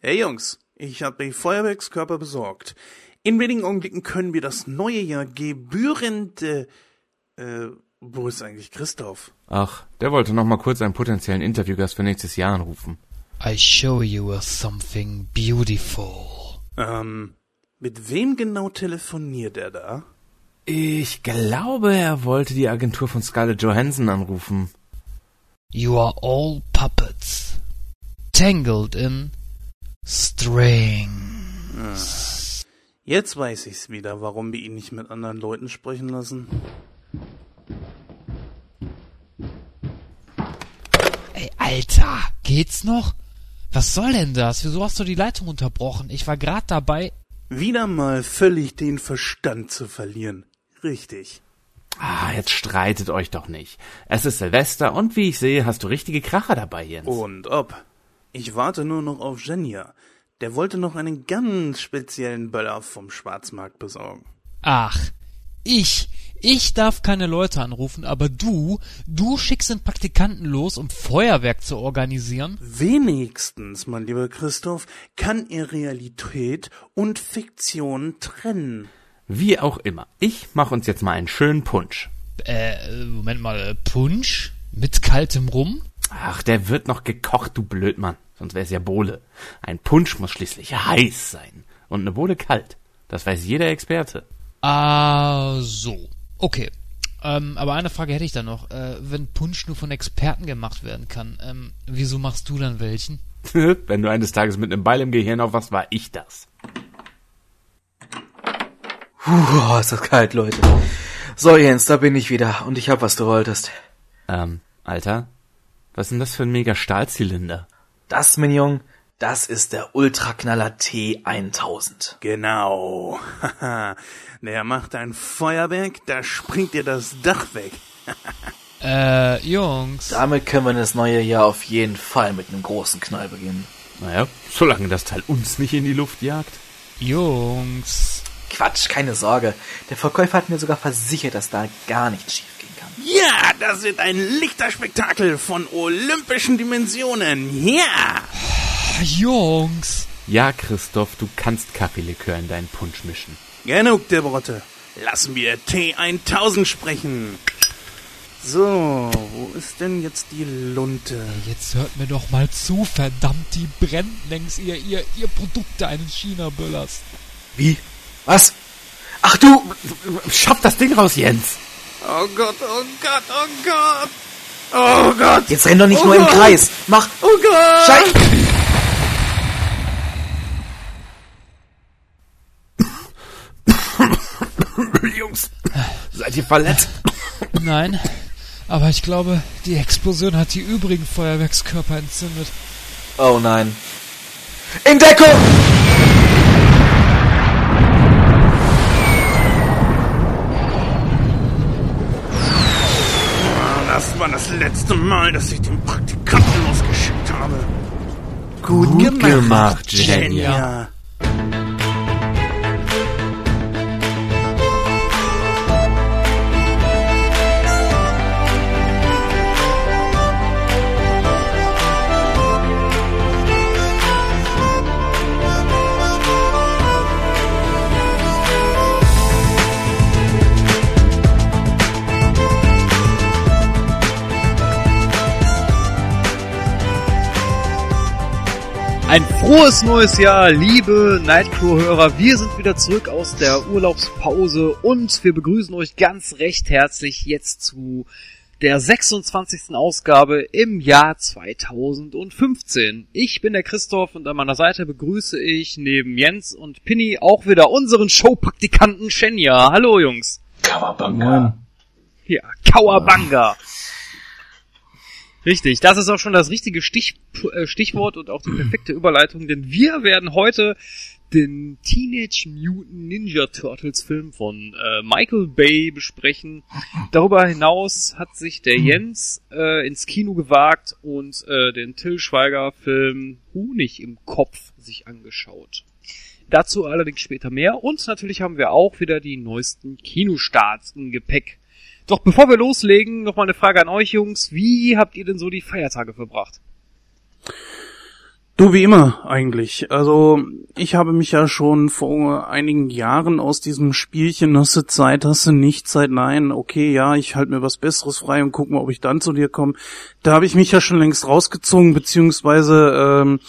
Hey Jungs, ich habe die Feuerwerkskörper besorgt. In wenigen Augenblicken können wir das neue Jahr gebührend. Äh, äh, wo ist eigentlich Christoph? Ach, der wollte noch mal kurz einen potenziellen Interviewgast für nächstes Jahr anrufen. I show you something beautiful. Ähm, mit wem genau telefoniert er da? Ich glaube, er wollte die Agentur von Scarlett Johansson anrufen. You are all puppets, tangled in strings. Jetzt weiß ich's wieder, warum wir ihn nicht mit anderen Leuten sprechen lassen. Ey, Alter, geht's noch? Was soll denn das? Wieso hast du die Leitung unterbrochen? Ich war grad dabei. Wieder mal völlig den Verstand zu verlieren. Richtig. Ah, jetzt streitet euch doch nicht. Es ist Silvester und wie ich sehe, hast du richtige Kracher dabei, Jens. Und ob. Ich warte nur noch auf Genia. Der wollte noch einen ganz speziellen Böller vom Schwarzmarkt besorgen. Ach, ich, ich darf keine Leute anrufen, aber du, du schickst den Praktikanten los, um Feuerwerk zu organisieren? Wenigstens, mein lieber Christoph, kann er Realität und Fiktion trennen. Wie auch immer. Ich mach uns jetzt mal einen schönen Punsch. Äh, Moment mal, äh, Punsch? Mit kaltem Rum? Ach, der wird noch gekocht, du Blödmann. Sonst wär's ja Bohle. Ein Punsch muss schließlich heiß sein. Und eine Bohle kalt. Das weiß jeder Experte. Ah, so. Okay. Ähm, aber eine Frage hätte ich da noch. Äh, wenn Punsch nur von Experten gemacht werden kann, ähm, wieso machst du dann welchen? Wenn du eines Tages mit einem Beil im Gehirn aufwachst, war ich das. Puh, ist das kalt, Leute. So, Jens, da bin ich wieder und ich hab, was du wolltest. Ähm, Alter, was ist denn das für ein mega Stahlzylinder? Das, Mignon, das ist der Ultraknaller T1000. Genau. Haha. Der macht ein Feuerwerk, da springt dir das Dach weg. Äh, Jungs. Damit können wir das neue Jahr auf jeden Fall mit einem großen Knall beginnen. Naja, solange das Teil uns nicht in die Luft jagt. Jungs. Quatsch, keine Sorge. Der Verkäufer hat mir sogar versichert, dass da gar nichts schief. Ja, das wird ein Lichterspektakel von olympischen Dimensionen. Ja! Jungs. Ja, Christoph, du kannst Kaffeelikör in deinen Punsch mischen. Genug der Worte. Lassen wir T1000 sprechen. So, wo ist denn jetzt die Lunte? Jetzt hört mir doch mal zu, verdammt, die brennt längs ihr, ihr, ihr Produkte eines China-Böllers. Wie? Was? Ach du! Schaff das Ding raus, Jens! Oh Gott, oh Gott, oh Gott! Oh Gott! Jetzt renn doch nicht Oh nur im Gott. Kreis. Mach! Oh Gott! Scheiße! Jungs, seid ihr verletzt? Nein, aber ich glaube, die Explosion hat die übrigen Feuerwerkskörper entzündet. Oh nein. In Deckung! Letzte Mal, dass ich den Praktikanten losgeschickt habe. Gut, gemacht, Genia. Ein frohes neues Jahr, liebe Nightcrow-Hörer. Wir sind wieder zurück aus der Urlaubspause und wir begrüßen euch ganz recht herzlich jetzt zu der 26. Ausgabe im Jahr 2015. Ich bin der Christoph und an meiner Seite begrüße ich neben Jens und Pinny auch wieder unseren Showpraktikanten Shenya. Hallo Jungs. Kawabanga. Ja, Kawabanga. Richtig, das ist auch schon das richtige Stich, äh, Stichwort und auch die perfekte Überleitung, denn wir werden heute den Teenage Mutant Ninja Turtles Film von äh, Michael Bay besprechen. Darüber hinaus hat sich der Jens äh, ins Kino gewagt und äh, den Till Schweiger Film Honig im Kopf sich angeschaut. Dazu allerdings später mehr und natürlich haben wir auch wieder die neuesten Kinostarts im Gepäck. Doch bevor wir loslegen, noch mal eine Frage an euch Jungs. Wie habt ihr denn so die Feiertage verbracht? Du wie immer eigentlich. Also ich habe mich ja schon vor einigen Jahren aus diesem Spielchen hast du Zeit, hast du nicht Zeit, nein, okay, ja, ich halte mir was Besseres frei und guck mal, ob ich dann zu dir komme. Da habe ich mich ja schon längst rausgezogen, beziehungsweise ähm,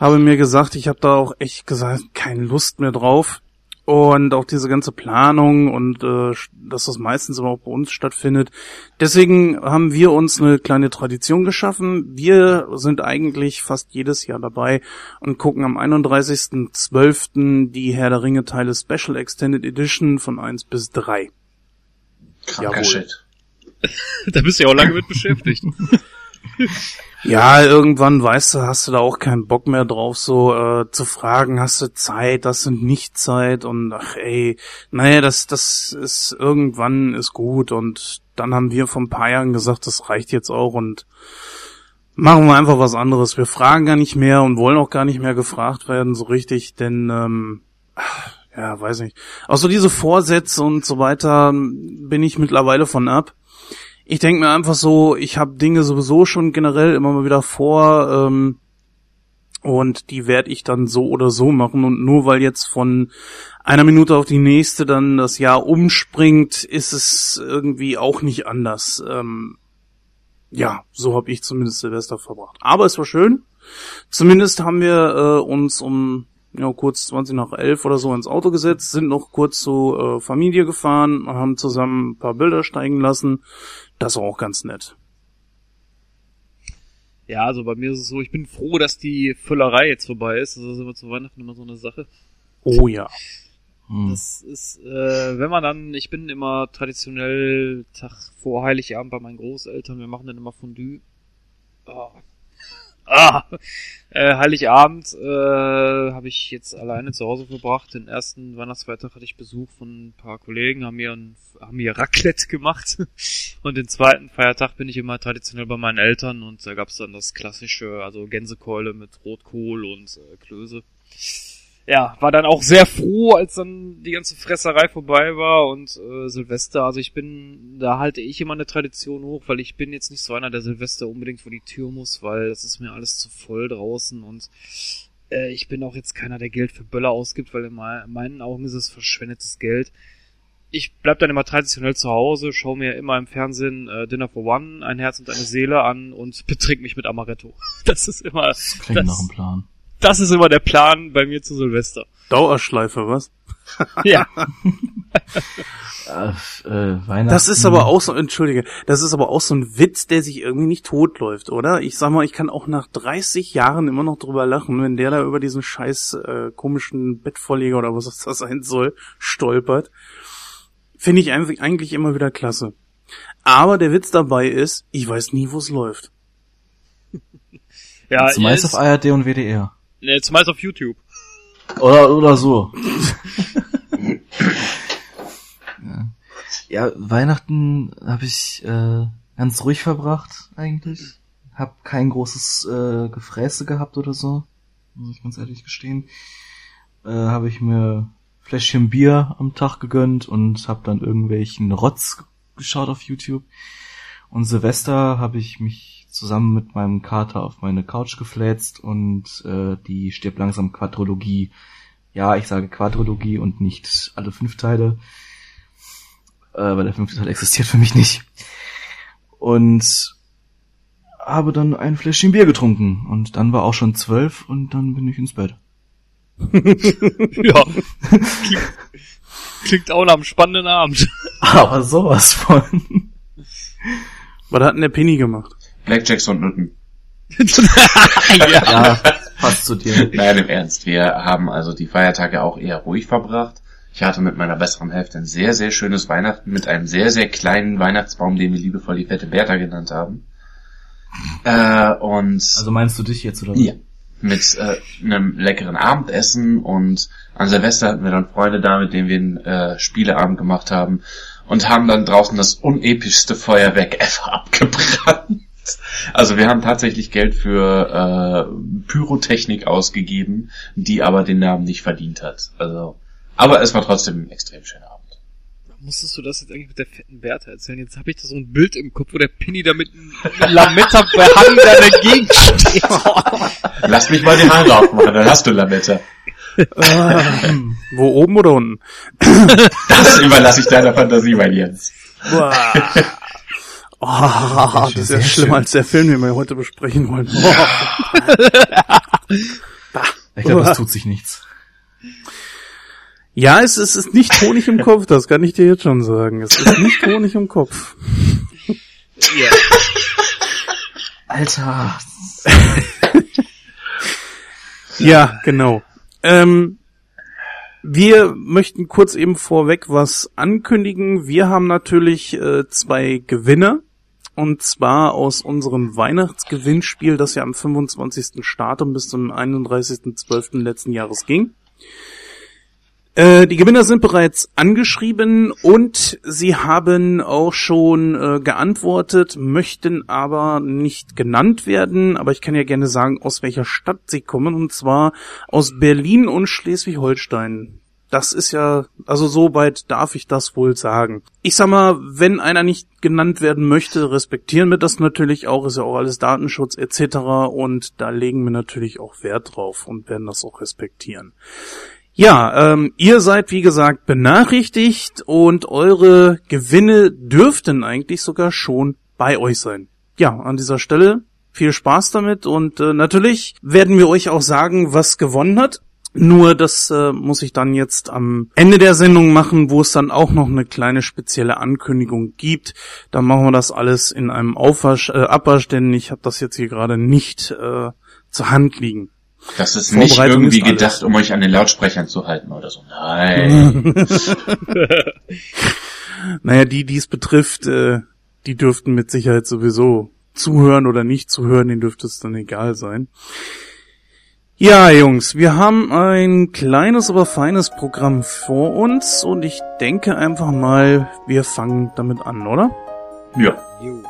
habe mir gesagt, ich habe da auch echt gesagt, keine Lust mehr drauf. Und auch diese ganze Planung und äh, dass das meistens immer auch bei uns stattfindet. Deswegen haben wir uns eine kleine Tradition geschaffen. Wir sind eigentlich fast jedes Jahr dabei und gucken am 31.12. die Herr der Ringe Teile Special Extended Edition von 1 bis 3. Kranker Jawohl. Shit. da bist du ja auch lange mit beschäftigt. Ja, irgendwann, weißt du, hast du da auch keinen Bock mehr drauf, so äh, zu fragen, hast du Zeit, das sind nicht Zeit und ach ey, naja, das, das ist irgendwann ist gut und dann haben wir vor ein paar Jahren gesagt, das reicht jetzt auch und machen wir einfach was anderes. Wir fragen gar nicht mehr und wollen auch gar nicht mehr gefragt werden, so richtig, denn ähm, ja, weiß nicht. Auch so diese Vorsätze und so weiter bin ich mittlerweile von ab. Ich denke mir einfach so, ich habe Dinge sowieso schon generell immer mal wieder vor ähm, und die werde ich dann so oder so machen und nur weil jetzt von einer Minute auf die nächste dann das Jahr umspringt, ist es irgendwie auch nicht anders. Ähm, ja, so habe ich zumindest Silvester verbracht. Aber es war schön. Zumindest haben wir äh, uns um ja, kurz 20 nach 11 oder so ins Auto gesetzt, sind noch kurz zur äh, Familie gefahren, haben zusammen ein paar Bilder steigen lassen. Das war auch ganz nett. Ja, also bei mir ist es so, ich bin froh, dass die Füllerei jetzt vorbei ist. Das ist immer zu Weihnachten immer so eine Sache. Oh ja. Hm. Das ist, äh, wenn man dann, ich bin immer traditionell Tag vor Heiligabend bei meinen Großeltern, wir machen dann immer Fondue. Ah. Ah. Äh, Heiligabend äh, habe ich jetzt alleine zu Hause verbracht. Den ersten Weihnachtsfeiertag hatte ich Besuch von ein paar Kollegen, haben mir, ein, haben mir Raclette gemacht. Und den zweiten Feiertag bin ich immer traditionell bei meinen Eltern und da gab's dann das klassische, also Gänsekeule mit Rotkohl und äh, Klöße ja, war dann auch sehr froh, als dann die ganze Fresserei vorbei war und äh, Silvester, also ich bin, da halte ich immer eine Tradition hoch, weil ich bin jetzt nicht so einer, der Silvester unbedingt vor die Tür muss, weil das ist mir alles zu voll draußen und äh, ich bin auch jetzt keiner, der Geld für Böller ausgibt, weil in, mei- in meinen Augen ist es verschwendetes Geld. Ich bleib dann immer traditionell zu Hause, schaue mir immer im Fernsehen äh, Dinner for One, ein Herz und eine Seele an und betrink mich mit Amaretto. Das ist immer, Das klingt das- nach einem Plan. Das ist immer der Plan bei mir zu Silvester. Dauerschleife, was? Ja. Äh, äh, Weihnachten. Das ist aber auch so, entschuldige, das ist aber auch so ein Witz, der sich irgendwie nicht totläuft, oder? Ich sag mal, ich kann auch nach 30 Jahren immer noch drüber lachen, wenn der da über diesen scheiß äh, komischen Bettvorleger oder was das sein soll, stolpert. Finde ich eigentlich immer wieder klasse. Aber der Witz dabei ist, ich weiß nie, wo es läuft. Ja, Zumeist ist, auf ARD und WDR. Ne, zumeist auf YouTube. Oder, oder so. ja. ja, Weihnachten habe ich äh, ganz ruhig verbracht eigentlich. Hab kein großes äh, Gefräße gehabt oder so. Muss ich ganz ehrlich gestehen. Äh, habe ich mir Fläschchen Bier am Tag gegönnt und habe dann irgendwelchen Rotz geschaut auf YouTube. Und Silvester habe ich mich zusammen mit meinem Kater auf meine Couch gefläzt und äh, die stirbt langsam Quadrologie. Ja, ich sage Quadrologie und nicht alle fünf Teile, äh, weil der fünfte Teil existiert für mich nicht. Und habe dann ein Fläschchen Bier getrunken und dann war auch schon zwölf und dann bin ich ins Bett. ja. Klingt, klingt auch nach einem spannenden Abend. Aber sowas von. Was hat denn der Penny gemacht? Blackjacks und Nutten. ja. Ja, passt zu dir. Nein, im Ernst. Wir haben also die Feiertage auch eher ruhig verbracht. Ich hatte mit meiner besseren Hälfte ein sehr, sehr schönes Weihnachten mit einem sehr, sehr kleinen Weihnachtsbaum, den wir liebevoll die fette Bertha genannt haben. Äh, und Also meinst du dich jetzt oder? ja, mit äh, einem leckeren Abendessen und an Silvester hatten wir dann Freunde da, mit denen wir einen äh, Spieleabend gemacht haben und haben dann draußen das unepischste Feuerwerk ever abgebrannt. Also wir haben tatsächlich Geld für äh, Pyrotechnik ausgegeben, die aber den Namen nicht verdient hat. Also, aber es war trotzdem ein extrem schöner Abend. musstest du das jetzt eigentlich mit der fetten Bertha erzählen? Jetzt habe ich da so ein Bild im Kopf, wo der Pinny da mit einem Lametta behangen da dagegen steht. Lass mich mal die Haare aufmachen, dann hast du Lametta. Ähm, wo oben oder unten? Das überlasse ich deiner Fantasie, mein Jens. Oh, das ist ja Sehr schlimmer schön. als der Film, den wir heute besprechen wollen. Ich glaube, das tut sich nichts. Ja, es, es ist nicht Honig im Kopf, das kann ich dir jetzt schon sagen. Es ist nicht Honig im Kopf. Ja. Alter. Ja, genau. Ähm, wir möchten kurz eben vorweg was ankündigen. Wir haben natürlich äh, zwei Gewinner. Und zwar aus unserem Weihnachtsgewinnspiel, das ja am 25. startet und bis zum 31.12. letzten Jahres ging. Äh, die Gewinner sind bereits angeschrieben und sie haben auch schon äh, geantwortet, möchten aber nicht genannt werden. Aber ich kann ja gerne sagen, aus welcher Stadt sie kommen, und zwar aus Berlin und Schleswig-Holstein. Das ist ja, also so weit darf ich das wohl sagen. Ich sag mal, wenn einer nicht genannt werden möchte, respektieren wir das natürlich auch, ist ja auch alles Datenschutz etc. Und da legen wir natürlich auch Wert drauf und werden das auch respektieren. Ja, ähm, ihr seid wie gesagt benachrichtigt und eure Gewinne dürften eigentlich sogar schon bei euch sein. Ja, an dieser Stelle viel Spaß damit und äh, natürlich werden wir euch auch sagen, was gewonnen hat. Nur das äh, muss ich dann jetzt am Ende der Sendung machen, wo es dann auch noch eine kleine spezielle Ankündigung gibt. Dann machen wir das alles in einem Aufwasch, äh, Abwasch, denn ich habe das jetzt hier gerade nicht äh, zur Hand liegen. Das ist nicht irgendwie ist gedacht, um euch an den Lautsprechern zu halten oder so. Nein. Naja, die, die es betrifft, äh, die dürften mit Sicherheit sowieso zuhören oder nicht zuhören, denen dürfte es dann egal sein. Ja, Jungs, wir haben ein kleines, aber feines Programm vor uns und ich denke einfach mal, wir fangen damit an, oder? Ja. Jo.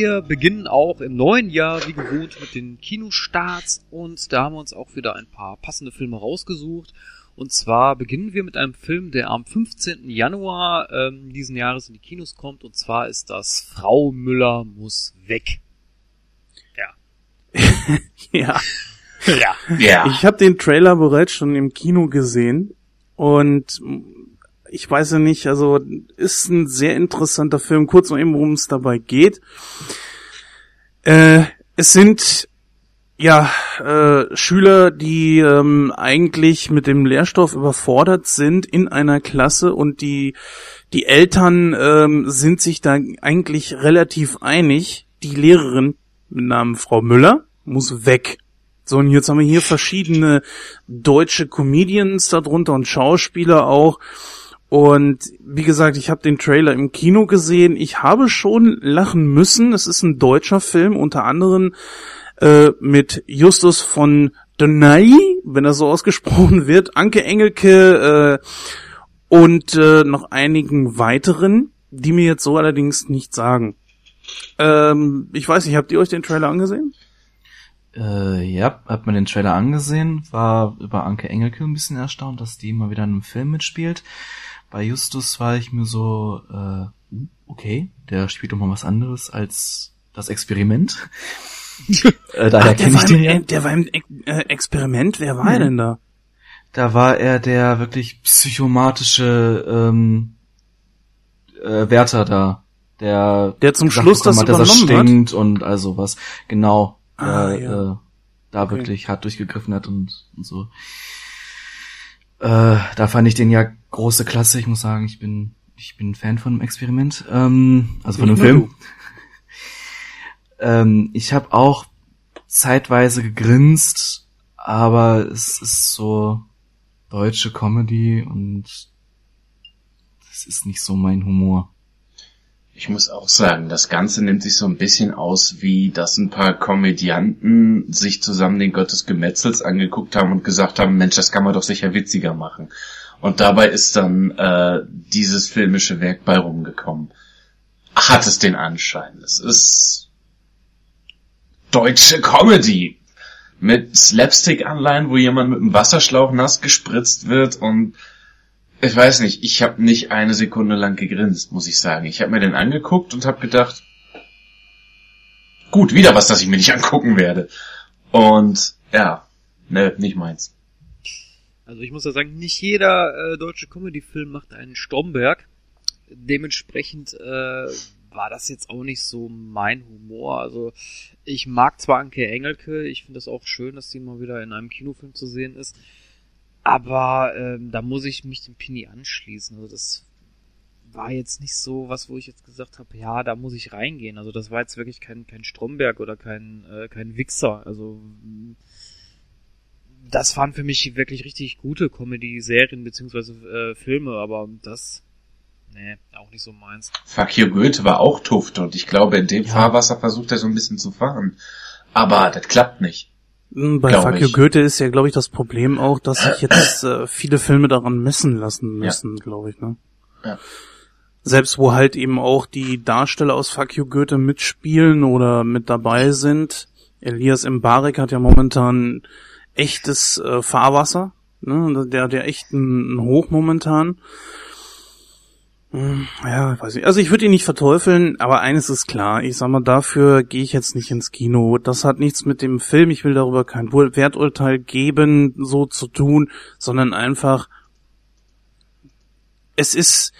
Wir beginnen auch im neuen Jahr wie gewohnt mit den Kinostarts und da haben wir uns auch wieder ein paar passende Filme rausgesucht. Und zwar beginnen wir mit einem Film, der am 15. Januar ähm, diesen Jahres in die Kinos kommt. Und zwar ist das Frau Müller muss weg. Ja. Ja. ja. Ja. Ich habe den Trailer bereits schon im Kino gesehen und ich weiß ja nicht, also ist ein sehr interessanter Film. Kurz noch eben, worum es dabei geht. Äh, es sind ja äh, Schüler, die ähm, eigentlich mit dem Lehrstoff überfordert sind in einer Klasse und die die Eltern ähm, sind sich da eigentlich relativ einig. Die Lehrerin mit Namen Frau Müller muss weg. So, und jetzt haben wir hier verschiedene deutsche Comedians darunter und Schauspieler auch. Und wie gesagt, ich habe den Trailer im Kino gesehen. Ich habe schon lachen müssen. Es ist ein deutscher Film, unter anderem äh, mit Justus von Donay, wenn er so ausgesprochen wird, Anke Engelke äh, und äh, noch einigen weiteren, die mir jetzt so allerdings nicht sagen. Ähm, ich weiß nicht, habt ihr euch den Trailer angesehen? Äh, ja, hab mir den Trailer angesehen, war über Anke Engelke ein bisschen erstaunt, dass die mal wieder in einem Film mitspielt. Bei Justus war ich mir so, äh, okay, der spielt doch mal was anderes als das Experiment. äh, daher der, kenne war ich den im, ja. der war im äh, Experiment. Wer war er Mhm. denn da? Da war er der wirklich psychomatische ähm, äh, Wärter da, der Der zum Schluss das hat, dass er übernommen hat? stinkt und all sowas. Genau. Ah, der, ja. äh, da Okay. wirklich hart durchgegriffen hat und, und so. Äh, da fand ich den ja große Klasse. Ich muss sagen, ich bin ich bin Fan von dem Experiment, ähm, also von dem Film. ähm, ich habe auch zeitweise gegrinst, aber es ist so deutsche Comedy und das ist nicht so mein Humor. Ich muss auch sagen, das Ganze nimmt sich so ein bisschen aus, wie dass ein paar Komödianten sich zusammen den Gott des Gemetzels angeguckt haben und gesagt haben, Mensch, das kann man doch sicher witziger machen. Und dabei ist dann äh, dieses filmische Werk bei rumgekommen. Hat es den Anschein. Es ist deutsche Comedy mit Slapstick-Anleihen, wo jemand mit einem Wasserschlauch nass gespritzt wird und ich weiß nicht, ich habe nicht eine Sekunde lang gegrinst, muss ich sagen. Ich habe mir den angeguckt und habe gedacht, gut, wieder was, das ich mir nicht angucken werde. Und ja, ne, nicht meins. Also ich muss ja sagen, nicht jeder äh, deutsche Comedy-Film macht einen Stromberg. Dementsprechend äh, war das jetzt auch nicht so mein Humor. Also ich mag zwar Anke Engelke, ich finde es auch schön, dass sie mal wieder in einem Kinofilm zu sehen ist. Aber ähm, da muss ich mich dem Pini anschließen. Also das war jetzt nicht so was, wo ich jetzt gesagt habe, ja, da muss ich reingehen. Also das war jetzt wirklich kein, kein Stromberg oder kein, äh, kein Wichser. Also das waren für mich wirklich richtig gute Comedy-Serien beziehungsweise äh, Filme, aber das, nee, auch nicht so meins. Fuck you Goethe war auch Tuft und ich glaube, in dem ja. Fahrwasser versucht er so ein bisschen zu fahren. Aber das klappt nicht. Hm, bei you Goethe ist ja, glaube ich, das Problem auch, dass sich jetzt äh, viele Filme daran messen lassen müssen, ja. glaube ich, ne? Ja. Selbst wo halt eben auch die Darsteller aus you Goethe mitspielen oder mit dabei sind. Elias Mbarek hat ja momentan echtes äh, Fahrwasser, ne? Der, der echt ein, ein Hoch momentan. Hm, ja, weiß ich. Also ich würde ihn nicht verteufeln, aber eines ist klar. Ich sag mal, dafür gehe ich jetzt nicht ins Kino. Das hat nichts mit dem Film, ich will darüber kein Werturteil geben, so zu tun, sondern einfach, es ist,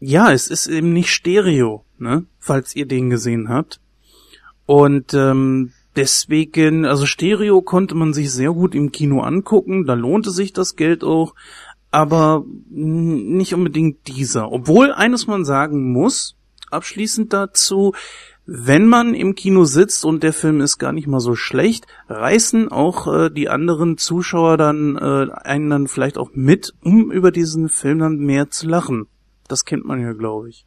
ja, es ist eben nicht Stereo, ne? Falls ihr den gesehen habt. Und ähm, deswegen, also Stereo konnte man sich sehr gut im Kino angucken, da lohnte sich das Geld auch aber nicht unbedingt dieser. Obwohl eines man sagen muss, abschließend dazu, wenn man im Kino sitzt und der Film ist gar nicht mal so schlecht, reißen auch äh, die anderen Zuschauer dann äh, einen dann vielleicht auch mit, um über diesen Film dann mehr zu lachen. Das kennt man ja, glaube ich.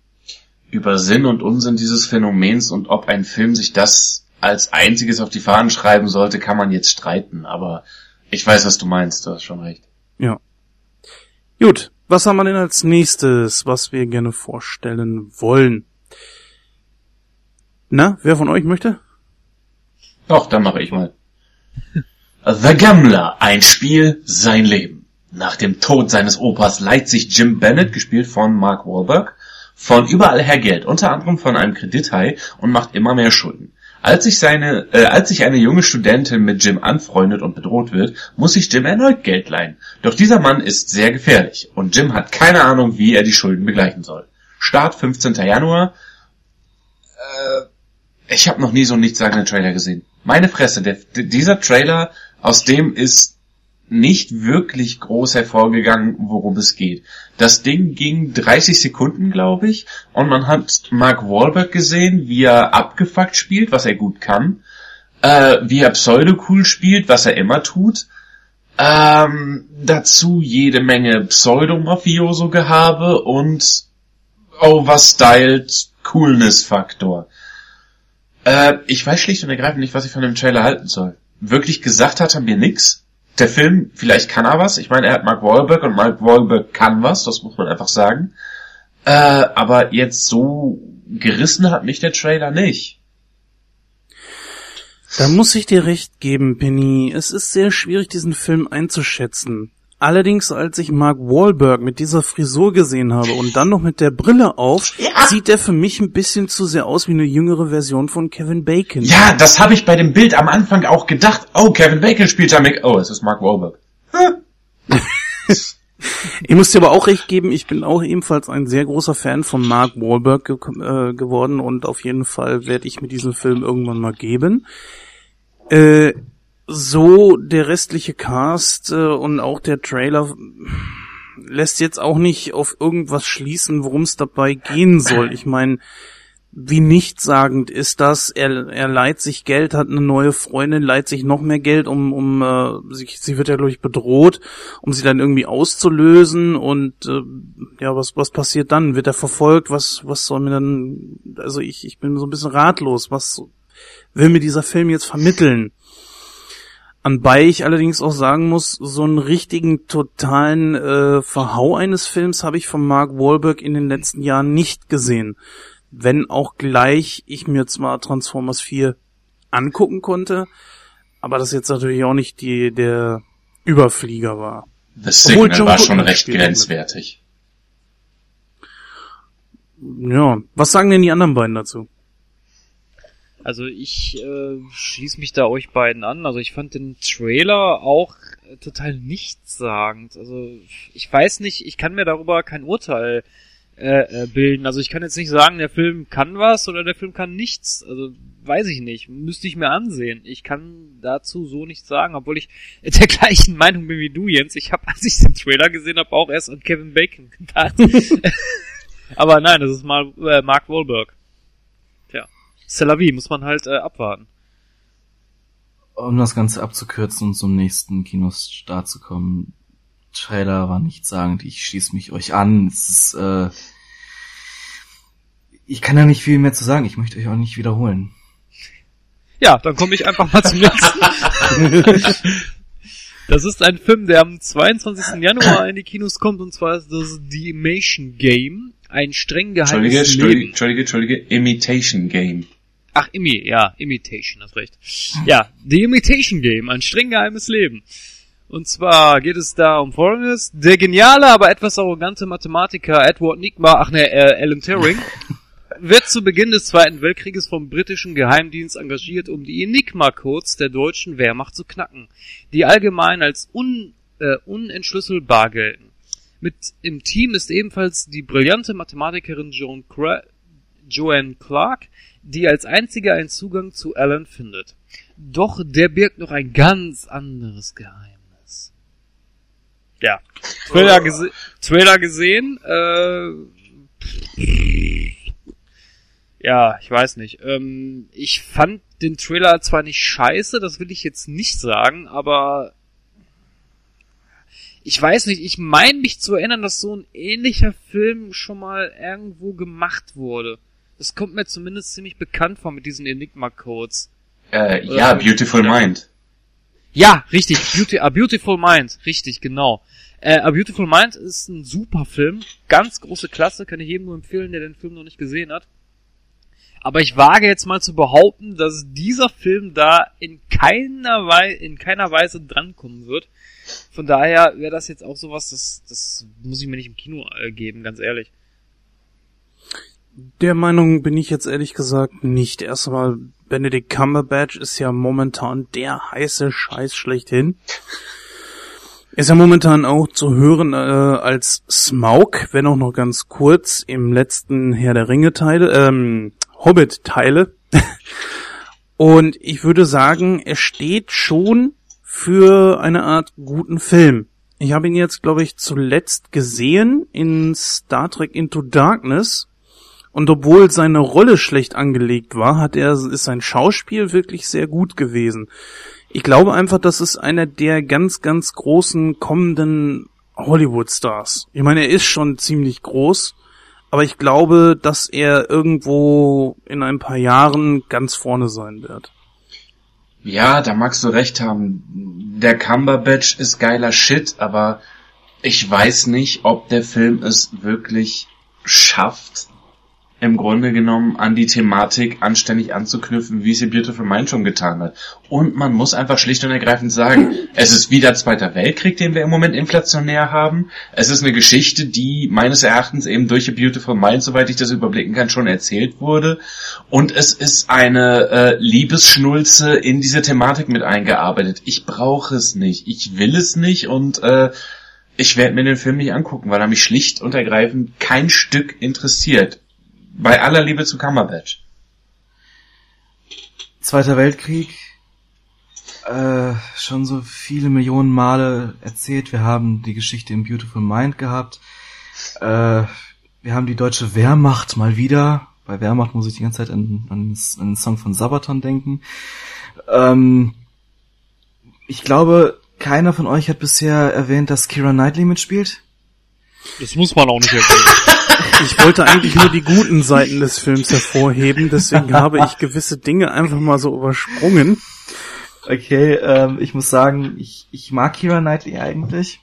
Über Sinn und Unsinn dieses Phänomens und ob ein Film sich das als einziges auf die Fahnen schreiben sollte, kann man jetzt streiten, aber ich weiß, was du meinst, du hast schon recht. Ja. Gut, was haben wir denn als nächstes, was wir gerne vorstellen wollen? Na, wer von euch möchte? Doch, dann mache ich mal. The Gambler, ein Spiel, sein Leben. Nach dem Tod seines Opas leiht sich Jim Bennett, gespielt von Mark Wahlberg, von überall her Geld, unter anderem von einem Kredithai und macht immer mehr Schulden. Als sich seine, äh, als sich eine junge Studentin mit Jim anfreundet und bedroht wird, muss sich Jim erneut Geld leihen. Doch dieser Mann ist sehr gefährlich und Jim hat keine Ahnung, wie er die Schulden begleichen soll. Start 15. Januar. Äh, ich habe noch nie so einen nichtssagenden Trailer gesehen. Meine Fresse, der, dieser Trailer, aus dem ist nicht wirklich groß hervorgegangen, worum es geht. Das Ding ging 30 Sekunden, glaube ich, und man hat Mark Wahlberg gesehen, wie er abgefuckt spielt, was er gut kann, äh, wie er pseudo-cool spielt, was er immer tut, ähm, dazu jede Menge Pseudo-Mafioso-Gehabe und overstyled Coolness-Faktor. Äh, ich weiß schlicht und ergreifend nicht, was ich von dem Trailer halten soll. Wirklich gesagt hat er mir nix der Film, vielleicht kann er was. Ich meine, er hat Mark Wahlberg und Mark Wahlberg kann was, das muss man einfach sagen. Äh, aber jetzt so gerissen hat mich der Trailer nicht. Da muss ich dir recht geben, Penny. Es ist sehr schwierig, diesen Film einzuschätzen. Allerdings, als ich Mark Wahlberg mit dieser Frisur gesehen habe und dann noch mit der Brille auf, ja. sieht er für mich ein bisschen zu sehr aus wie eine jüngere Version von Kevin Bacon. Ja, das habe ich bei dem Bild am Anfang auch gedacht. Oh, Kevin Bacon spielt da mit. Oh, es ist Mark Wahlberg. ich muss dir aber auch recht geben, ich bin auch ebenfalls ein sehr großer Fan von Mark Wahlberg ge äh, geworden und auf jeden Fall werde ich mir diesen Film irgendwann mal geben. Äh, so der restliche Cast äh, und auch der Trailer lässt jetzt auch nicht auf irgendwas schließen, worum es dabei gehen soll. Ich meine, wie nichtssagend ist das? Er, er leiht sich Geld, hat eine neue Freundin, leiht sich noch mehr Geld, um, um äh, sie, sie wird ja glaube ich bedroht, um sie dann irgendwie auszulösen und äh, ja, was was passiert dann? Wird er verfolgt? Was was soll mir dann? Also ich ich bin so ein bisschen ratlos. Was will mir dieser Film jetzt vermitteln? Anbei ich allerdings auch sagen muss, so einen richtigen totalen äh, Verhau eines Films habe ich von Mark Wahlberg in den letzten Jahren nicht gesehen wenn auch gleich ich mir zwar Transformers 4 angucken konnte, aber das jetzt natürlich auch nicht die, der Überflieger war. Das Signal war schon recht grenzwertig. Ja, was sagen denn die anderen beiden dazu? Also ich äh, schließe mich da euch beiden an. Also ich fand den Trailer auch äh, total nichtssagend. Also ich weiß nicht, ich kann mir darüber kein Urteil äh, äh, bilden. Also ich kann jetzt nicht sagen, der Film kann was oder der Film kann nichts. Also weiß ich nicht. Müsste ich mir ansehen. Ich kann dazu so nichts sagen, obwohl ich der gleichen Meinung bin wie du, Jens. Ich habe, als ich den Trailer gesehen habe, auch erst an Kevin Bacon gedacht. Aber nein, das ist mal äh, Mark Wahlberg. Tja, Celavi muss man halt äh, abwarten. Um das Ganze abzukürzen und zum nächsten Kinostart zu kommen, Trailer war nicht sagen, ich schließe mich euch an. Es ist, äh, ich kann da nicht viel mehr zu sagen. Ich möchte euch auch nicht wiederholen. Ja, dann komme ich einfach mal zum nächsten. das ist ein Film, der am 22. Januar in die Kinos kommt und zwar ist das The Imation Game. Ein streng geheimes Entschuldige, Leben. Entschuldige, Entschuldige, Imitation Game. Ach, Imi, ja, Imitation, hast recht. Ja, The Imitation Game, ein streng geheimes Leben. Und zwar geht es da um Folgendes. Der geniale, aber etwas arrogante Mathematiker Edward Nigma, ach ne, äh, Alan Turing, wird zu Beginn des Zweiten Weltkrieges vom britischen Geheimdienst engagiert, um die Enigma-Codes der deutschen Wehrmacht zu knacken, die allgemein als un, äh, unentschlüsselbar gelten. Mit im Team ist ebenfalls die brillante Mathematikerin Joan Cra Joanne Clark, die als einzige einen Zugang zu Alan findet. Doch der birgt noch ein ganz anderes Geheimnis. Ja. Trailer, gese Trailer gesehen, äh, ja, ich weiß nicht. Ähm, ich fand den Trailer zwar nicht scheiße, das will ich jetzt nicht sagen, aber ich weiß nicht, ich meine mich zu erinnern, dass so ein ähnlicher Film schon mal irgendwo gemacht wurde. Das kommt mir zumindest ziemlich bekannt vor mit diesen Enigma-Codes. Äh, ja, Ähm, Beautiful ja. Mind. Ja, richtig. Beauty, A Beautiful Mind. Richtig, genau. Äh, A Beautiful Mind ist ein super Film. Ganz große Klasse. Kann ich jedem nur empfehlen, der den Film noch nicht gesehen hat. Aber ich wage jetzt mal zu behaupten, dass dieser Film da in keiner, Wei in keiner Weise drankommen wird. Von daher wäre das jetzt auch sowas, das, das muss ich mir nicht im Kino äh, geben, ganz ehrlich. Der Meinung bin ich jetzt ehrlich gesagt nicht. Erstmal, Benedict Cumberbatch ist ja momentan der heiße Scheiß schlechthin. Ist ja momentan auch zu hören äh, als Smaug, wenn auch noch ganz kurz im letzten Herr der Ringe Teile, ähm, Hobbit Teile. Und ich würde sagen, er steht schon für eine Art guten Film. Ich habe ihn jetzt, glaube ich, zuletzt gesehen in Star Trek Into Darkness. Und obwohl seine Rolle schlecht angelegt war, hat er, ist sein Schauspiel wirklich sehr gut gewesen. Ich glaube einfach, das ist einer der ganz, ganz großen kommenden Hollywood-Stars. Ich meine, er ist schon ziemlich groß, aber ich glaube, dass er irgendwo in ein paar Jahren ganz vorne sein wird. Ja, da magst du recht haben. Der Cumberbatch ist geiler Shit, aber ich weiß nicht, ob der Film es wirklich schafft, im Grunde genommen an die Thematik anständig anzuknüpfen, wie es ihr Beautiful Mind schon getan hat. Und man muss einfach schlicht und ergreifend sagen, es ist wieder Zweiter Weltkrieg, den wir im Moment inflationär haben. Es ist eine Geschichte, die meines Erachtens eben durch ihr Beautiful Mind, soweit ich das überblicken kann, schon erzählt wurde. Und es ist eine äh, Liebesschnulze in diese Thematik mit eingearbeitet. Ich brauche es nicht, ich will es nicht und äh, ich werde mir den Film nicht angucken, weil er mich schlicht und ergreifend kein Stück interessiert. Bei aller Liebe zu Cumberbatch. Zweiter Weltkrieg, äh, schon so viele Millionen Male erzählt. Wir haben die Geschichte im Beautiful Mind gehabt. Äh, wir haben die deutsche Wehrmacht mal wieder bei Wehrmacht muss ich die ganze Zeit an, an, an den Song von Sabaton denken. Ähm, ich glaube, keiner von euch hat bisher erwähnt, dass Kira Knightley mitspielt. Das muss man auch nicht erwähnen. Ich wollte eigentlich nur die guten Seiten des Films hervorheben, deswegen habe ich gewisse Dinge einfach mal so übersprungen. Okay, ähm, ich muss sagen, ich, ich mag Kira Knightley eigentlich.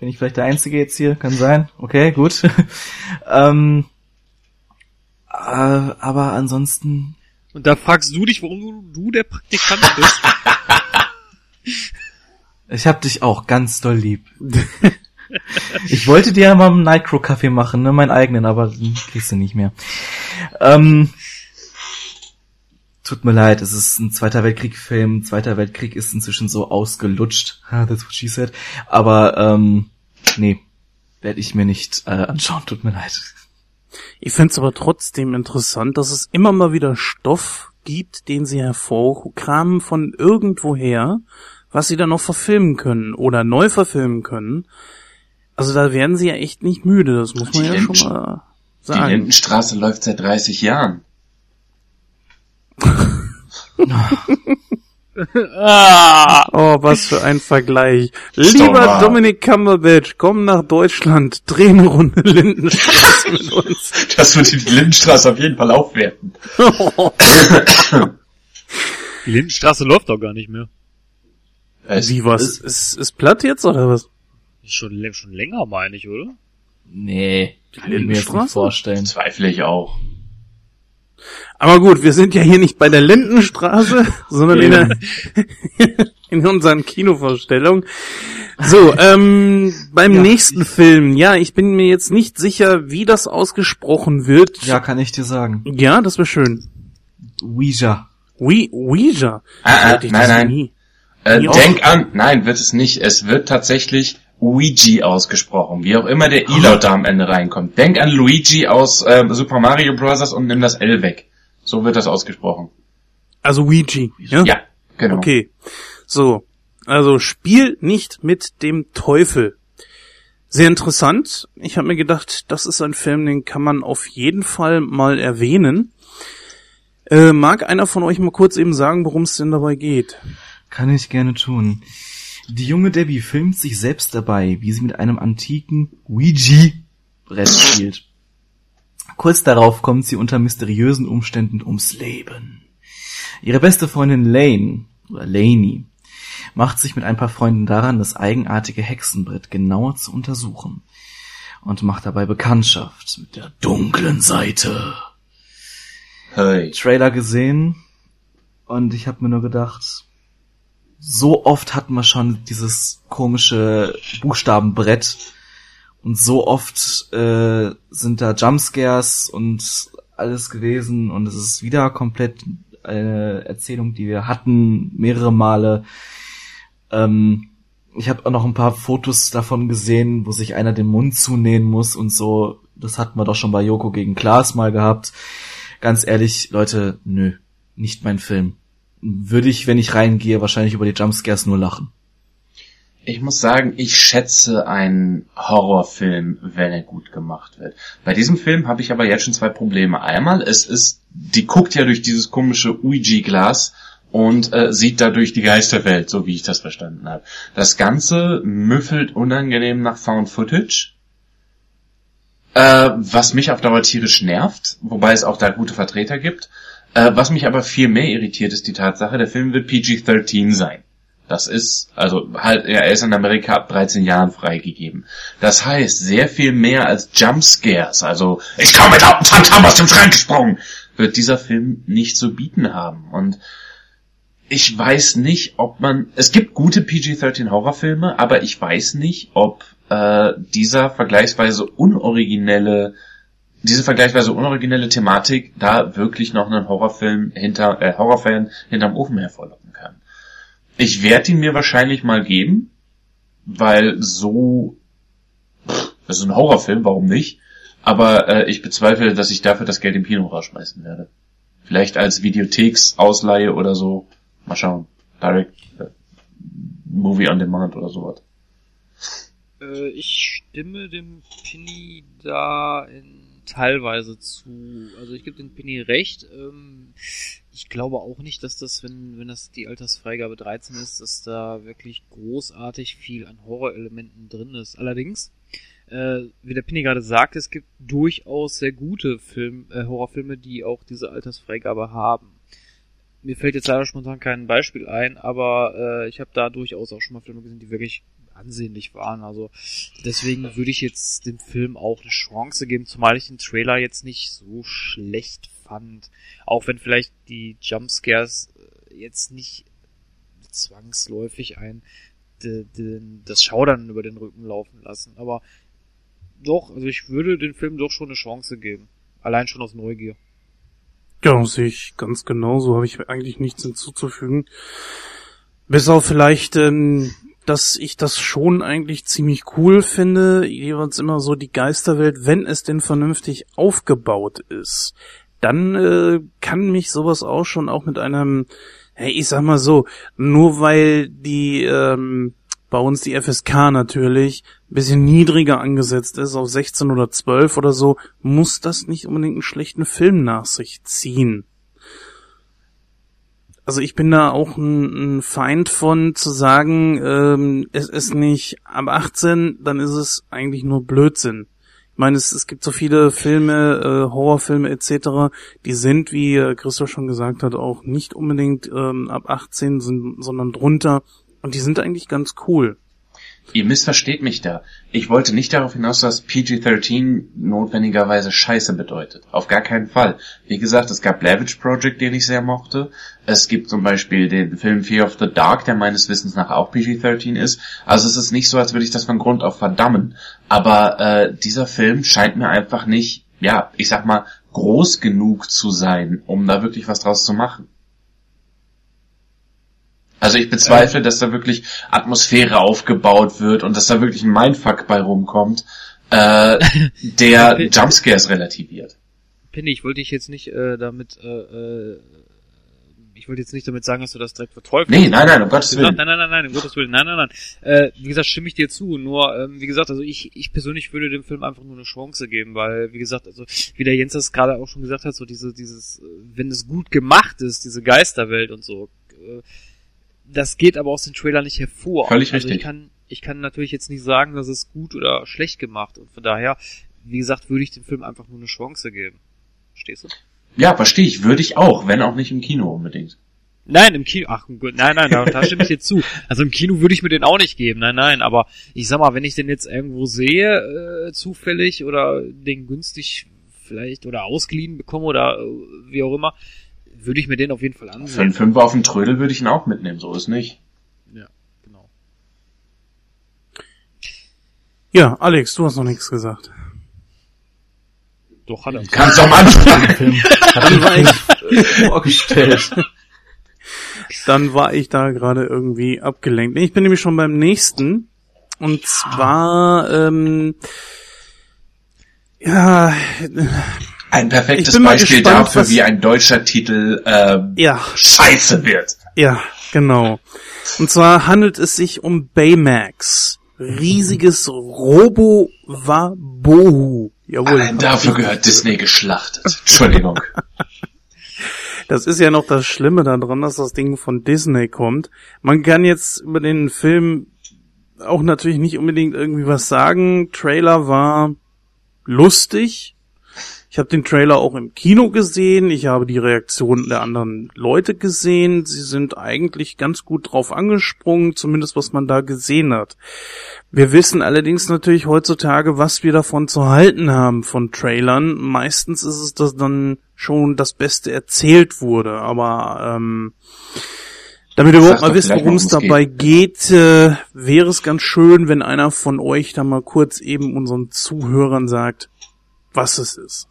Bin ich vielleicht der Einzige jetzt hier? Kann sein. Okay, gut. ähm, äh, aber ansonsten. Und da fragst du dich, warum du, du der Praktikant bist. Ich hab dich auch ganz doll lieb. ich wollte dir ja mal einen Nightcrow-Kaffee machen, ne, meinen eigenen, aber den kriegst du nicht mehr. Ähm, tut mir leid, es ist ein Zweiter Weltkrieg-Film. Zweiter Weltkrieg ist inzwischen so ausgelutscht. Ha, that's what she said. Aber, ähm, nee, werde ich mir nicht äh, anschauen, tut mir leid. Ich finde es aber trotzdem interessant, dass es immer mal wieder Stoff gibt, den sie hervorkramen von irgendwoher, was sie dann noch verfilmen können oder neu verfilmen können. Also da werden sie ja echt nicht müde, das muss man Die ja Linden- schon mal Die sagen. Lindenstraße läuft seit 30 Jahren. ah, Oh, was für ein Vergleich. Lieber wahr. Dominik Cumberbatch, komm nach Deutschland, dreh eine Runde Lindenstraße mit uns. Das wird die Lindenstraße auf jeden Fall aufwerten. die Lindenstraße läuft doch gar nicht mehr. Es Wie was? ist- Ist, ist platt jetzt oder was? Schon, schon länger, meine ich, oder? Nee, kann ich mir jetzt Lindenstraße? nicht vorstellen. Zweifle ich auch. Aber gut, wir sind ja hier nicht bei der Lindenstraße, sondern in, der, in unseren Kinovorstellungen. So, ähm, beim Ja, nächsten ich- Film, ja, ich bin mir jetzt nicht sicher, wie das ausgesprochen wird. Ja, kann ich dir sagen. Ja, das wäre schön. Ouija. We Ouija. Ah, ah, nein, nein. nie. Äh, Wie denk an, nein, wird es nicht. Es wird tatsächlich Ouija ausgesprochen. Wie auch immer der I-Laut da am Ende reinkommt. Denk an Luigi aus äh, Super Mario Bros. und nimm das L weg. So wird das ausgesprochen. Also Ouija. Ja? Ja, genau. Okay. So. Also Spiel nicht mit dem Teufel. Sehr interessant. Ich habe mir gedacht, das ist ein Film, den kann man auf jeden Fall mal erwähnen. Äh, mag einer von euch mal kurz eben sagen, worum es denn dabei geht? Kann ich gerne tun. Die junge Debbie filmt sich selbst dabei, wie sie mit einem antiken Ouija-Brett spielt. Kurz darauf kommt sie unter mysteriösen Umständen ums Leben. Ihre beste Freundin Lane, oder Laney, macht sich mit ein paar Freunden daran, das eigenartige Hexenbrett genauer zu untersuchen und macht dabei Bekanntschaft mit der dunklen Seite. Hey. Trailer gesehen und ich habe mir nur gedacht, so oft hatten wir schon dieses komische Buchstabenbrett und so oft äh, sind da Jumpscares und alles gewesen und es ist wieder komplett eine Erzählung, die wir hatten mehrere Male. Ähm, ich habe auch noch ein paar Fotos davon gesehen, wo sich einer den Mund zunähen muss und so. Das hatten wir doch schon bei Joko gegen Klaas mal gehabt ganz ehrlich, Leute, nö, nicht mein Film. Würde ich, wenn ich reingehe, wahrscheinlich über die Jumpscares nur lachen. Ich muss sagen, ich schätze einen Horrorfilm, wenn er gut gemacht wird. Bei diesem Film habe ich aber jetzt schon zwei Probleme. Einmal, es ist, die guckt ja durch dieses komische Ouija-Glas und äh, sieht dadurch die Geisterwelt, so wie ich das verstanden habe. Das Ganze müffelt unangenehm nach Found Footage. Äh, was mich auf Dauer tierisch nervt, wobei es auch da gute Vertreter gibt. Äh, was mich aber viel mehr irritiert, ist die Tatsache, der Film wird PG-13 sein. Das ist, also halt, er ist in Amerika ab 13 Jahren freigegeben. Das heißt, sehr viel mehr als Jumpscares, also ich komme mit einem Phantom aus dem Schrank gesprungen, wird dieser Film nicht zu bieten haben. Und ich weiß nicht, ob man, es gibt gute PG-13 Horrorfilme, aber ich weiß nicht, ob äh, dieser vergleichsweise unoriginelle, diese vergleichsweise unoriginelle Thematik da wirklich noch einen Horrorfilm hinter, äh, Horrorfan hinterm Ofen hervorlocken kann. Ich werde ihn mir wahrscheinlich mal geben, weil so, pff, das ist ein Horrorfilm, warum nicht? Aber äh, ich bezweifle, dass ich dafür das Geld im Kino rausschmeißen werde. Vielleicht als Videotheksausleihe oder so. Mal schauen. Direct äh, Movie on Demand oder sowas. Äh, ich stimme dem Pini da in teilweise zu. Also ich gebe den Penny recht. Ähm, ich glaube auch nicht, dass das, wenn, wenn das die Altersfreigabe 13 ist, dass da wirklich großartig viel an Horrorelementen drin ist. Allerdings, äh, wie der Penny gerade sagt, es gibt durchaus sehr gute Film, äh, Horrorfilme, die auch diese Altersfreigabe haben. Mir fällt jetzt leider spontan kein Beispiel ein, aber äh, ich habe da durchaus auch schon mal Filme gesehen, die wirklich ansehnlich waren. Also deswegen würde ich jetzt dem Film auch eine Chance geben, zumal ich den Trailer jetzt nicht so schlecht fand. Auch wenn vielleicht die Jumpscares äh, jetzt nicht zwangsläufig ein das Schaudern über den Rücken laufen lassen. Aber doch, also ich würde den Film doch schon eine Chance geben. Allein schon aus Neugier. Ja, sehe ich ganz genau. So habe ich eigentlich nichts hinzuzufügen. Bis auf vielleicht, ähm, dass ich das schon eigentlich ziemlich cool finde, jeweils immer so die Geisterwelt, wenn es denn vernünftig aufgebaut ist. Dann äh, kann mich sowas auch schon auch mit einem, hey, ich sag mal so, nur weil die ähm, bei uns die FSK natürlich ein bisschen niedriger angesetzt ist, auf 16 oder 12 oder so, muss das nicht unbedingt einen schlechten Film nach sich ziehen. Also ich bin da auch ein, ein Feind von zu sagen, ähm, es ist nicht ab 18, dann ist es eigentlich nur Blödsinn. Ich meine, es, es gibt so viele Filme, äh, Horrorfilme etc., die sind, wie äh, Christoph schon gesagt hat, auch nicht unbedingt ähm, ab 18, sind, sondern drunter. Und die sind eigentlich ganz cool. Ihr missversteht mich da. Ich wollte nicht darauf hinaus, dass PG-13 notwendigerweise Scheiße bedeutet. Auf gar keinen Fall. Wie gesagt, es gab Blavich Project, den ich sehr mochte. Es gibt zum Beispiel den Film Fear of the Dark, der meines Wissens nach auch PG-13 ist. Also es ist nicht so, als würde ich das von Grund auf verdammen. Aber äh, dieser Film scheint mir einfach nicht, ja, ich sag mal, groß genug zu sein, um da wirklich was draus zu machen. Also ich bezweifle, dass da wirklich Atmosphäre aufgebaut wird und dass da wirklich ein Mindfuck bei rumkommt, äh, der Jumpscares relativiert. Penny, ich wollte dich jetzt nicht äh, damit, äh, äh, ich wollte jetzt nicht damit sagen, dass du das direkt verteufelst. Nee, nein, nein, um Gottes Willen. Nein, nein, nein, nein, um Gottes Willen, nein, nein, nein. Äh, wie gesagt, stimme ich dir zu. Nur, ähm, wie gesagt, also ich, ich persönlich würde dem Film einfach nur eine Chance geben, weil, wie gesagt, also wie der Jens das gerade auch schon gesagt hat, so diese, dieses, äh, wenn es gut gemacht ist, diese Geisterwelt und so. Äh, das geht aber aus den Trailer nicht hervor. Völlig also richtig. Ich kann, ich kann natürlich jetzt nicht sagen, dass es gut oder schlecht gemacht und von daher, wie gesagt, würde ich dem Film einfach nur eine Chance geben. Verstehst du? Ja, verstehe ich. Würde ich auch, wenn auch nicht im Kino unbedingt. Nein, im Kino, ach gut, nein, nein, da, da stimme ich dir zu. Also im Kino würde ich mir den auch nicht geben, nein, nein, aber ich sag mal, wenn ich den jetzt irgendwo sehe, äh, zufällig oder den günstig vielleicht oder ausgeliehen bekomme oder äh, wie auch immer, würde ich mir den auf jeden Fall Für einen ansehen. Fünfer auf den Trödel würde ich ihn auch mitnehmen, so ist nicht. Ja, genau. Ja, Alex, du hast noch nichts gesagt. Doch, hat er. Kannst anfangen. Film hat war ich, vorgestellt. dann war ich da gerade irgendwie abgelenkt. Nee, Ich bin nämlich schon beim nächsten. Und zwar, ähm, ja, Ein perfektes Beispiel gespannt, dafür, wie ein deutscher Titel ähm, ja, scheiße wird. ja, genau. Und zwar handelt es sich um Baymax. Riesiges Robo-Wabohu. Jawohl. Allein dafür gehört Disney geschlachtet. Entschuldigung. Das ist ja noch das Schlimme daran, dass das Ding von Disney kommt. Man kann jetzt über den Film auch natürlich nicht unbedingt irgendwie was sagen. Trailer war lustig. Ich habe den Trailer auch im Kino gesehen. Ich habe die Reaktionen der anderen Leute gesehen. Sie sind eigentlich ganz gut drauf angesprungen, zumindest was man da gesehen hat. Wir wissen allerdings natürlich heutzutage, was wir davon zu halten haben von Trailern. Meistens ist es, dass dann schon das Beste erzählt wurde, aber ähm, damit ihr überhaupt mal wisst, worum es worum es dabei geht, äh, wäre es ganz schön, wenn einer von euch da mal kurz eben unseren Zuhörern sagt, was es ist.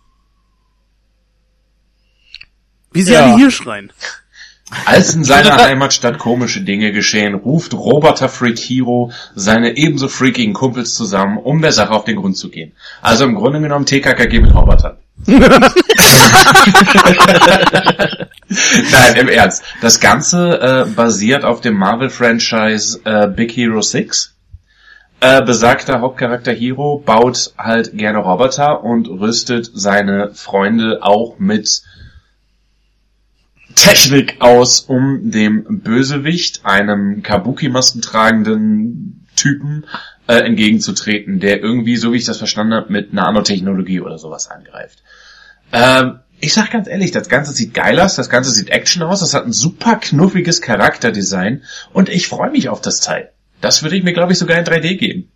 Wie sie Ja. alle hier schreien. Als in seiner Heimatstadt komische Dinge geschehen, ruft Roboter Freak Hero seine ebenso freakigen Kumpels zusammen, um der Sache auf den Grund zu gehen. Also im Grunde genommen TKKG mit Robotern. Nein, im Ernst. Das Ganze äh, basiert auf dem Marvel-Franchise äh, Big Hero 6. Äh, besagter Hauptcharakter Hiro baut halt gerne Roboter und rüstet seine Freunde auch mit Technik aus, um dem Bösewicht, einem Kabuki-Masken tragenden Typen, äh, entgegenzutreten, der irgendwie, so wie ich das verstanden habe, mit Nanotechnologie oder sowas angreift. Ähm, ich sag ganz ehrlich, das Ganze sieht geil aus, das Ganze sieht Action aus, das hat ein super knuffiges Charakterdesign und ich freue mich auf das Teil. Das würde ich mir, glaube ich, sogar in 3D geben.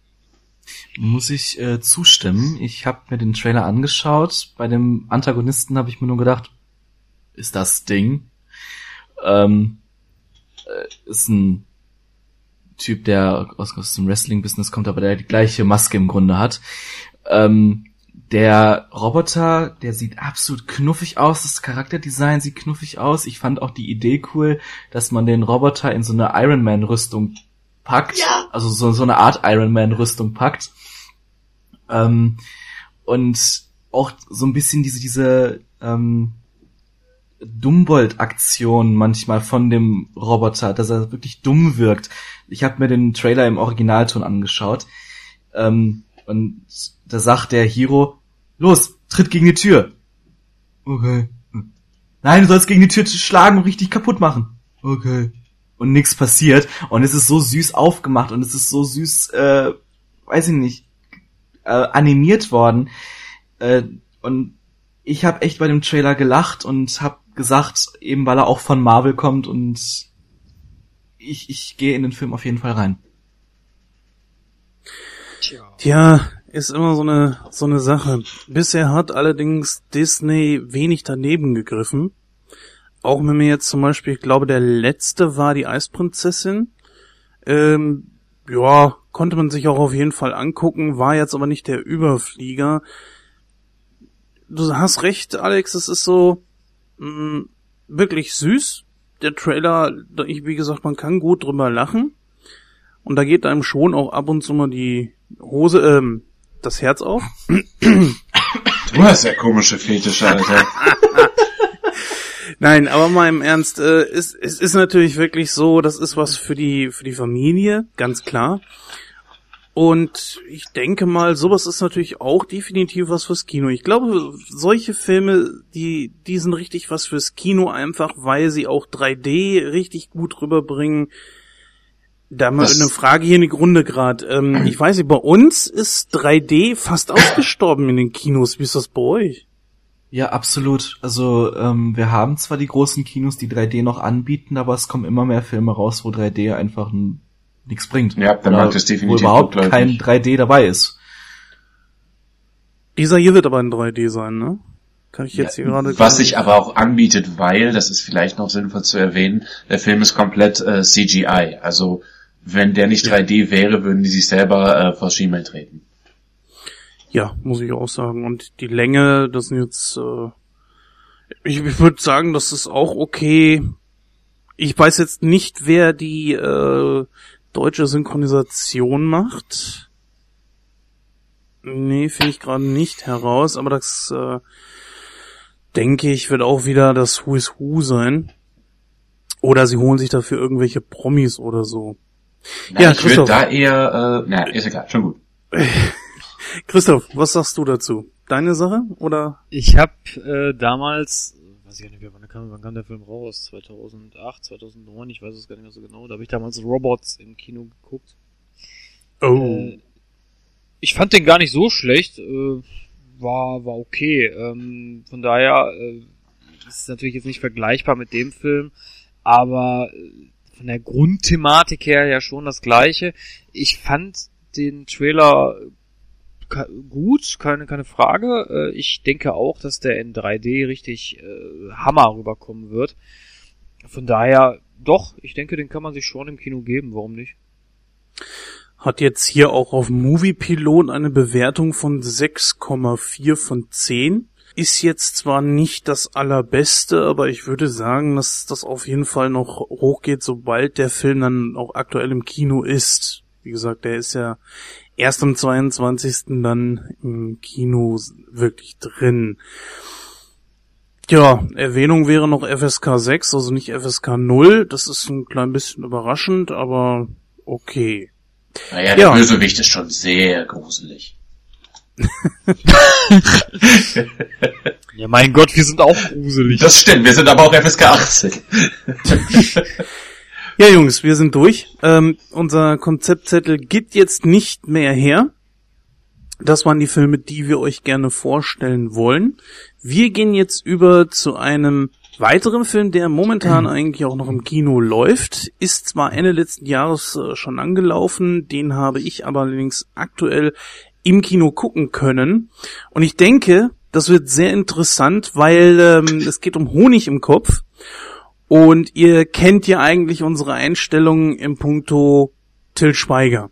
Muss ich äh, zustimmen. Ich habe mir den Trailer angeschaut. Bei dem Antagonisten habe ich mir nur gedacht, ist das Ding? Ähm, äh, ist ein Typ, der aus, aus dem Wrestling-Business kommt, aber der die gleiche Maske im Grunde hat. Ähm, der Roboter, der sieht absolut knuffig aus. Das Charakterdesign sieht knuffig aus. Ich fand auch die Idee cool, dass man den Roboter in so eine Iron Man Rüstung packt. Ja. Also so, so eine Art Iron Man Rüstung packt. Ähm, und auch so ein bisschen diese, diese, ähm, Dummbold-Aktion manchmal von dem Roboter, dass er wirklich dumm wirkt. Ich habe mir den Trailer im Originalton angeschaut. Ähm, und da sagt der Hero, los, tritt gegen die Tür. Okay. Nein, du sollst gegen die Tür schlagen und richtig kaputt machen. Okay. Und nichts passiert. Und es ist so süß aufgemacht und es ist so süß, äh, weiß ich nicht, äh, animiert worden. Äh, und ich habe echt bei dem Trailer gelacht und habe gesagt, eben weil er auch von Marvel kommt und ich, ich gehe in den Film auf jeden Fall rein. Tja, ist immer so eine, so eine Sache. Bisher hat allerdings Disney wenig daneben gegriffen. Auch wenn mir jetzt zum Beispiel, ich glaube, der letzte war die Eisprinzessin. Ähm, ja, konnte man sich auch auf jeden Fall angucken, war jetzt aber nicht der Überflieger. Du hast recht, Alex, es ist so mh, mm, wirklich süß. Der Trailer, ich, wie gesagt, man kann gut drüber lachen. Und da geht einem schon auch ab und zu mal die Hose, ähm, das Herz auf. Du hast ja komische Fetische, Alter. Nein, aber mal im Ernst, äh, es, es ist natürlich wirklich so, das ist was für die, für die Familie, ganz klar. Und ich denke mal, sowas ist natürlich auch definitiv was fürs Kino. Ich glaube, solche Filme, die, die sind richtig was fürs Kino, einfach weil sie auch 3D richtig gut rüberbringen. Da mal eine Frage hier in die Grunde gerade. Ähm, ich weiß nicht, bei uns ist 3D fast ausgestorben in den Kinos. Wie ist das bei euch? Ja, absolut. Also ähm, wir haben zwar die großen Kinos, die 3D noch anbieten, aber es kommen immer mehr Filme raus, wo 3D einfach nichts bringt. Ja, dann mag das definitiv wo überhaupt kein 3D dabei ist. Dieser hier wird aber in 3D sein, ne? Kann ich jetzt ja, hier gerade. Was sich aber auch anbietet, weil, das ist vielleicht noch sinnvoll zu erwähnen, der Film ist komplett äh, CGI. Also wenn der nicht 3D wäre, würden die sich selber äh, vor Schienbein treten. Ja, muss ich auch sagen. Und die Länge, das sind jetzt, äh, ich, ich würde sagen, das ist auch okay. Ich weiß jetzt nicht, wer die äh, deutsche Synchronisation macht. Nee, finde ich gerade nicht heraus, aber das äh, denke ich, wird auch wieder das Who is Who sein. Oder sie holen sich dafür irgendwelche Promis oder so. Na, ja, ich würde da eher, äh, na, ist egal, schon gut. Christoph, was sagst du dazu? Deine Sache oder? Ich habe äh, damals, weiß ich gar nicht mehr, wann kam, wann kam der Film raus? 2008, 2009, ich weiß es gar nicht mehr so genau. Da habe ich damals Robots im Kino geguckt. Oh. Äh, ich fand den gar nicht so schlecht. Äh, war war okay. Ähm, von daher äh, ist es natürlich jetzt nicht vergleichbar mit dem Film, aber äh, von der Grundthematik her ja schon das gleiche. Ich fand den Trailer gut, keine, keine Frage. Äh, ich denke auch, dass der in 3D richtig äh, Hammer rüberkommen wird. Von daher, doch, ich denke, den kann man sich schon im Kino geben, warum nicht? Hat jetzt hier auch auf Moviepilot eine Bewertung von 6,4 von 10 ist jetzt zwar nicht das allerbeste, aber ich würde sagen, dass das auf jeden Fall noch hochgeht, sobald der Film dann auch aktuell im Kino ist. Wie gesagt, der ist ja erst am 22. dann im Kino wirklich drin. Ja, Erwähnung wäre noch FSK 6, also nicht FSK 0. Das ist ein klein bisschen überraschend, aber okay. Naja, der Ja. Bösewicht ist schon sehr gruselig. Ja, mein Gott, wir sind auch gruselig. Das stimmt, wir sind aber auch FSK 18. Ja, Jungs, wir sind durch. Ähm, unser Konzeptzettel gibt jetzt nicht mehr her. Das waren die Filme, die wir euch gerne vorstellen wollen. Wir gehen jetzt über zu einem weiteren Film, der momentan eigentlich auch noch im Kino läuft. Ist zwar Ende letzten Jahres äh, schon angelaufen, den habe ich aber allerdings aktuell im Kino gucken können. Und ich denke, das wird sehr interessant, weil ähm, es geht um Honig im Kopf. Und ihr kennt ja eigentlich unsere Einstellungen im Punkto Till Schweiger.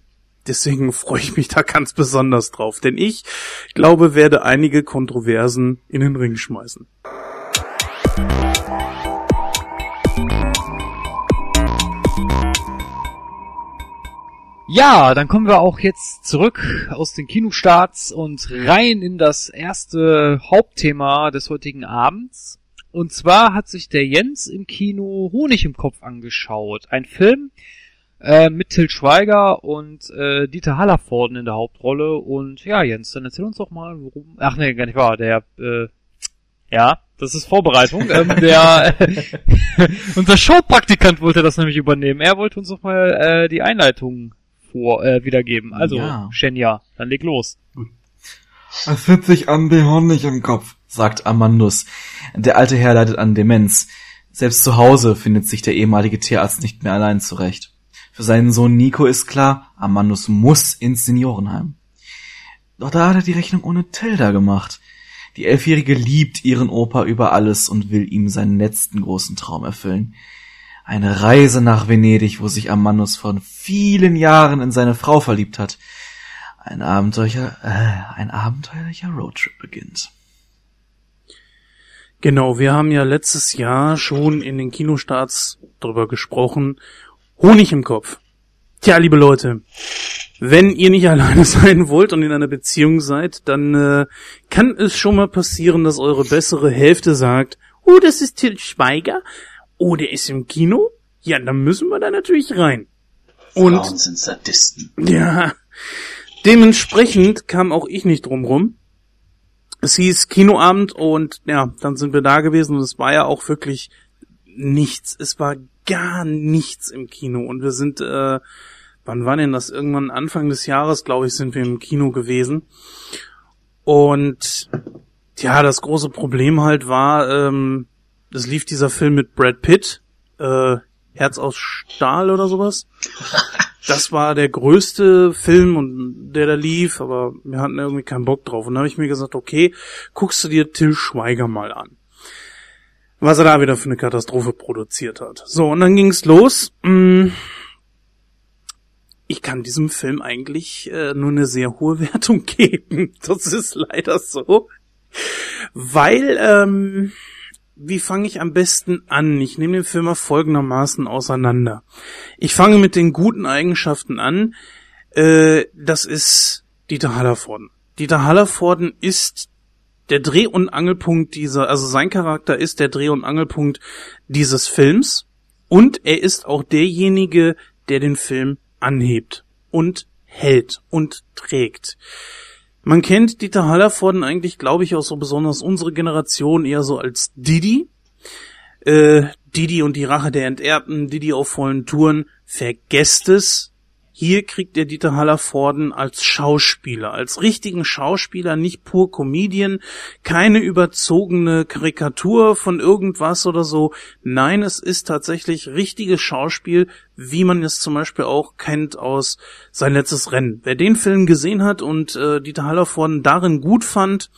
Deswegen freue ich mich da ganz besonders drauf, denn ich glaube, werde einige Kontroversen in den Ring schmeißen. Ja, dann kommen wir auch jetzt zurück aus den Kinostarts und rein in das erste Hauptthema des heutigen Abends. Und zwar hat sich der Jens im Kino Honig im Kopf angeschaut. Ein Film äh, mit Till Schweiger und äh, Dieter Hallervorden in der Hauptrolle. Und ja, Jens, dann erzähl uns doch mal, worum... Ach nee, gar nicht wahr. Der, äh, ja, das ist Vorbereitung. ähm, der unser Showpraktikant wollte das nämlich übernehmen. Er wollte uns doch mal äh, die Einleitung vor äh, wiedergeben. Also, Ja. Shenya, dann leg los. Es fühlt sich an wie Honig im Kopf, sagt Amandus. Der alte Herr leidet an Demenz. Selbst zu Hause findet sich der ehemalige Tierarzt nicht mehr allein zurecht. Für seinen Sohn Nico ist klar, Amandus muss ins Seniorenheim. Doch da hat er die Rechnung ohne Tilda gemacht. Die Elfjährige liebt ihren Opa über alles und will ihm seinen letzten großen Traum erfüllen. Eine Reise nach Venedig, wo sich Amandus vor vielen Jahren in seine Frau verliebt hat. Ein abenteuerlicher, äh, ein abenteuerlicher Roadtrip beginnt. Genau, wir haben ja letztes Jahr schon in den Kinostarts drüber gesprochen. Honig im Kopf. Tja, liebe Leute, wenn ihr nicht alleine sein wollt und in einer Beziehung seid, dann äh, kann es schon mal passieren, dass eure bessere Hälfte sagt, oh, das ist Til Schweiger, oh, der ist im Kino, ja, dann müssen wir da natürlich rein. Und Frauen sind Sadisten. ja, dementsprechend kam auch ich nicht drum rum. Es hieß Kinoabend und ja, dann sind wir da gewesen und es war ja auch wirklich nichts. Es war gar nichts im Kino und wir sind, äh, wann war denn das? Irgendwann Anfang des Jahres, glaube ich, sind wir im Kino gewesen. Und ja, das große Problem halt war, ähm, es lief dieser Film mit Brad Pitt, äh, Herz aus Stahl oder sowas. Das war der größte Film und der da lief, aber wir hatten irgendwie keinen Bock drauf. Und dann habe ich mir gesagt, okay, guckst du dir Till Schweiger mal an. Was er da wieder für eine Katastrophe produziert hat. So, und dann ging's los. Mm, Ich kann diesem Film eigentlich äh, nur eine sehr hohe Wertung geben. Das ist leider so. Weil, ähm, wie fange ich am besten an? Ich nehme den Film folgendermaßen auseinander. Ich fange mit den guten Eigenschaften an. Äh, das ist Dieter Hallervorden. Dieter Hallervorden ist der Dreh- und Angelpunkt dieser, also sein Charakter ist der Dreh- und Angelpunkt dieses Films. Und er ist auch derjenige, der den Film anhebt und hält und trägt. Man kennt Dieter Hallervorden eigentlich, glaube ich, auch so besonders unsere Generation eher so als Didi. Äh, Didi und die Rache der Enterbten, Didi auf vollen Touren, vergesst es. Hier kriegt er Dieter Hallervorden als Schauspieler, als richtigen Schauspieler, nicht pur Comedian, keine überzogene Karikatur von irgendwas oder so. Nein, es ist tatsächlich richtiges Schauspiel, wie man es zum Beispiel auch kennt aus sein letztes Rennen. Wer den Film gesehen hat und äh, Dieter Hallervorden darin gut fand,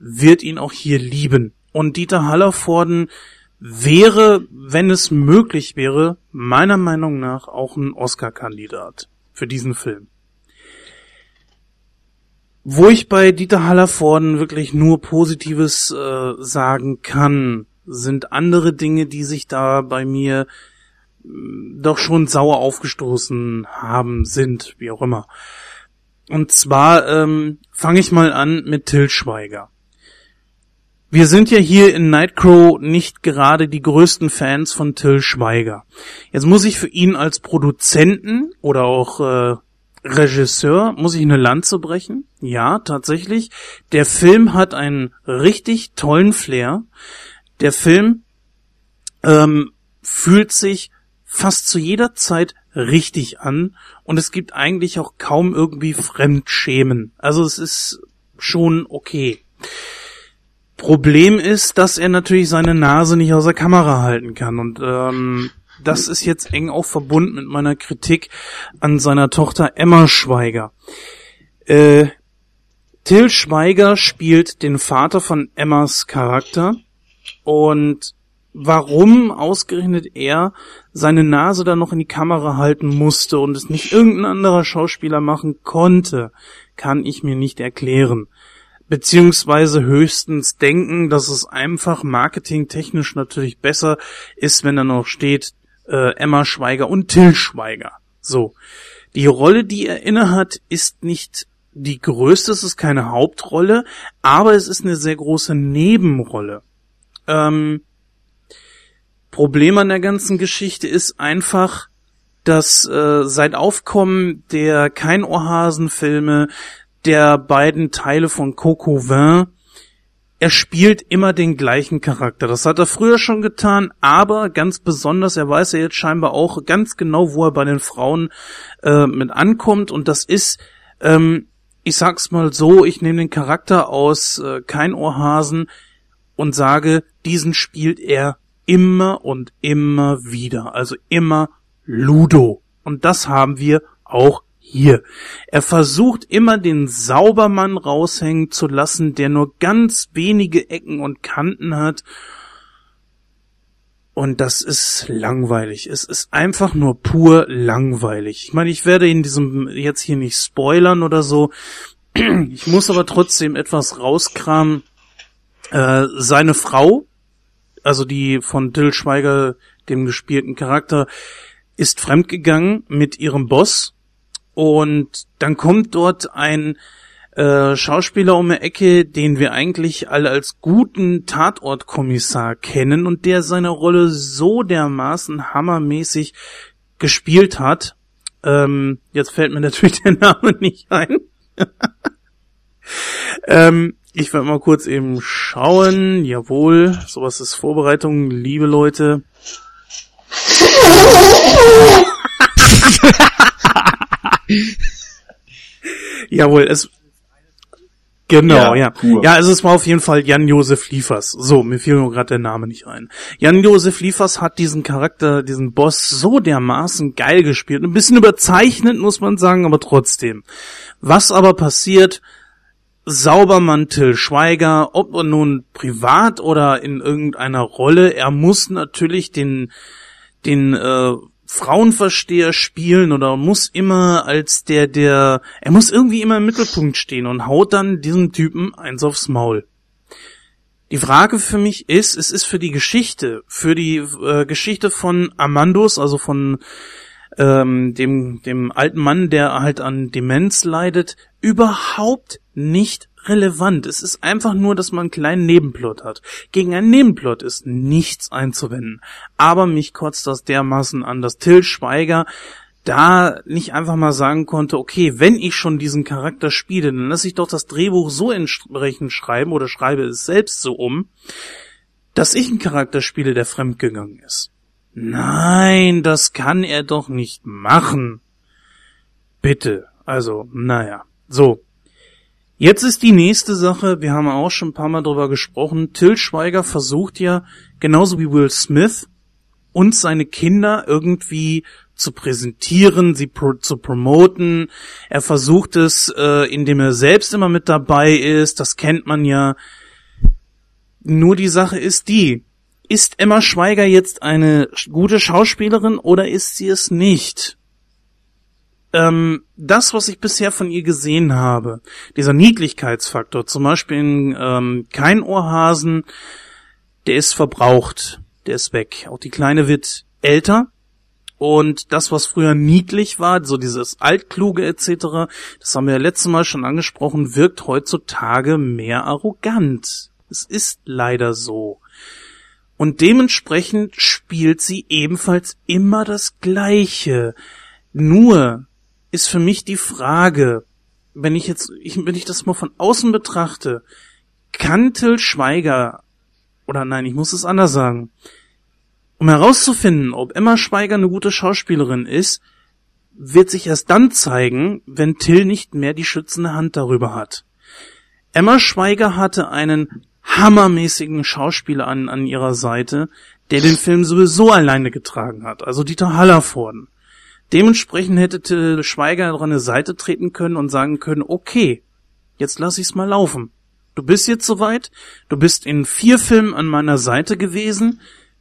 wird ihn auch hier lieben. Und Dieter Hallervorden wäre, wenn es möglich wäre, meiner Meinung nach auch ein Oscar-Kandidat für diesen Film. Wo ich bei Dieter Hallervorden wirklich nur Positives äh, sagen kann, sind andere Dinge, die sich da bei mir mh, doch schon sauer aufgestoßen haben, sind, wie auch immer. Und zwar ähm, fange ich mal an mit Till Schweiger. Wir sind ja hier in Nightcrow nicht gerade die größten Fans von Till Schweiger. Jetzt muss ich für ihn als Produzenten oder auch äh, Regisseur muss ich eine Lanze brechen. Ja, tatsächlich. Der Film hat einen richtig tollen Flair. Der Film ähm, fühlt sich fast zu jeder Zeit richtig an und es gibt eigentlich auch kaum irgendwie Fremdschämen. Also es ist schon okay. Problem ist, dass er natürlich seine Nase nicht aus der Kamera halten kann und ähm, das ist jetzt eng auch verbunden mit meiner Kritik an seiner Tochter Emma Schweiger. Äh, Till Schweiger spielt den Vater von Emmas Charakter und warum ausgerechnet er seine Nase da noch in die Kamera halten musste und es nicht irgendein anderer Schauspieler machen konnte, kann ich mir nicht erklären. Beziehungsweise höchstens denken, dass es einfach marketingtechnisch natürlich besser ist, wenn da noch steht äh, Emma Schweiger und Till Schweiger. So. Die Rolle, die er innehat, ist nicht die größte, es ist keine Hauptrolle, aber es ist eine sehr große Nebenrolle. Ähm, Problem an der ganzen Geschichte ist einfach, dass äh, seit Aufkommen der Kein-Ohrhasen-Filme, der beiden Teile von Coco Vin, er spielt immer den gleichen Charakter. Das hat er früher schon getan, aber ganz besonders, er weiß ja jetzt scheinbar auch ganz genau, wo er bei den Frauen äh, mit ankommt. Und das ist, ähm, ich sag's mal so, ich nehme den Charakter aus äh, Kein Ohrhasen und sage, diesen spielt er immer und immer wieder. Also immer Ludo. Und das haben wir auch hier. Er versucht immer den Saubermann raushängen zu lassen, der nur ganz wenige Ecken und Kanten hat. Und das ist langweilig. Es ist einfach nur pur langweilig. Ich meine, ich werde in diesem jetzt hier nicht spoilern oder so. Ich muss aber trotzdem etwas rauskramen. Äh, seine Frau, also die von Dill Schweiger, dem gespielten Charakter, ist fremdgegangen mit ihrem Boss und dann kommt dort ein äh, Schauspieler um die Ecke, den wir eigentlich alle als guten Tatortkommissar kennen und der seine Rolle so dermaßen hammermäßig gespielt hat. Ähm, jetzt fällt mir natürlich der Name nicht ein. ähm, ich werde mal kurz eben schauen. Jawohl, sowas ist Vorbereitung, liebe Leute. Jawohl, es Genau, ja. Ja, ja also es war auf jeden Fall Jan-Josef Liefers. So, mir fiel nur gerade der Name nicht ein. Jan-Josef Liefers hat diesen Charakter, diesen Boss so dermaßen geil gespielt. Ein bisschen überzeichnet, muss man sagen, aber trotzdem. Was aber passiert, Saubermann Till Schweiger, ob nun privat oder in irgendeiner Rolle, er muss natürlich den, den äh, Frauenversteher spielen oder muss immer als der, der, er muss irgendwie immer im Mittelpunkt stehen und haut dann diesem Typen eins aufs Maul. Die Frage für mich ist, es ist für die Geschichte, für die äh, Geschichte von Amandus, also von ähm, dem, dem alten Mann, der halt an Demenz leidet, überhaupt nicht relevant. Es ist einfach nur, dass man einen kleinen Nebenplot hat. Gegen einen Nebenplot ist nichts einzuwenden. Aber mich kotzt das dermaßen an, dass Till Schweiger da nicht einfach mal sagen konnte, okay, wenn ich schon diesen Charakter spiele, dann lasse ich doch das Drehbuch so entsprechend schreiben oder schreibe es selbst so um, dass ich einen Charakter spiele, der fremdgegangen ist. Nein, das kann er doch nicht machen. Bitte. Also, naja. So. Jetzt ist die nächste Sache, wir haben auch schon ein paar Mal drüber gesprochen, Till Schweiger versucht ja, genauso wie Will Smith, uns seine Kinder irgendwie zu präsentieren, sie pro zu promoten. Er versucht es, äh, indem er selbst immer mit dabei ist, das kennt man ja. Nur die Sache ist die, ist Emma Schweiger jetzt eine gute Schauspielerin oder ist sie es nicht? Ähm, das, was ich bisher von ihr gesehen habe, dieser Niedlichkeitsfaktor, zum Beispiel in ähm, Kein Ohrhasen, der ist verbraucht, der ist weg. Auch die Kleine wird älter und das, was früher niedlich war, so dieses Altkluge etc., das haben wir ja letztes Mal schon angesprochen, wirkt heutzutage mehr arrogant. Es ist leider so. Und dementsprechend spielt sie ebenfalls immer das Gleiche. Nur ist für mich die Frage, wenn ich jetzt, ich, wenn ich das mal von außen betrachte, kann Till Schweiger, oder nein, ich muss es anders sagen, um herauszufinden, ob Emma Schweiger eine gute Schauspielerin ist, wird sich erst dann zeigen, wenn Till nicht mehr die schützende Hand darüber hat. Emma Schweiger hatte einen hammermäßigen Schauspieler an, an ihrer Seite, der den Film sowieso alleine getragen hat, also Dieter Hallervorden. Dementsprechend hätte Till Schweiger an eine Seite treten können und sagen können, okay, jetzt lass ich's mal laufen. Du bist jetzt soweit, du bist in vier Filmen an meiner Seite gewesen,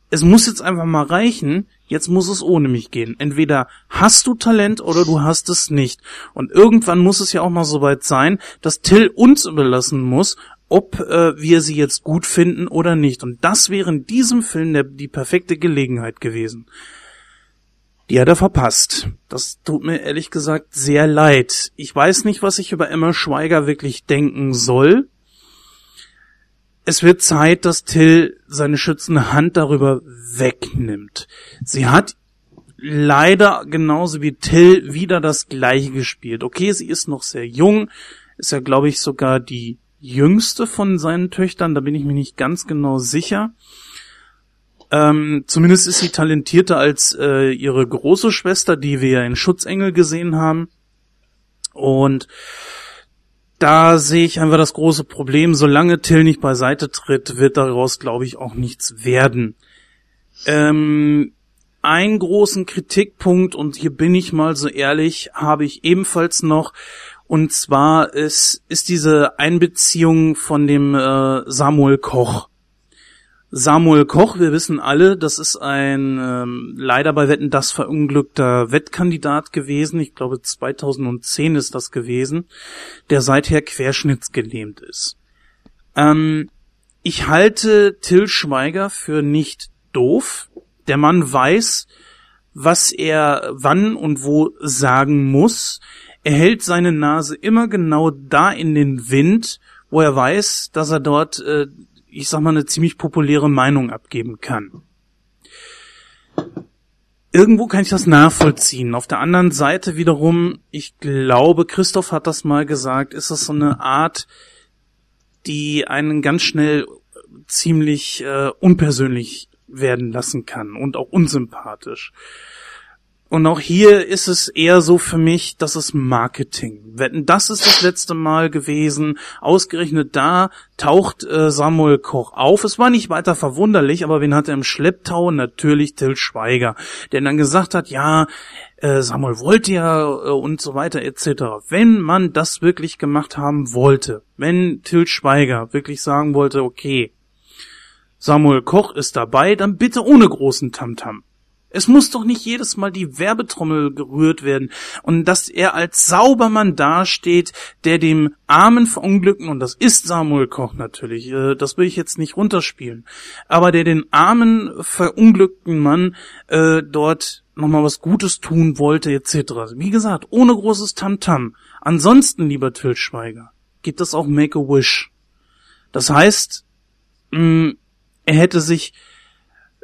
es muss jetzt einfach mal reichen, jetzt muss es ohne mich gehen. Entweder hast du Talent oder du hast es nicht. Und irgendwann muss es ja auch mal soweit sein, dass Till uns überlassen muss, ob äh, wir sie jetzt gut finden oder nicht. Und das wäre in diesem Film der, die perfekte Gelegenheit gewesen. Die hat er verpasst. Das tut mir ehrlich gesagt sehr leid. Ich weiß nicht, was ich über Emma Schweiger wirklich denken soll. Es wird Zeit, dass Till seine schützende Hand darüber wegnimmt. Sie hat leider genauso wie Till wieder das gleiche gespielt. Okay, sie ist noch sehr jung, ist ja glaube ich sogar die jüngste von seinen Töchtern, da bin ich mir nicht ganz genau sicher. Ähm, zumindest ist sie talentierter als äh, ihre große Schwester, die wir ja in Schutzengel gesehen haben. Und da sehe ich einfach das große Problem, solange Till nicht beiseite tritt, wird daraus, glaube ich, auch nichts werden. Ähm, einen großen Kritikpunkt, und hier bin ich mal so ehrlich, habe ich ebenfalls noch, und zwar ist, ist diese Einbeziehung von dem äh, Samuel Koch. Samuel Koch, wir wissen alle, das ist ein ähm, leider bei Wetten das verunglückter Wettkandidat gewesen. Ich glaube 2010 ist das gewesen, der seither querschnittsgelähmt ist. Ähm, ich halte Till Schweiger für nicht doof. Der Mann weiß, was er wann und wo sagen muss. Er hält seine Nase immer genau da in den Wind, wo er weiß, dass er dort äh, ich sag mal, eine ziemlich populäre Meinung abgeben kann. Irgendwo kann ich das nachvollziehen. Auf der anderen Seite wiederum, ich glaube, Christoph hat das mal gesagt, ist das so eine Art, die einen ganz schnell ziemlich äh, unpersönlich werden lassen kann und auch unsympathisch. Und auch hier ist es eher so für mich, das ist Marketing. Wetten, das ist das letzte Mal gewesen. Ausgerechnet da taucht äh, Samuel Koch auf. Es war nicht weiter verwunderlich, aber wen hat er im Schlepptau? Natürlich Till Schweiger, der dann gesagt hat, ja, äh, Samuel wollte ja äh, und so weiter etc. Wenn man das wirklich gemacht haben wollte, wenn Till Schweiger wirklich sagen wollte, okay, Samuel Koch ist dabei, dann bitte ohne großen Tamtam. -Tam. Es muss doch nicht jedes Mal die Werbetrommel gerührt werden und dass er als Saubermann dasteht, der dem armen Verunglückten, und das ist Samuel Koch natürlich, äh, das will ich jetzt nicht runterspielen, aber der den armen verunglückten Mann äh, dort nochmal was Gutes tun wollte, etc. Wie gesagt, ohne großes Tamtam. -Tam. Ansonsten, lieber Till Schweiger, gibt es auch Make-A-Wish. Das heißt, mh, er hätte sich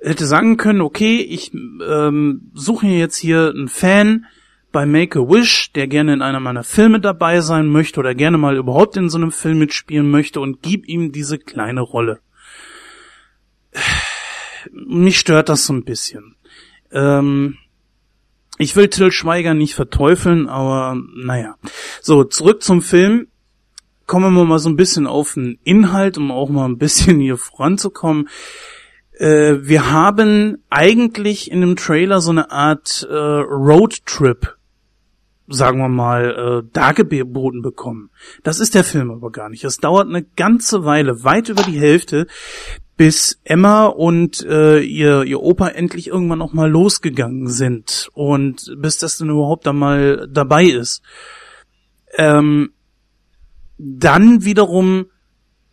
hätte sagen können, okay, ich ähm, suche jetzt hier einen Fan bei Make-A-Wish, der gerne in einer meiner Filme dabei sein möchte oder gerne mal überhaupt in so einem Film mitspielen möchte und gib ihm diese kleine Rolle. Mich stört das so ein bisschen. Ähm, ich will Till Schweiger nicht verteufeln, aber naja. So, zurück zum Film. Kommen wir mal so ein bisschen auf den Inhalt, um auch mal ein bisschen hier voranzukommen. Äh, wir haben eigentlich in dem Trailer so eine Art äh, Roadtrip, sagen wir mal, äh, dargeboten bekommen. Das ist der Film aber gar nicht. Es dauert eine ganze Weile, weit über die Hälfte, bis Emma und äh, ihr, ihr Opa endlich irgendwann noch mal losgegangen sind und bis das dann überhaupt einmal dabei ist. Ähm, dann wiederum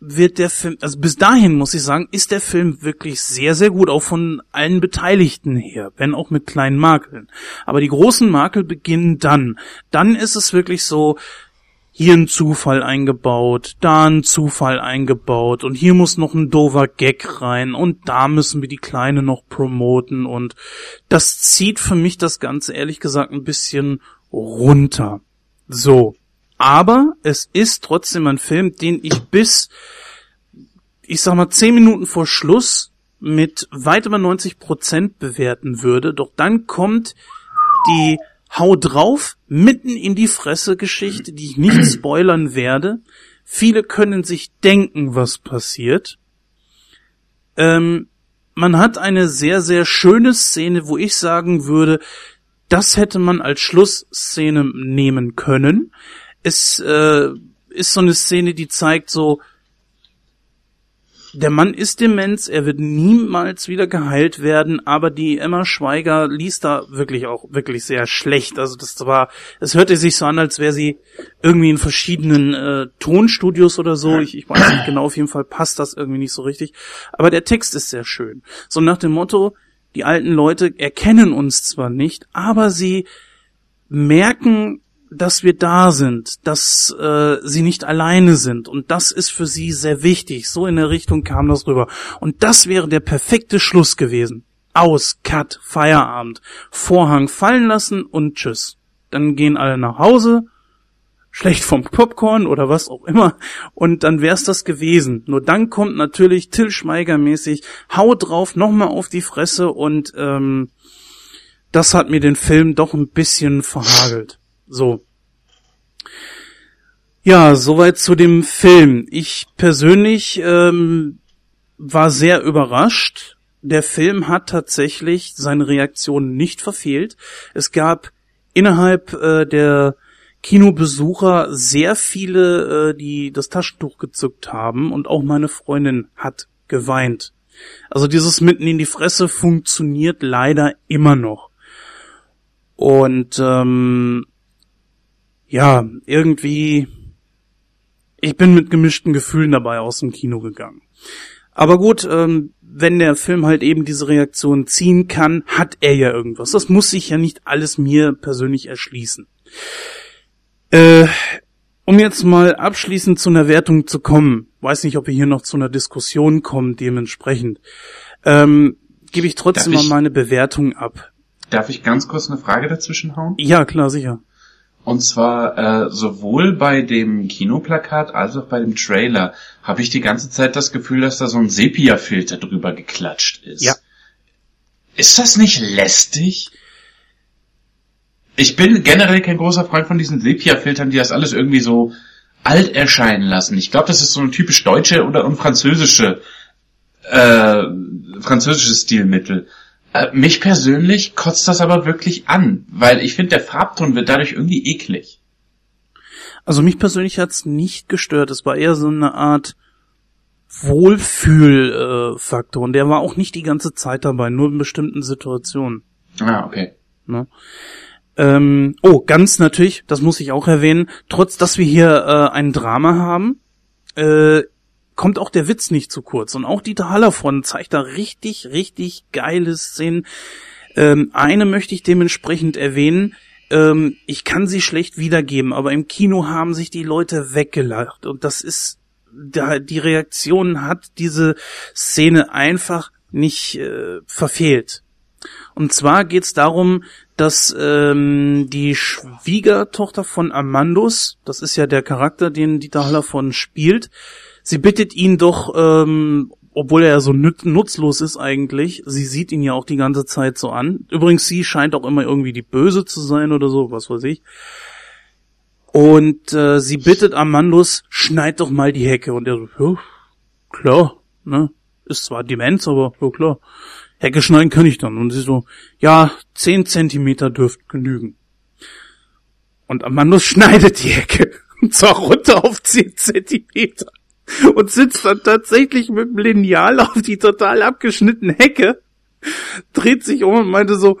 wird der Film, also bis dahin muss ich sagen, ist der Film wirklich sehr, sehr gut, auch von allen Beteiligten her, wenn auch mit kleinen Makeln. Aber die großen Makel beginnen dann. Dann ist es wirklich so, hier ein Zufall eingebaut, da ein Zufall eingebaut und hier muss noch ein dover Gag rein und da müssen wir die Kleine noch promoten und das zieht für mich das Ganze ehrlich gesagt ein bisschen runter. So. Aber es ist trotzdem ein Film, den ich bis, ich sag mal, zehn Minuten vor Schluss mit weit über 90 Prozent bewerten würde. Doch dann kommt die Hau drauf, mitten in die Fresse Geschichte, die ich nicht spoilern werde. Viele können sich denken, was passiert. Ähm, man hat eine sehr, sehr schöne Szene, wo ich sagen würde, das hätte man als Schlussszene nehmen können. Es äh, ist so eine Szene, die zeigt so, der Mann ist Demenz, er wird niemals wieder geheilt werden, aber die Emma Schweiger liest da wirklich auch wirklich sehr schlecht. Also das war, es hörte sich so an, als wäre sie irgendwie in verschiedenen äh, Tonstudios oder so. Ich, ich weiß nicht genau, auf jeden Fall passt das irgendwie nicht so richtig. Aber der Text ist sehr schön. So nach dem Motto, die alten Leute erkennen uns zwar nicht, aber sie merken, dass wir da sind, dass äh, sie nicht alleine sind. Und das ist für sie sehr wichtig. So in der Richtung kam das rüber. Und das wäre der perfekte Schluss gewesen. Aus, Cut, Feierabend, Vorhang fallen lassen und tschüss. Dann gehen alle nach Hause, schlecht vom Popcorn oder was auch immer, und dann wär's das gewesen. Nur dann kommt natürlich Till Schmeiger mäßig, hau drauf, nochmal auf die Fresse und ähm, das hat mir den Film doch ein bisschen verhagelt. So. Ja, soweit zu dem Film. Ich persönlich ähm, war sehr überrascht. Der Film hat tatsächlich seine Reaktion nicht verfehlt. Es gab innerhalb äh, der Kinobesucher sehr viele, äh, die das Taschentuch gezückt haben und auch meine Freundin hat geweint. Also dieses mitten in die Fresse funktioniert leider immer noch. Und ähm, ja, irgendwie, ich bin mit gemischten Gefühlen dabei aus dem Kino gegangen. Aber gut, ähm, wenn der Film halt eben diese Reaktion ziehen kann, hat er ja irgendwas. Das muss sich ja nicht alles mir persönlich erschließen. Äh, um jetzt mal abschließend zu einer Wertung zu kommen, weiß nicht, ob wir hier noch zu einer Diskussion kommen, dementsprechend, ähm, gebe ich trotzdem ich- mal meine Bewertung ab. Darf ich ganz kurz eine Frage dazwischen hauen? Ja, klar, sicher. Und zwar äh, sowohl bei dem Kinoplakat als auch bei dem Trailer habe ich die ganze Zeit das Gefühl, dass da so ein Sepia-Filter drüber geklatscht ist. Ja. Ist das nicht lästig? Ich bin generell kein großer Freund von diesen Sepia-Filtern, die das alles irgendwie so alt erscheinen lassen. Ich glaube, das ist so eine typisch deutsche oder und französische äh, französisches Stilmittel. Äh, mich persönlich kotzt das aber wirklich an, weil ich finde, der Farbton wird dadurch irgendwie eklig. Also mich persönlich hat's nicht gestört. Es war eher so eine Art Wohlfühlfaktor. Äh, und der war auch nicht die ganze Zeit dabei, nur in bestimmten Situationen. Ah, okay. Ne? Ähm, oh, ganz natürlich, das muss ich auch erwähnen, trotz dass wir hier äh, ein Drama haben, äh, kommt auch der Witz nicht zu kurz. Und auch Dieter Hallervorden zeigt da richtig, richtig geile Szenen. Ähm, eine möchte ich dementsprechend erwähnen. Ähm, ich kann sie schlecht wiedergeben, aber im Kino haben sich die Leute weggelacht. Und das ist, da, die Reaktion hat diese Szene einfach nicht äh, verfehlt. Und zwar geht's darum, dass ähm, die Schwiegertochter von Amandus, das ist ja der Charakter, den Dieter Hallervorden spielt, sie bittet ihn doch, ähm, obwohl er ja so nutzlos ist eigentlich, sie sieht ihn ja auch die ganze Zeit so an. Übrigens, sie scheint auch immer irgendwie die Böse zu sein oder so, was weiß ich. Und äh, sie bittet Amandus, schneid doch mal die Hecke. Und er so, ja, klar, ne? Ist zwar Demenz, aber ja klar. Hecke schneiden kann ich dann. Und sie so, ja, zehn Zentimeter dürft genügen. Und Amandus schneidet die Hecke. Und zwar runter auf zehn Zentimeter. Und sitzt dann tatsächlich mit dem Lineal auf die total abgeschnittene Hecke, dreht sich um und meinte so,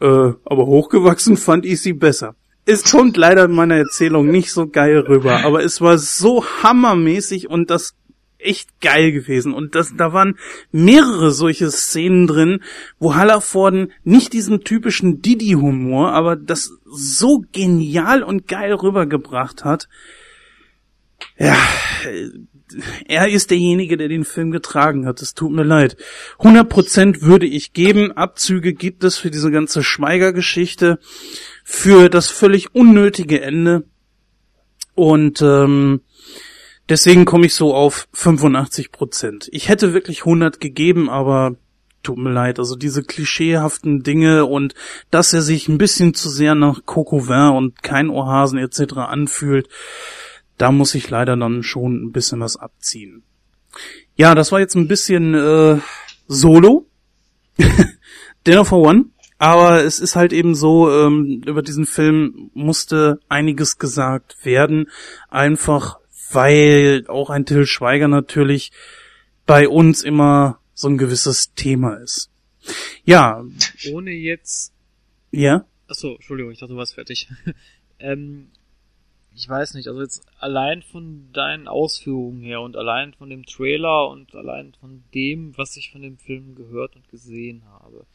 äh, aber hochgewachsen fand ich sie besser. Es kommt leider in meiner Erzählung nicht so geil rüber, aber es war so hammermäßig und das echt geil gewesen. Und das, da waren mehrere solche Szenen drin, wo Hallervorden nicht diesen typischen Didi-Humor, aber das so genial und geil rübergebracht hat. Ja, er ist derjenige, der den Film getragen hat. Es tut mir leid. 100% würde ich geben. Abzüge gibt es für diese ganze Schweiger-Geschichte, für das völlig unnötige Ende. Und ähm, deswegen komme ich so auf 85%. Ich hätte wirklich 100 gegeben, aber tut mir leid. Also diese klischeehaften Dinge und dass er sich ein bisschen zu sehr nach Coco Vin und kein Ohrhasen etc. anfühlt, da muss ich leider dann schon ein bisschen was abziehen. Ja, das war jetzt ein bisschen äh, Solo. Dinner for One. Aber es ist halt eben so, ähm, über diesen Film musste einiges gesagt werden. Einfach weil auch ein Till Schweiger natürlich bei uns immer so ein gewisses Thema ist. Ja. Ohne jetzt. Ja? Achso, Entschuldigung, ich dachte, du warst fertig. ähm, ich weiß nicht, also jetzt allein von deinen Ausführungen her und allein von dem Trailer und allein von dem, was ich von dem Film gehört und gesehen habe,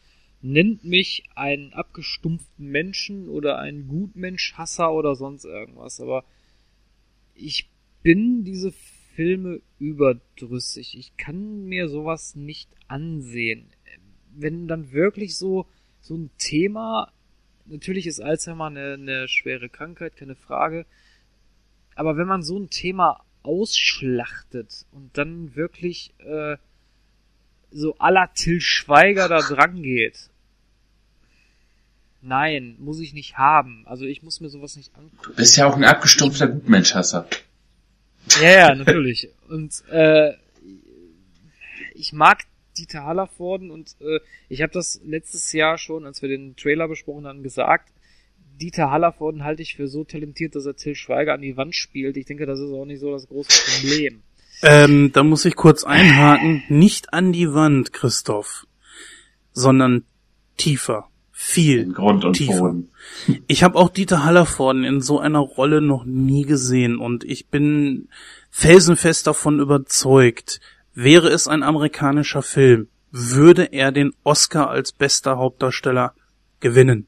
nennt mich einen abgestumpften Menschen oder einen Gutmensch-Hasser oder sonst irgendwas, aber ich bin diese Filme überdrüssig. Ich kann mir sowas nicht ansehen. Wenn dann wirklich so, so ein Thema, natürlich ist Alzheimer eine, eine schwere Krankheit, keine Frage, aber wenn man so ein Thema ausschlachtet und dann wirklich äh, so aller Till Schweiger da dran geht, nein, muss ich nicht haben. Also ich muss mir sowas nicht angucken. Du bist ja auch ein abgestumpfter Gutmenschhasser. Ja, ja, natürlich. Und äh, ich mag Dieter Hallervorden und äh, ich habe das letztes Jahr schon, als wir den Trailer besprochen haben, gesagt. Dieter Hallervorden halte ich für so talentiert, dass er Till Schweiger an die Wand spielt. Ich denke, das ist auch nicht so das große Problem. Ähm, da muss ich kurz einhaken. Nicht an die Wand, Christoph, sondern tiefer. Viel In Grund und tiefer. Boden. Ich habe auch Dieter Hallervorden in so einer Rolle noch nie gesehen und ich bin felsenfest davon überzeugt, wäre es ein amerikanischer Film, würde er den Oscar als bester Hauptdarsteller gewinnen.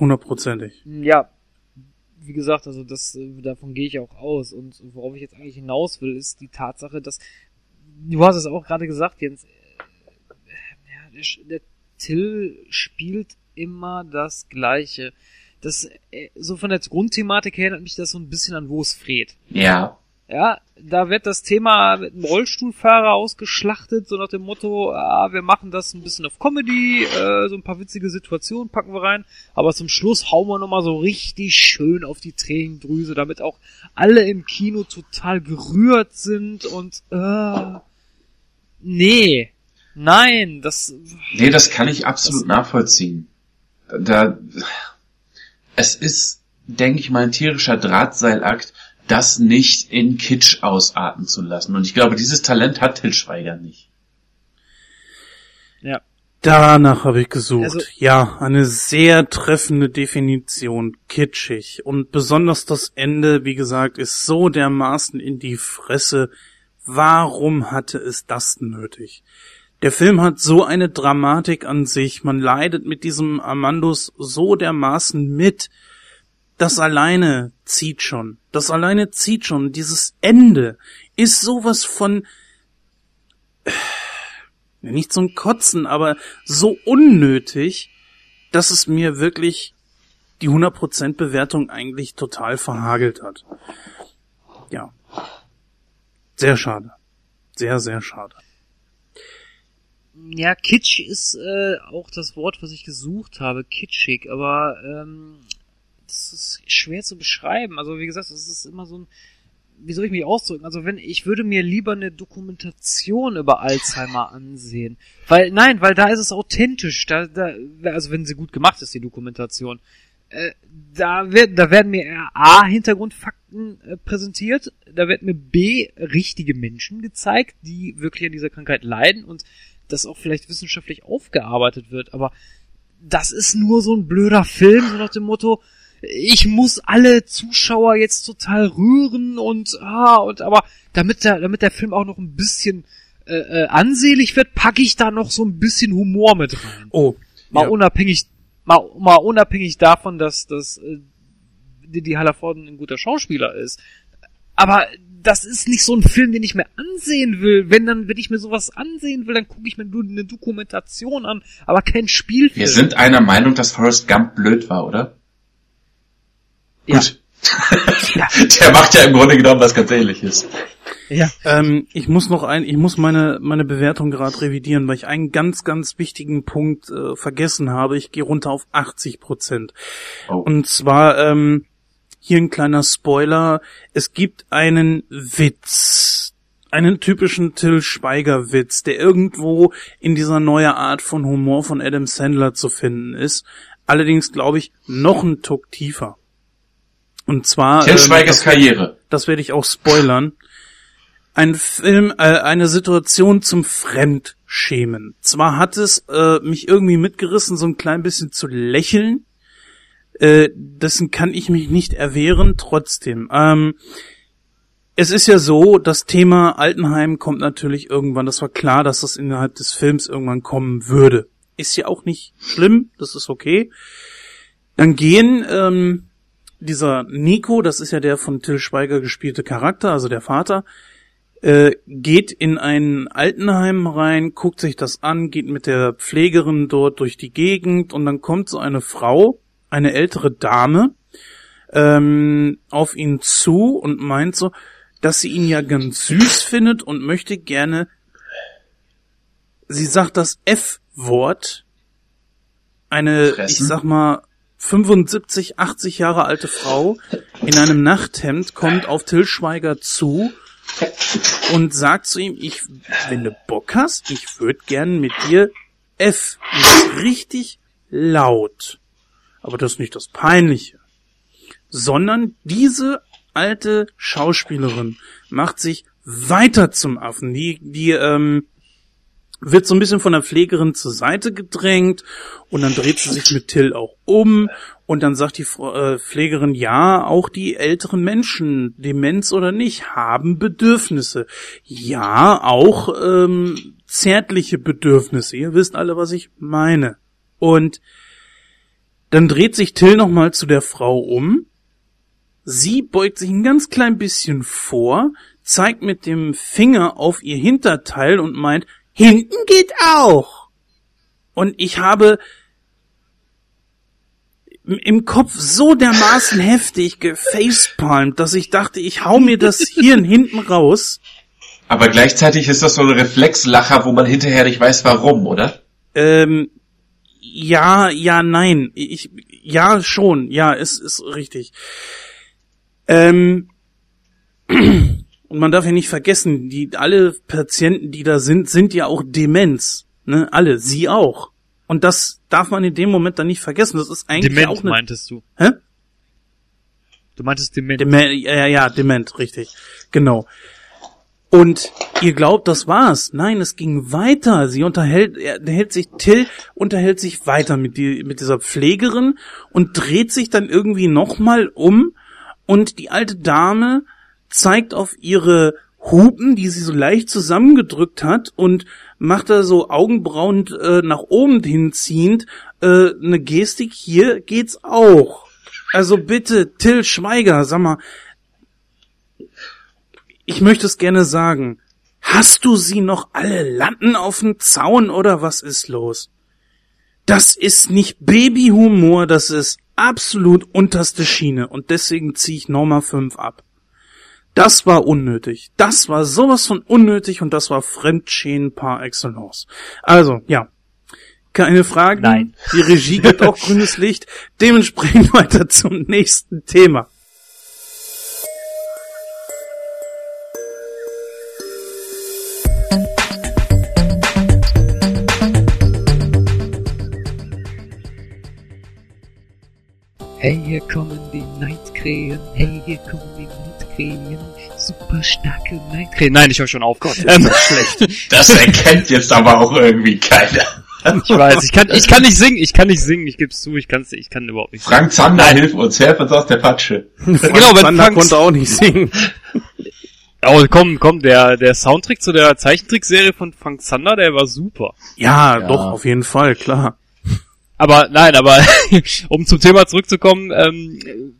Hundertprozentig. Ja, wie gesagt, also das äh, davon gehe ich auch aus. Und worauf ich jetzt eigentlich hinaus will, ist die Tatsache, dass du hast es auch gerade gesagt, Jens. äh, Ja, der, Sch- der Till spielt immer das Gleiche. Das äh, so von der Grundthematik her erinnert mich das so ein bisschen an Wo es Fred. Ja. Ja, da wird das Thema mit einem Rollstuhlfahrer ausgeschlachtet, so nach dem Motto, ah, wir machen das ein bisschen auf Comedy, äh, so ein paar witzige Situationen packen wir rein, aber zum Schluss hauen wir nochmal so richtig schön auf die Tränendrüse, damit auch alle im Kino total gerührt sind und, äh, nee, nein, das, Nee, das kann ich absolut nachvollziehen. Da, es ist, denke ich mal, ein tierischer Drahtseilakt, das nicht in Kitsch ausarten zu lassen. Und ich glaube, dieses Talent hat Til Schweiger nicht. ja, Danach habe ich gesucht. Also- ja, eine sehr treffende Definition, kitschig. Und besonders das Ende, wie gesagt, ist so dermaßen in die Fresse. Warum hatte es das nötig? Der Film hat so eine Dramatik an sich, man leidet mit diesem Amandus so dermaßen mit. Das alleine zieht schon. Das alleine zieht schon. Dieses Ende ist sowas von ja, nicht zum Kotzen, aber so unnötig, dass es mir wirklich die 100% Bewertung eigentlich total verhagelt hat. Ja. Sehr schade. Sehr, sehr schade. Ja, kitsch ist äh, auch das Wort, was ich gesucht habe, kitschig, aber ähm, das ist schwer zu beschreiben. Also wie gesagt, es ist immer so ein, wie soll ich mich ausdrücken? Also wenn ich würde mir lieber eine Dokumentation über Alzheimer ansehen, weil nein, weil da ist es authentisch. Da, da, also wenn sie gut gemacht ist, die Dokumentation. Äh, da, wird, da werden mir A, Hintergrundfakten äh, präsentiert, da wird mir B, richtige Menschen gezeigt, die wirklich an dieser Krankheit leiden und das auch vielleicht wissenschaftlich aufgearbeitet wird, aber das ist nur so ein blöder Film, so nach dem Motto, ich muss alle Zuschauer jetzt total rühren und ah und aber damit der damit der Film auch noch ein bisschen äh, äh, ansehlich wird, packe ich da noch so ein bisschen Humor mit rein. Oh. Mal ja. unabhängig mal, mal unabhängig davon, dass dass äh, Didi Hallerford ein guter Schauspieler ist. Aber das ist nicht so ein Film, den ich mir ansehen will. Wenn dann, wenn ich mir sowas ansehen will, dann gucke ich mir nur eine Dokumentation an, aber kein Spielfilm. Wir sind einer Meinung, dass Forrest Gump blöd war, oder? Ja. Gut. Der macht ja im Grunde genommen was ganz ähnliches. ja. Ähm, ich muss noch ein, ich muss meine meine Bewertung gerade revidieren, weil ich einen ganz ganz wichtigen Punkt äh, vergessen habe. Ich gehe runter auf 80 Prozent. Oh. Und zwar ähm, hier ein kleiner Spoiler: Es gibt einen Witz, einen typischen Till Schweiger Witz, der irgendwo in dieser neue Art von Humor von Adam Sandler zu finden ist. Allerdings glaube ich noch einen Tuck tiefer. Und zwar Till ähm, Schweigers das- Karriere. das werde ich auch spoilern. Ein Film, äh, eine Situation zum Fremdschämen. Zwar hat es äh, mich irgendwie mitgerissen, so ein klein bisschen zu lächeln. Äh, dessen kann ich mich nicht erwehren, trotzdem. Ähm, es ist ja so, das Thema Altenheim kommt natürlich irgendwann. Das war klar, dass das innerhalb des Films irgendwann kommen würde. Ist ja auch nicht schlimm, das ist okay. Dann gehen ähm, dieser Nico, das ist ja der von Till Schweiger gespielte Charakter, also der Vater, äh, geht in ein Altenheim rein, guckt sich das an, geht mit der Pflegerin dort durch die Gegend und dann kommt so eine Frau, eine ältere Dame, ähm, auf ihn zu und meint so, dass sie ihn ja ganz süß findet und möchte gerne, sie sagt das F-Wort, eine, Fressen? ich sag mal, 75, 80 Jahre alte Frau in einem Nachthemd kommt auf Till Schweiger zu und sagt zu ihm, ich, wenn du Bock hast, ich würde gern mit dir F. Ist richtig laut. Aber das ist nicht das Peinliche. Sondern diese alte Schauspielerin macht sich weiter zum Affen. Die, die, ähm, wird so ein bisschen von der Pflegerin zur Seite gedrängt und dann dreht sie sich mit Till auch um und dann sagt die äh, Pflegerin, ja, auch die älteren Menschen, Demenz oder nicht, haben Bedürfnisse. Ja, auch ähm, zärtliche Bedürfnisse. Ihr wisst alle, was ich meine. Und dann dreht sich Till nochmal zu der Frau um. Sie beugt sich ein ganz klein bisschen vor, zeigt mit dem Finger auf ihr Hinterteil und meint, hinten geht auch. Und ich habe im- Kopf so dermaßen heftig gefacepalmt, dass ich dachte, ich hau mir das Hirn hinten raus. Aber gleichzeitig ist das so ein Reflexlacher, wo man hinterher nicht weiß warum, oder? Ähm, ja, ja, nein. Ich, ja, schon. Ja, ist, ist richtig. Ähm, und man darf ja nicht vergessen, die, alle Patienten, die da sind, sind ja auch Demenz. Ne? Alle. Sie auch. Und das darf man in dem Moment dann nicht vergessen. Das ist eigentlich Dement auch eine, meintest du. Hä? Du meintest Dement. Dement, ja, ja, ja, dement, richtig. Genau. Und ihr glaubt, das war's. Nein, es ging weiter. Sie unterhält, er hält sich, Till unterhält sich weiter mit, die, mit dieser Pflegerin und dreht sich dann irgendwie nochmal um und die alte Dame zeigt auf ihre Hupen, die sie so leicht zusammengedrückt hat und macht da so Augenbrauen äh, nach oben hinziehend äh, eine Gestik. Hier geht's auch. Also bitte, Till Schweiger, sag mal, ich möchte es gerne sagen. Hast du sie noch alle Latten auf dem Zaun oder was ist los? Das ist nicht Babyhumor, das ist absolut unterste Schiene und deswegen ziehe ich Norma 5 ab. Das war unnötig. Das war sowas von unnötig und das war Fremdschämen par excellence. Also, ja. Keine Fragen. Nein. Die Regie gibt auch grünes Licht. Dementsprechend weiter zum nächsten Thema. Hey, hier kommen die Neitkrähen. Hey, hier kommen die Neitkrähen. Super starke Neitkrähen. Nein, ich höre schon auf. ähm, schlecht. Das erkennt jetzt aber auch irgendwie keiner. Ich weiß, ich kann, ich kann nicht singen, ich kann nicht singen, ich geb's zu, ich kann's, ich kann überhaupt nicht singen. Frank Zander, hilf uns, helf uns aus der Patsche. Genau, wenn Sander Frank- konnte auch nicht singen. Oh, komm, komm, der, der Soundtrack zu der Zeichentrickserie von Frank Zander, der war super. Ja, Ja. doch, auf jeden Fall, klar. Aber nein, aber um zum Thema zurückzukommen, ähm,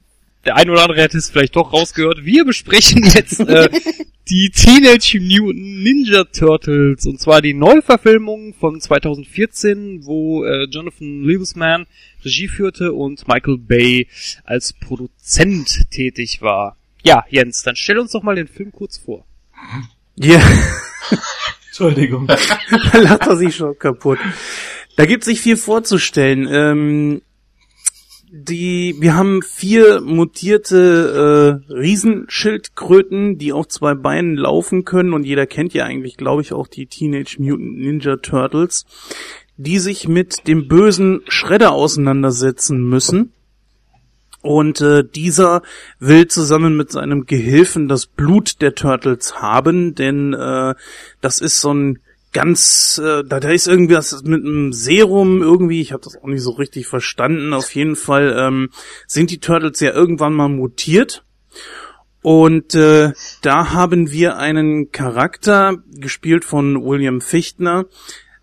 der ein oder andere hätte es vielleicht doch rausgehört. Wir besprechen jetzt äh, die Teenage Mutant Ninja Turtles und zwar die Neuverfilmung von 2014, wo äh, Jonathan Liebesman Regie führte und Michael Bay als Produzent tätig war. Ja, Jens, dann stell uns doch mal den Film kurz vor. Ja, Entschuldigung. da lacht er sich schon kaputt. Da gibt sich viel vorzustellen. Ähm, die, wir haben vier mutierte äh, Riesenschildkröten, die auf zwei Beinen laufen können und jeder kennt ja eigentlich, glaube ich, auch die Teenage Mutant Ninja Turtles, die sich mit dem bösen Schredder auseinandersetzen müssen. Und äh, dieser will zusammen mit seinem Gehilfen das Blut der Turtles haben, denn äh, das ist so ein ganz, äh, da, da ist irgendwie was mit einem Serum irgendwie, ich habe das auch nicht so richtig verstanden. Auf jeden Fall ähm, sind die Turtles ja irgendwann mal mutiert. Und äh, da haben wir einen Charakter, gespielt von William Fichtner,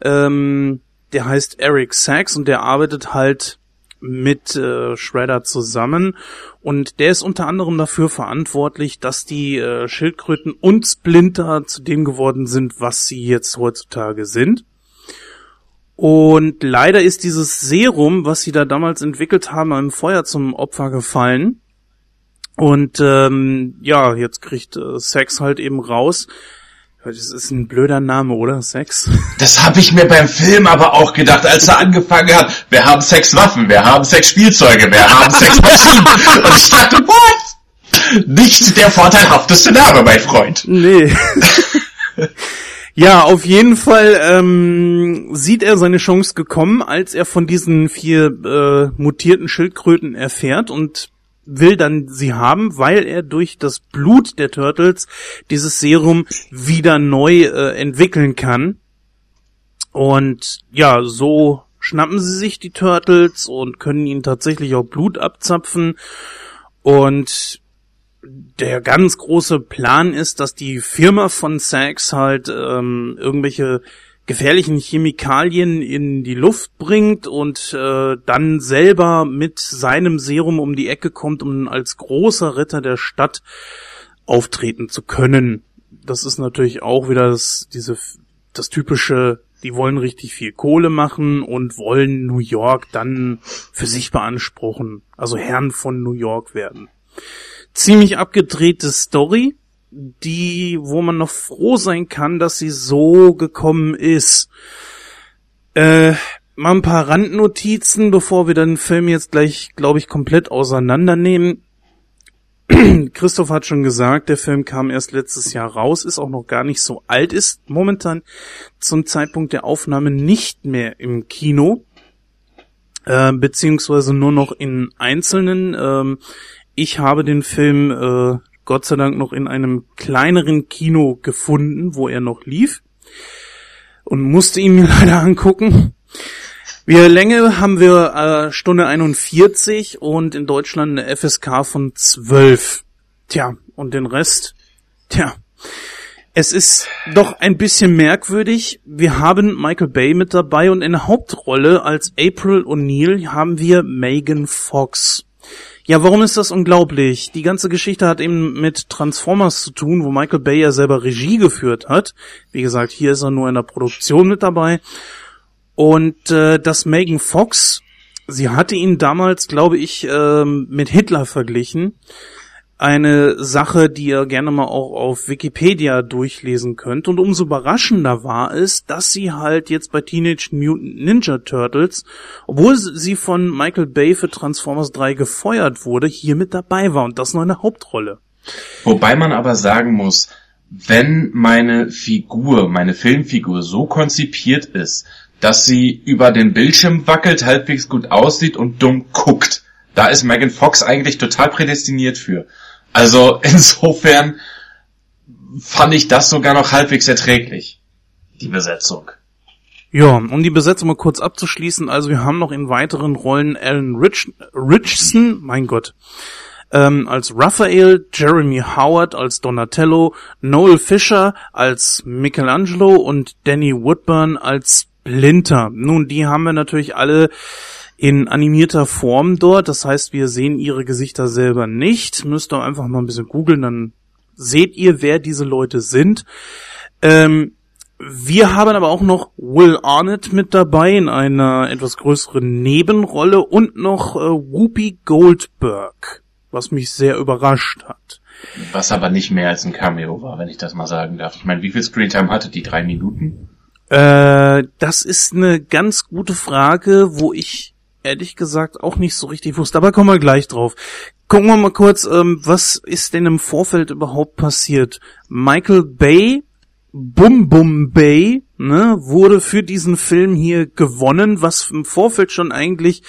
ähm, der heißt Eric Sachs und der arbeitet halt mit äh, Shredder zusammen und der ist unter anderem dafür verantwortlich, dass die äh, Schildkröten und Splinter zu dem geworden sind, was sie jetzt heutzutage sind. Und leider ist dieses Serum, was sie da damals entwickelt haben, einem Feuer zum Opfer gefallen. Und ähm, ja, jetzt kriegt äh, Sex halt eben raus. Das ist ein blöder Name, oder? Sex? Das habe ich mir beim Film aber auch gedacht, als er angefangen hat. Wir haben Sexwaffen, wir haben Sexspielzeuge, wir haben Sexmaschinen. Und ich dachte, what? Nicht der vorteilhafteste Name, mein Freund. Nee. ja, auf jeden Fall ähm, sieht er seine Chance gekommen, als er von diesen vier äh, mutierten Schildkröten erfährt und will dann sie haben, weil er durch das Blut der Turtles dieses Serum wieder neu äh, entwickeln kann. Und ja, so schnappen sie sich die Turtles und können ihnen tatsächlich auch Blut abzapfen. Und der ganz große Plan ist, dass die Firma von Sachs halt ähm, irgendwelche gefährlichen Chemikalien in die Luft bringt und äh, dann selber mit seinem Serum um die Ecke kommt, um als großer Ritter der Stadt auftreten zu können. Das ist natürlich auch wieder das, diese, das typische, die wollen richtig viel Kohle machen und wollen New York dann für sich beanspruchen, also Herrn von New York werden. Ziemlich abgedrehte Story, die, wo man noch froh sein kann, dass sie so gekommen ist. Äh, mal ein paar Randnotizen, bevor wir den Film jetzt gleich, glaube ich, komplett auseinandernehmen. Christoph hat schon gesagt, der Film kam erst letztes Jahr raus, ist auch noch gar nicht so alt, ist momentan zum Zeitpunkt der Aufnahme nicht mehr im Kino, äh, beziehungsweise nur noch in einzelnen. Ähm, ich habe den Film äh, Gott sei Dank noch in einem kleineren Kino gefunden, wo er noch lief und musste ihn mir leider angucken. Wir Länge haben wir äh, Stunde 41 und in Deutschland eine FSK von 12. Tja, und den Rest, tja, es ist doch ein bisschen merkwürdig. Wir haben Michael Bay mit dabei und in der Hauptrolle als April O'Neil haben wir Megan Fox. Ja, warum ist das unglaublich? Die ganze Geschichte hat eben mit Transformers zu tun, wo Michael Bay ja selber Regie geführt hat. Wie gesagt, hier ist er nur in der Produktion mit dabei. Und äh, dass Megan Fox, sie hatte ihn damals, glaube ich, äh, mit Hitler verglichen eine Sache, die ihr gerne mal auch auf Wikipedia durchlesen könnt. Und umso überraschender war es, dass sie halt jetzt bei Teenage Mutant Ninja Turtles, obwohl sie von Michael Bay für Transformers 3 gefeuert wurde, hier mit dabei war und das nur eine Hauptrolle. Wobei man aber sagen muss, wenn meine Figur, meine Filmfigur so konzipiert ist, dass sie über den Bildschirm wackelt, halbwegs gut aussieht und dumm guckt, da ist Megan Fox eigentlich total prädestiniert für. Also insofern fand ich das sogar noch halbwegs erträglich, die Besetzung. Ja, um die Besetzung mal kurz abzuschließen, also wir haben noch in weiteren Rollen Alan Rich Richson, mein Gott, ähm, als Raphael, Jeremy Howard als Donatello, Noel Fisher als Michelangelo und Danny Woodburn als Splinter. Nun, die haben wir natürlich alle in animierter Form dort. Das heißt, wir sehen ihre Gesichter selber nicht. Müsst ihr einfach mal ein bisschen googeln, dann seht ihr, wer diese Leute sind. Ähm, wir haben aber auch noch Will Arnett mit dabei in einer etwas größeren Nebenrolle und noch äh, Whoopi Goldberg, was mich sehr überrascht hat. Was aber nicht mehr als ein Cameo war, wenn ich das mal sagen darf. Ich meine, wie viel Screentime hatte die? Drei Minuten? Äh, das ist eine ganz gute Frage, wo ich ehrlich gesagt auch nicht so richtig wusste, aber kommen wir gleich drauf. Gucken wir mal kurz, ähm, was ist denn im Vorfeld überhaupt passiert? Michael Bay Bum Bum Bay ne, wurde für diesen Film hier gewonnen, was im Vorfeld schon eigentlich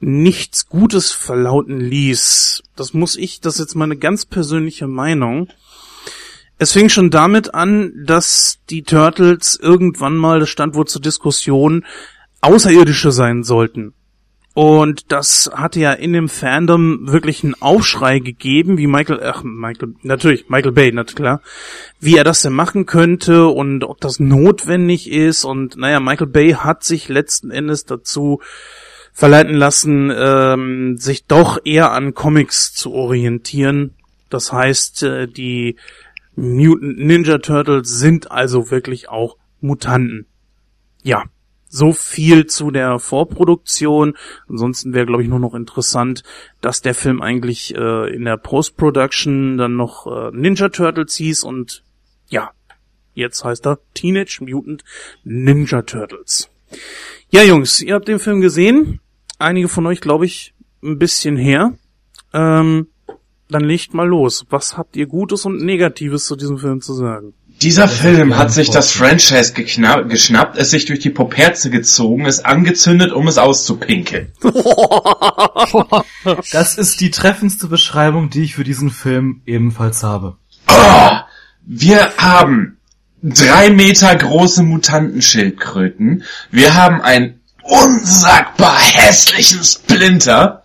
nichts Gutes verlauten ließ. Das muss ich, das ist jetzt meine ganz persönliche Meinung. Es fing schon damit an, dass die Turtles irgendwann mal, das stand wohl zur Diskussion, Außerirdische sein sollten. Und das hatte ja in dem Fandom wirklich einen Aufschrei gegeben, wie Michael, ach, Michael, natürlich, Michael Bay, na klar, wie er das denn machen könnte und ob das notwendig ist. Und naja, Michael Bay hat sich letzten Endes dazu verleiten lassen, ähm, sich doch eher an Comics zu orientieren. Das heißt, äh, die Mutant Ninja Turtles sind also wirklich auch Mutanten. Ja, so viel zu der Vorproduktion. Ansonsten wäre, glaube ich, nur noch interessant, dass der Film eigentlich äh, in der Post-Production dann noch äh, Ninja Turtles hieß und ja, jetzt heißt er Teenage Mutant Ninja Turtles. Ja, Jungs, ihr habt den Film gesehen. Einige von euch, glaube ich, ein bisschen her. Ähm, dann legt mal los. Was habt ihr Gutes und Negatives zu diesem Film zu sagen? Dieser Film hat sich das Franchise geschnappt, es sich durch die Poperze gezogen, es angezündet, um es auszupinkeln. Das ist die treffendste Beschreibung, die ich für diesen Film ebenfalls habe. Oh, wir haben drei Meter große Mutantenschildkröten. Wir haben einen unsagbar hässlichen Splinter.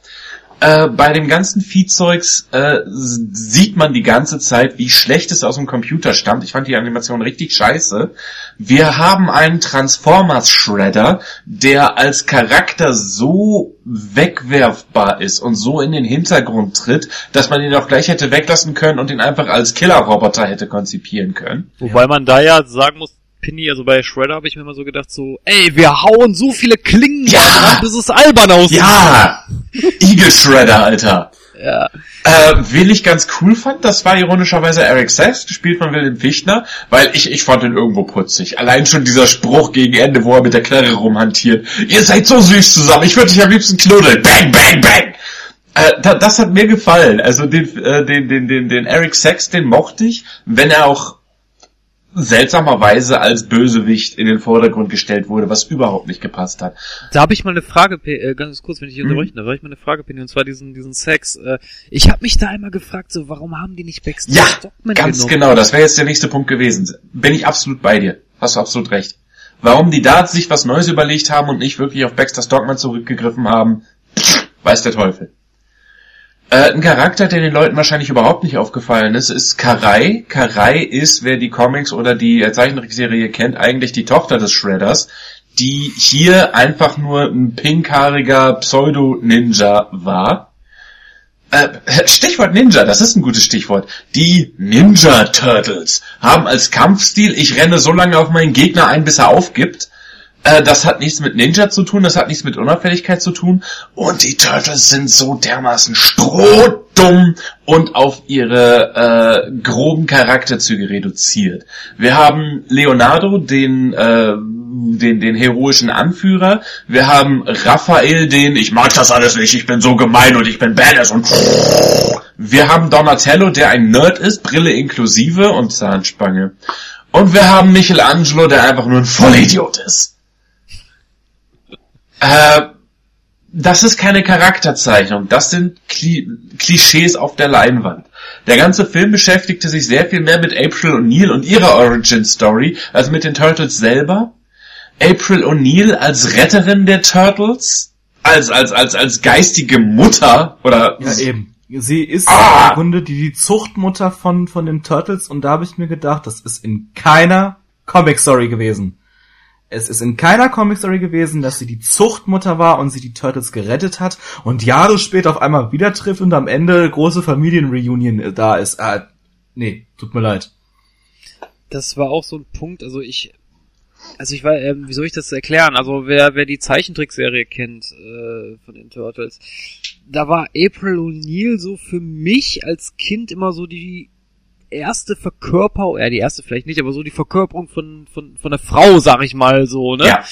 Äh, bei dem ganzen Viehzeugs äh, sieht man die ganze Zeit, wie schlecht es aus dem Computer stammt. Ich fand die Animation richtig scheiße. Wir haben einen Transformers Shredder, der als Charakter so wegwerfbar ist und so in den Hintergrund tritt, dass man ihn auch gleich hätte weglassen können und ihn einfach als Killerroboter hätte konzipieren können. Wobei man da ja sagen muss, Penny, also bei Shredder habe ich mir immer so gedacht, so, ey, wir hauen so viele Klingen Ja. dran, bis es albern aussieht. Ja! Eagle Shredder, Alter. ja. Äh, wen ich ganz cool fand, das war ironischerweise Eric Sess, gespielt von William Fichtner, weil ich, ich fand ihn irgendwo putzig. Allein schon dieser Spruch gegen Ende, wo er mit der Knarre rumhantiert. Ihr seid so süß zusammen, ich würde dich am liebsten knuddeln. Bang, bang, bang! Äh, da, das hat mir gefallen. Also den, äh, den, den, den, den Eric Sachs, den mochte ich, wenn er auch seltsamerweise als Bösewicht in den Vordergrund gestellt wurde, was überhaupt nicht gepasst hat. Da habe ich mal eine Frage, äh, ganz kurz, wenn ich hier Mhm. unterbrechen darf, habe ich mal eine Frage, Penny, und zwar diesen, diesen Sex. Äh, ich habe mich da einmal gefragt, so, warum haben die nicht Baxter Ja, Stockman ganz genommen? genau. Das wäre jetzt der nächste Punkt gewesen. Bin ich absolut bei dir. Hast du absolut recht. Warum die da sich was Neues überlegt haben und nicht wirklich auf Baxter Stockman zurückgegriffen haben, weiß der Teufel. Äh, ein Charakter, der den Leuten wahrscheinlich überhaupt nicht aufgefallen ist, ist Karai. Karai ist, wer die Comics oder die äh, Zeichentrickserie kennt, eigentlich die Tochter des Shredders, die hier einfach nur ein pinkhaariger Pseudo-Ninja war. Äh, Stichwort Ninja, das ist ein gutes Stichwort. Die Ninja Turtles haben als Kampfstil, ich renne so lange auf meinen Gegner ein, bis er aufgibt. Äh, das hat nichts mit Ninja zu tun, das hat nichts mit Unauffälligkeit zu tun. Und die Turtles sind so dermaßen strohdumm und auf ihre äh, groben Charakterzüge reduziert. Wir haben Leonardo, den äh, den, den heroischen Anführer. Wir haben Raphael, den ich mag das alles nicht, ich bin so gemein und ich bin badass und wir haben Donatello, der ein Nerd ist, Brille inklusive und Zahnspange. Und wir haben Michelangelo, der einfach nur ein Vollidiot ist. Äh, das ist keine Charakterzeichnung, das sind Kli Klischees auf der Leinwand. Der ganze Film beschäftigte sich sehr viel mehr mit April O'Neil und ihrer Origin Story als mit den Turtles selber. April O'Neil als Retterin der Turtles, als als als als geistige Mutter oder Ja, eben. Sie ist Ah! im Grunde die, die Zuchtmutter von, von den Turtles und da habe ich mir gedacht, das ist in keiner Comic-Story gewesen. Es ist in keiner Comic-Story gewesen, dass sie die Zuchtmutter war und sie die Turtles gerettet hat und Jahre später auf einmal wieder trifft und am Ende große Familienreunion da ist. Ah, nee, tut mir leid. Das war auch so ein Punkt, also ich, also ich war, ähm, wie soll ich das erklären? Also wer, wer die Zeichentrickserie kennt äh, von den Turtles, da war April O'Neil so für mich als Kind immer so die erste Verkörperung, ja die erste vielleicht nicht, aber so die Verkörperung von von von der Frau, sag ich mal so, ne? Ja.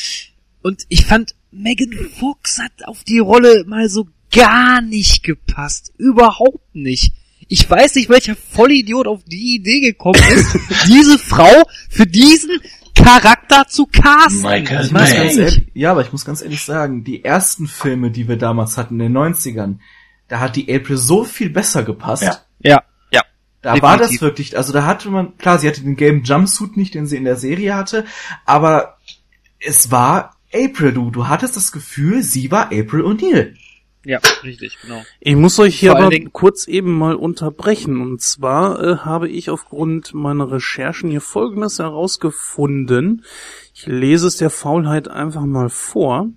Und ich fand Megan Fox hat auf die Rolle mal so gar nicht gepasst, überhaupt nicht. Ich weiß nicht, welcher Vollidiot auf die Idee gekommen ist, diese Frau für diesen Charakter zu casten. Michael Ich muss ganz ehrlich, ja, aber ich muss ganz ehrlich sagen, die ersten Filme, die wir damals hatten in den 90ern, da hat die April so viel besser gepasst. Ja, ja. Da Definitiv. war das wirklich, also da hatte man, klar, sie hatte den gelben Jumpsuit nicht, den sie in der Serie hatte, aber es war April, du, du hattest das Gefühl, sie war April O'Neil. Ja, richtig, genau. Ich muss euch hier Vor aber Dingen- kurz eben mal unterbrechen. Und zwar äh, habe ich aufgrund meiner Recherchen hier Folgendes herausgefunden. Ich lese es der Faulheit einfach mal vor.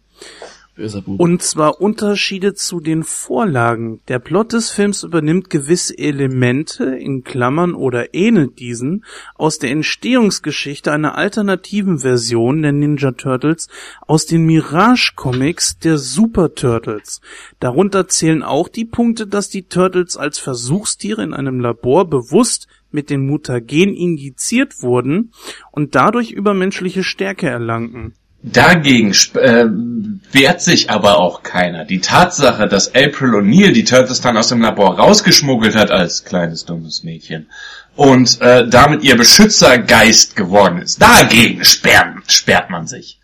Böser Bub. Und zwar Unterschiede zu den Vorlagen. Der Plot des Films übernimmt gewisse Elemente, in Klammern oder ähnelt diesen, aus der Entstehungsgeschichte einer alternativen Version der Ninja Turtles aus den Mirage Comics der Super Turtles. Darunter zählen auch die Punkte, dass die Turtles als Versuchstiere in einem Labor bewusst mit dem Mutagen injiziert wurden und dadurch übermenschliche Stärke erlangten. Dagegen äh, wehrt sich aber auch keiner. Die Tatsache, dass April O'Neil die Turtles dann aus dem Labor rausgeschmuggelt hat als kleines dummes Mädchen und äh, damit ihr Beschützergeist geworden ist, dagegen sperrt, sperrt man sich.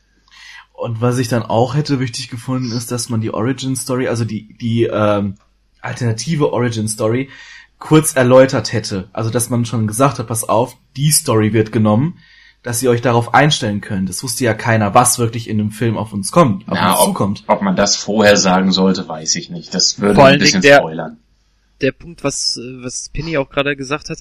Und was ich dann auch hätte wichtig gefunden, ist, dass man die Origin Story, also die, die ähm, alternative Origin Story, kurz erläutert hätte. Also dass man schon gesagt hat, pass auf, die Story wird genommen, dass ihr euch darauf einstellen könnt. Das wusste ja keiner, was wirklich in dem Film auf uns kommt, auf Na, uns ob, zukommt. ob man das vorher sagen sollte, weiß ich nicht. Das würde Vor ein bisschen der- spoilern. Der Punkt, was, was Penny auch gerade gesagt hat,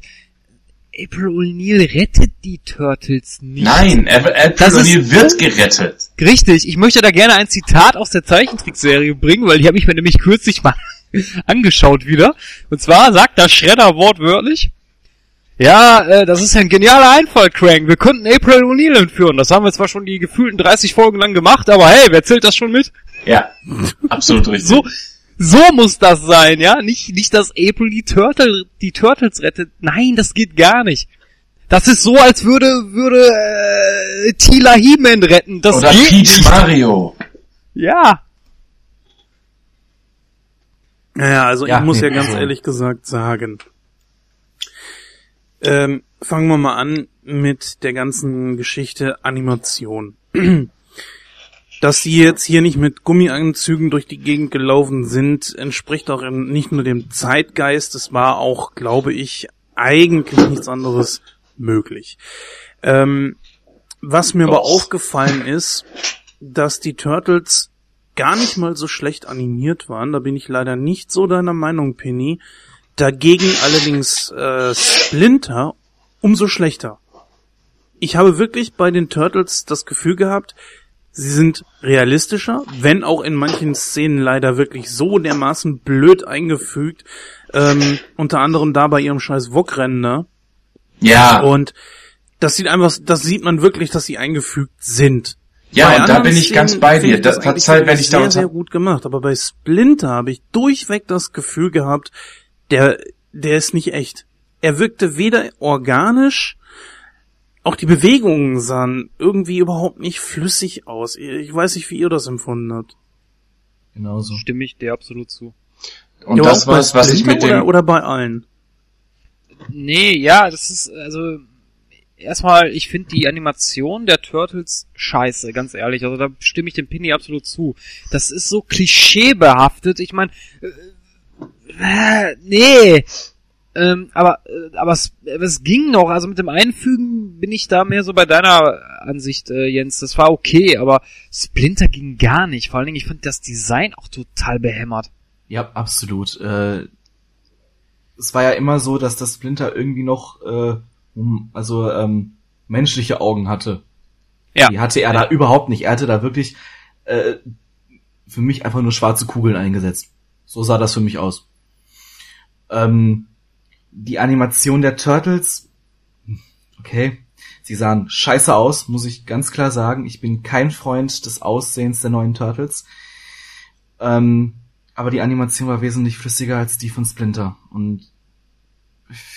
April O'Neil rettet die Turtles nicht. Nein, April O'Neil wird gerettet. Richtig, ich möchte da gerne ein Zitat aus der Zeichentrickserie bringen, weil die habe ich mir nämlich kürzlich mal angeschaut wieder. Und zwar sagt das Shredder wortwörtlich, ja, äh, das ist ein genialer Einfall, Crank. Wir könnten April O'Neil entführen. Das haben wir zwar schon die gefühlten 30 Folgen lang gemacht, aber hey, wer zählt das schon mit? Ja, absolut richtig. So, so muss das sein, ja? Nicht, nicht, dass April die Turtle, die Turtles rettet. Nein, das geht gar nicht. Das ist so, als würde, würde, äh, Tila He-Man retten. Das Oder geht Peach nicht. Mario. Ja. Naja, also Ja, ich muss nee, ja ganz also- ehrlich gesagt sagen, ähm, fangen wir mal an mit der ganzen Geschichte Animation. Dass sie jetzt hier nicht mit Gummianzügen durch die Gegend gelaufen sind, entspricht auch nicht nur dem Zeitgeist, es war auch, glaube ich, eigentlich nichts anderes möglich. Ähm, was mir aber aufgefallen ist, dass die Turtles gar nicht mal so schlecht animiert waren. Da bin ich leider nicht so deiner Meinung, Penny. Dagegen allerdings äh, Splinter umso schlechter. Ich habe wirklich bei den Turtles das Gefühl gehabt, sie sind realistischer, wenn auch in manchen Szenen leider wirklich so dermaßen blöd eingefügt. Ähm, unter anderem da bei ihrem scheiß Wokrennen, ne? Ja, Und das sieht einfach, das sieht man wirklich, dass sie eingefügt sind. ja, Bei und da bin ich ganz Szenen bei finde dir. Das, das halt, wenn wirklich ich sehr, damit sehr gut gemacht. Aber bei Splinter habe ich durchweg das Gefühl gehabt, der, der ist nicht echt. Er wirkte weder organisch, auch die Bewegungen sahen irgendwie überhaupt nicht flüssig aus. Ich weiß nicht, wie ihr das empfunden habt. Genauso. Stimme ich dir absolut zu. und Ja, das bei war's, was ich mit dem, oder, oder bei allen. Nee, ja, das ist, also, erstmal, ich finde die Animation der Turtles scheiße, ganz ehrlich. Also da stimme ich dem Pinny absolut zu. Das ist so klischeebehaftet. Ich meine, äh, nee. Ähm, aber, äh, aber es, es ging noch. Also mit dem Einfügen bin ich da mehr so bei deiner Ansicht, äh, Jens. Das war okay, aber Splinter ging gar nicht. Vor allen Dingen, ich fand das Design auch total behämmert. Ja, absolut. Äh, es war ja immer so, dass das Splinter irgendwie noch, äh, um- also ähm, menschliche Augen hatte. Ja. Die hatte er da überhaupt nicht. Er hatte da wirklich äh, für mich einfach nur schwarze Kugeln eingesetzt. So sah das für mich aus. Ähm, die Animation der Turtles, okay, sie sahen scheiße aus, muss ich ganz klar sagen. Ich bin kein Freund des Aussehens der neuen Turtles. Ähm, aber die Animation war wesentlich flüssiger als die von Splinter. Und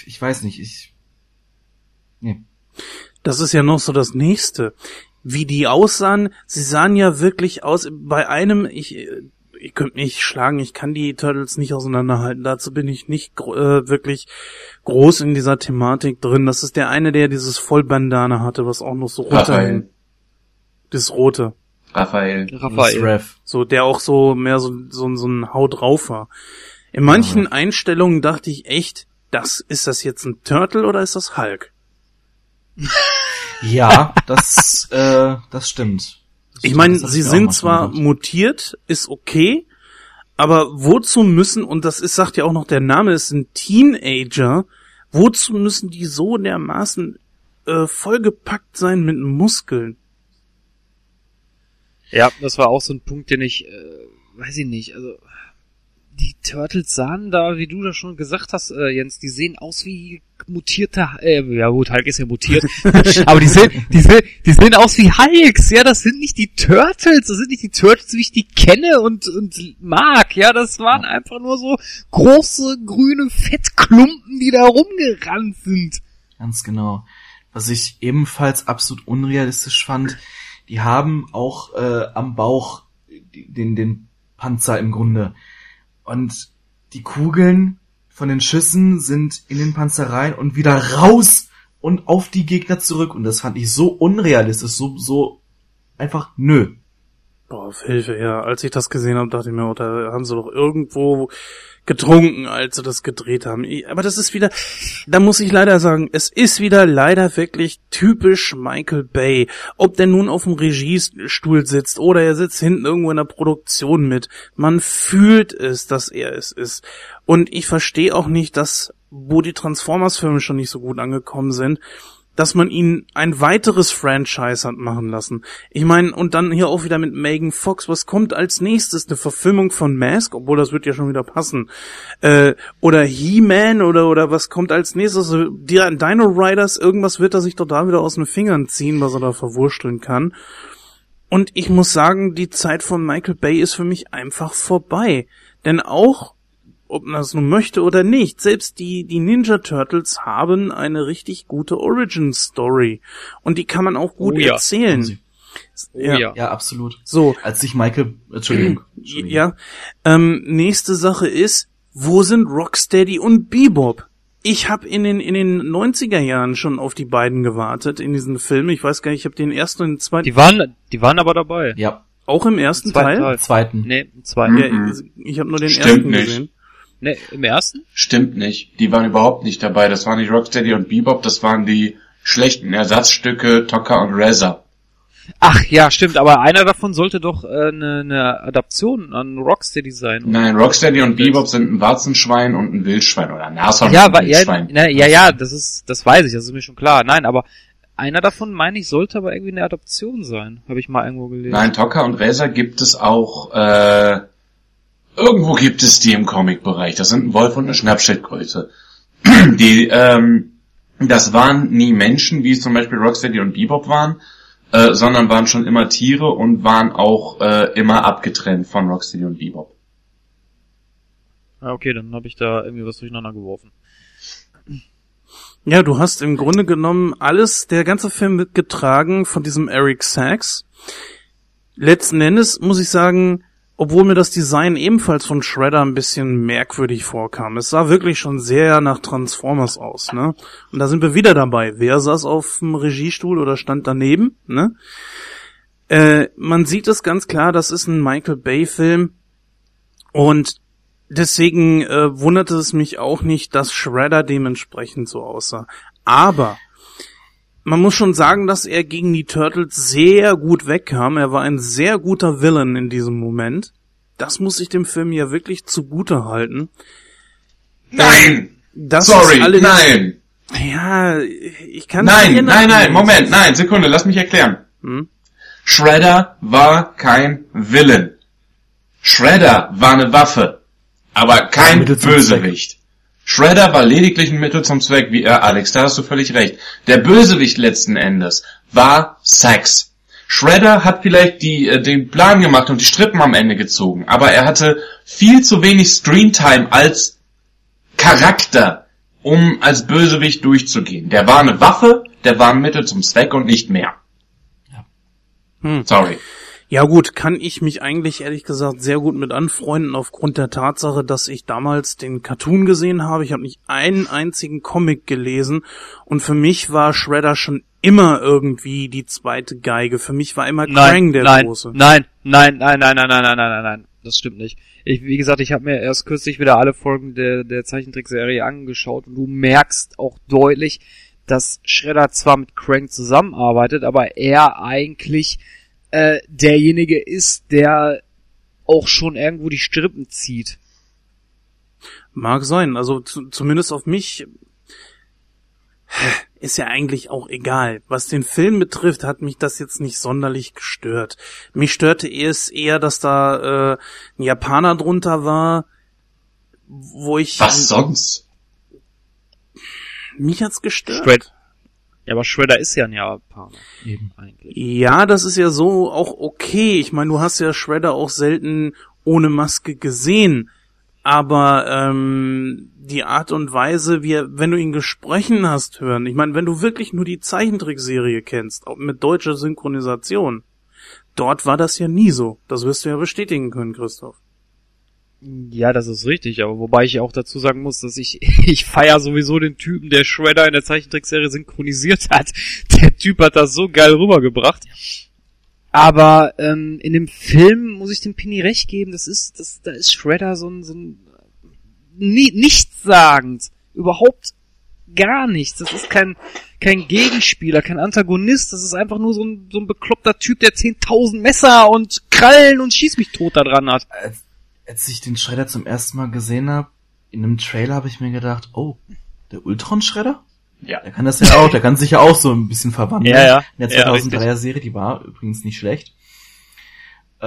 ich weiß nicht, ich. Nee. Das ist ja noch so das nächste. Wie die aussahen, sie sahen ja wirklich aus, bei einem, ich, ich könnte mich schlagen, ich kann die Turtles nicht auseinanderhalten, dazu bin ich nicht äh, wirklich groß in dieser Thematik drin. Das ist der eine, der dieses Vollbandana hatte, was auch noch so Raphael. Das rote. Raphael. Raphael. So, der auch so mehr so, so, so ein Haut drauf war. In manchen Einstellungen dachte ich echt, das, ist das jetzt ein Turtle oder ist das Hulk? Ja, das, äh, das stimmt. Ich meine, sie sind zwar gedacht. mutiert, ist okay, aber wozu müssen, und das ist, sagt ja auch noch der Name, ist ein Teenager, wozu müssen die so dermaßen äh, vollgepackt sein mit Muskeln? Ja, das war auch so ein Punkt, den ich, äh, weiß ich nicht, also die Turtles sahen da, wie du das schon gesagt hast, äh, Jens, die sehen aus wie mutierte, äh, ja gut, Hulk ist ja mutiert, aber die sehen, die sehen, die sehen aus wie Hulks, ja, das sind nicht die Turtles, das sind nicht die Turtles, wie ich die kenne und, und mag, ja, das waren einfach nur so große grüne Fettklumpen, die da rumgerannt sind. Ganz genau. Was ich ebenfalls absolut unrealistisch fand, die haben auch äh, am Bauch den, den Panzer im Grunde. Und die Kugeln von den Schüssen sind in den Panzer rein und wieder raus und auf die Gegner zurück. Und das fand ich so unrealistisch, so, so einfach nö. Boah, auf Hilfe, ja. Als ich das gesehen habe, dachte ich mir, oh, da haben sie doch irgendwo getrunken, als sie das gedreht haben. Aber das ist wieder, da muss ich leider sagen, es ist wieder leider wirklich typisch Michael Bay. Ob der nun auf dem Regiestuhl sitzt oder er sitzt hinten irgendwo in der Produktion mit. Man fühlt es, dass er es ist. Und ich verstehe auch nicht, dass, wo die Transformers-Filme schon nicht so gut angekommen sind, dass man ihn ein weiteres Franchise hat machen lassen. Ich meine, und dann hier auch wieder mit Megan Fox, was kommt als nächstes? Eine Verfilmung von Mask, obwohl das wird ja schon wieder passen. Äh, oder He-Man oder oder was kommt als nächstes? Also, Dino Riders, irgendwas wird er sich doch da wieder aus den Fingern ziehen, was er da verwursteln kann. Und ich muss sagen, die Zeit von Michael Bay ist für mich einfach vorbei. Denn auch, ob man das nun möchte oder nicht, selbst die, die Ninja Turtles haben eine richtig gute Origin Story. Und die kann man auch gut Oh ja. erzählen. Oh ja. Ja, absolut. So, Als sich Michael, Entschuldigung. Entschuldigung. ja. Ähm, nächste Sache ist, wo sind Rocksteady und Bebop? Ich habe in den in den 90er Jahren schon auf die beiden gewartet in diesen Filmen. Ich weiß gar nicht, ich habe den ersten und den zweiten Die waren, die waren aber dabei. Ja, auch im ersten Zweiten Teil. zweiten. Nee, im zweiten. Ja, ich ich habe nur den Stimmt ersten nicht. gesehen. Nee, im ersten? Stimmt nicht. Die waren überhaupt nicht dabei. Das waren nicht Rocksteady und Bebop, das waren die schlechten Ersatzstücke Tocker und Razor. Ach ja, stimmt, aber einer davon sollte doch äh, eine, eine Adaption an Rocksteady sein. oder? Nein, Rocksteady und Bebop sind ein Warzenschwein und ein Wildschwein oder ein Nashorn Ja, und ein ja, Wildschwein. na, ja, ja, das ist, das weiß ich, das ist mir schon klar. Nein, aber einer davon, meine ich, sollte aber irgendwie eine Adaption sein. Habe ich mal irgendwo gelesen. Nein, Tocker und Razor gibt es auch, äh, irgendwo gibt es die im Comic-Bereich. Das sind ein Wolf und eine Schnappschildkröte. Die, ähm, das waren nie Menschen, wie es zum Beispiel Rocksteady und Bebop waren, äh, sondern waren schon immer Tiere und waren auch äh, immer abgetrennt von Rocksteady und Bebop. Ah, okay, dann habe ich da irgendwie was durcheinander geworfen. Ja, du hast im Grunde genommen alles, der ganze Film wird getragen von diesem Eric Sachs. Letzten Endes muss ich sagen, obwohl mir das Design ebenfalls von Shredder ein bisschen merkwürdig vorkam. Es sah wirklich schon sehr nach Transformers aus, ne? Und da sind wir wieder dabei. Wer saß auf dem Regiestuhl oder stand daneben, ne? Äh, man sieht es ganz klar, das ist ein Michael Bay Film und deswegen äh, wunderte es mich auch nicht, dass Shredder dementsprechend so aussah. Aber man muss schon sagen, dass er gegen die Turtles sehr gut wegkam. Er war ein sehr guter Villain in diesem Moment. Das muss ich dem Film ja wirklich zugute halten. Nein! Das Sorry, nein! Ja, ich kann Nein, nicht nein, nein, Moment, nein, Sekunde, lass mich erklären. Hm? Shredder war kein Villain. Shredder war eine Waffe, aber kein zum Bösewicht. Shredder war lediglich ein Mittel zum Zweck, wie er, Alex, da hast du völlig recht. Der Bösewicht letzten Endes war Sex. Shredder hat vielleicht die, äh, den Plan gemacht und die Strippen am Ende gezogen, aber er hatte viel zu wenig Screentime als Charakter, um als Bösewicht durchzugehen. Der war eine Waffe, der war ein Mittel zum Zweck und nicht mehr. Hm. Sorry. Ja gut, kann ich mich eigentlich ehrlich gesagt sehr gut mit anfreunden aufgrund der Tatsache, dass ich damals den Cartoon gesehen habe. Ich habe nicht einen einzigen Comic gelesen und für mich war Shredder schon immer irgendwie die zweite Geige. Für mich war immer Krang Nein, der nein, große. nein, nein, nein, nein, nein, nein, nein, nein, nein, nein, das stimmt nicht. Ich, wie gesagt, ich habe mir erst kürzlich wieder alle Folgen der, der Zeichentrickserie angeschaut und du merkst auch deutlich, dass Shredder zwar mit Crank zusammenarbeitet, aber er eigentlich äh, derjenige ist, der auch schon irgendwo die Strippen zieht. Mag sein. Also zu, zumindest auf mich ist ja eigentlich auch egal. Was den Film betrifft, hat mich das jetzt nicht sonderlich gestört. Mich störte es eher, dass da äh, ein Japaner drunter war, wo ich Was sonst? mich hat's gestört. Shred ja, aber Shredder ist ja ein Japaner Eben. eigentlich. Ja, das ist ja so auch okay. Ich meine, du hast ja Shredder auch selten ohne Maske gesehen. Aber ähm, die Art und Weise, wie er, wenn du ihn gesprochen hast hören, ich meine, wenn du wirklich nur die Zeichentrickserie kennst, auch mit deutscher Synchronisation, dort war das ja nie so. Das wirst du ja bestätigen können, Christoph. Ja, das ist richtig, aber wobei ich auch dazu sagen muss, dass ich, ich feier sowieso den Typen, der Shredder in der Zeichentrickserie synchronisiert hat. Der Typ hat das so geil rübergebracht. Aber ähm, in dem Film muss ich dem Pini recht geben, das ist, das, da ist Shredder so ein, so ein nie, nichtssagend. Überhaupt gar nichts. Das ist kein, kein Gegenspieler, kein Antagonist. Das ist einfach nur so ein, so ein bekloppter Typ, der 10.000 Messer und Krallen und schieß mich tot da dran hat. Als, ich den Shredder zum ersten Mal gesehen habe, in einem Trailer habe ich mir gedacht, oh, der Ultron-Shredder? Ja. Der kann das ja auch, der kann sich ja auch so ein bisschen verwandeln. Ja, ja. In der Ja, 2003er Serie, die war übrigens nicht schlecht. Äh,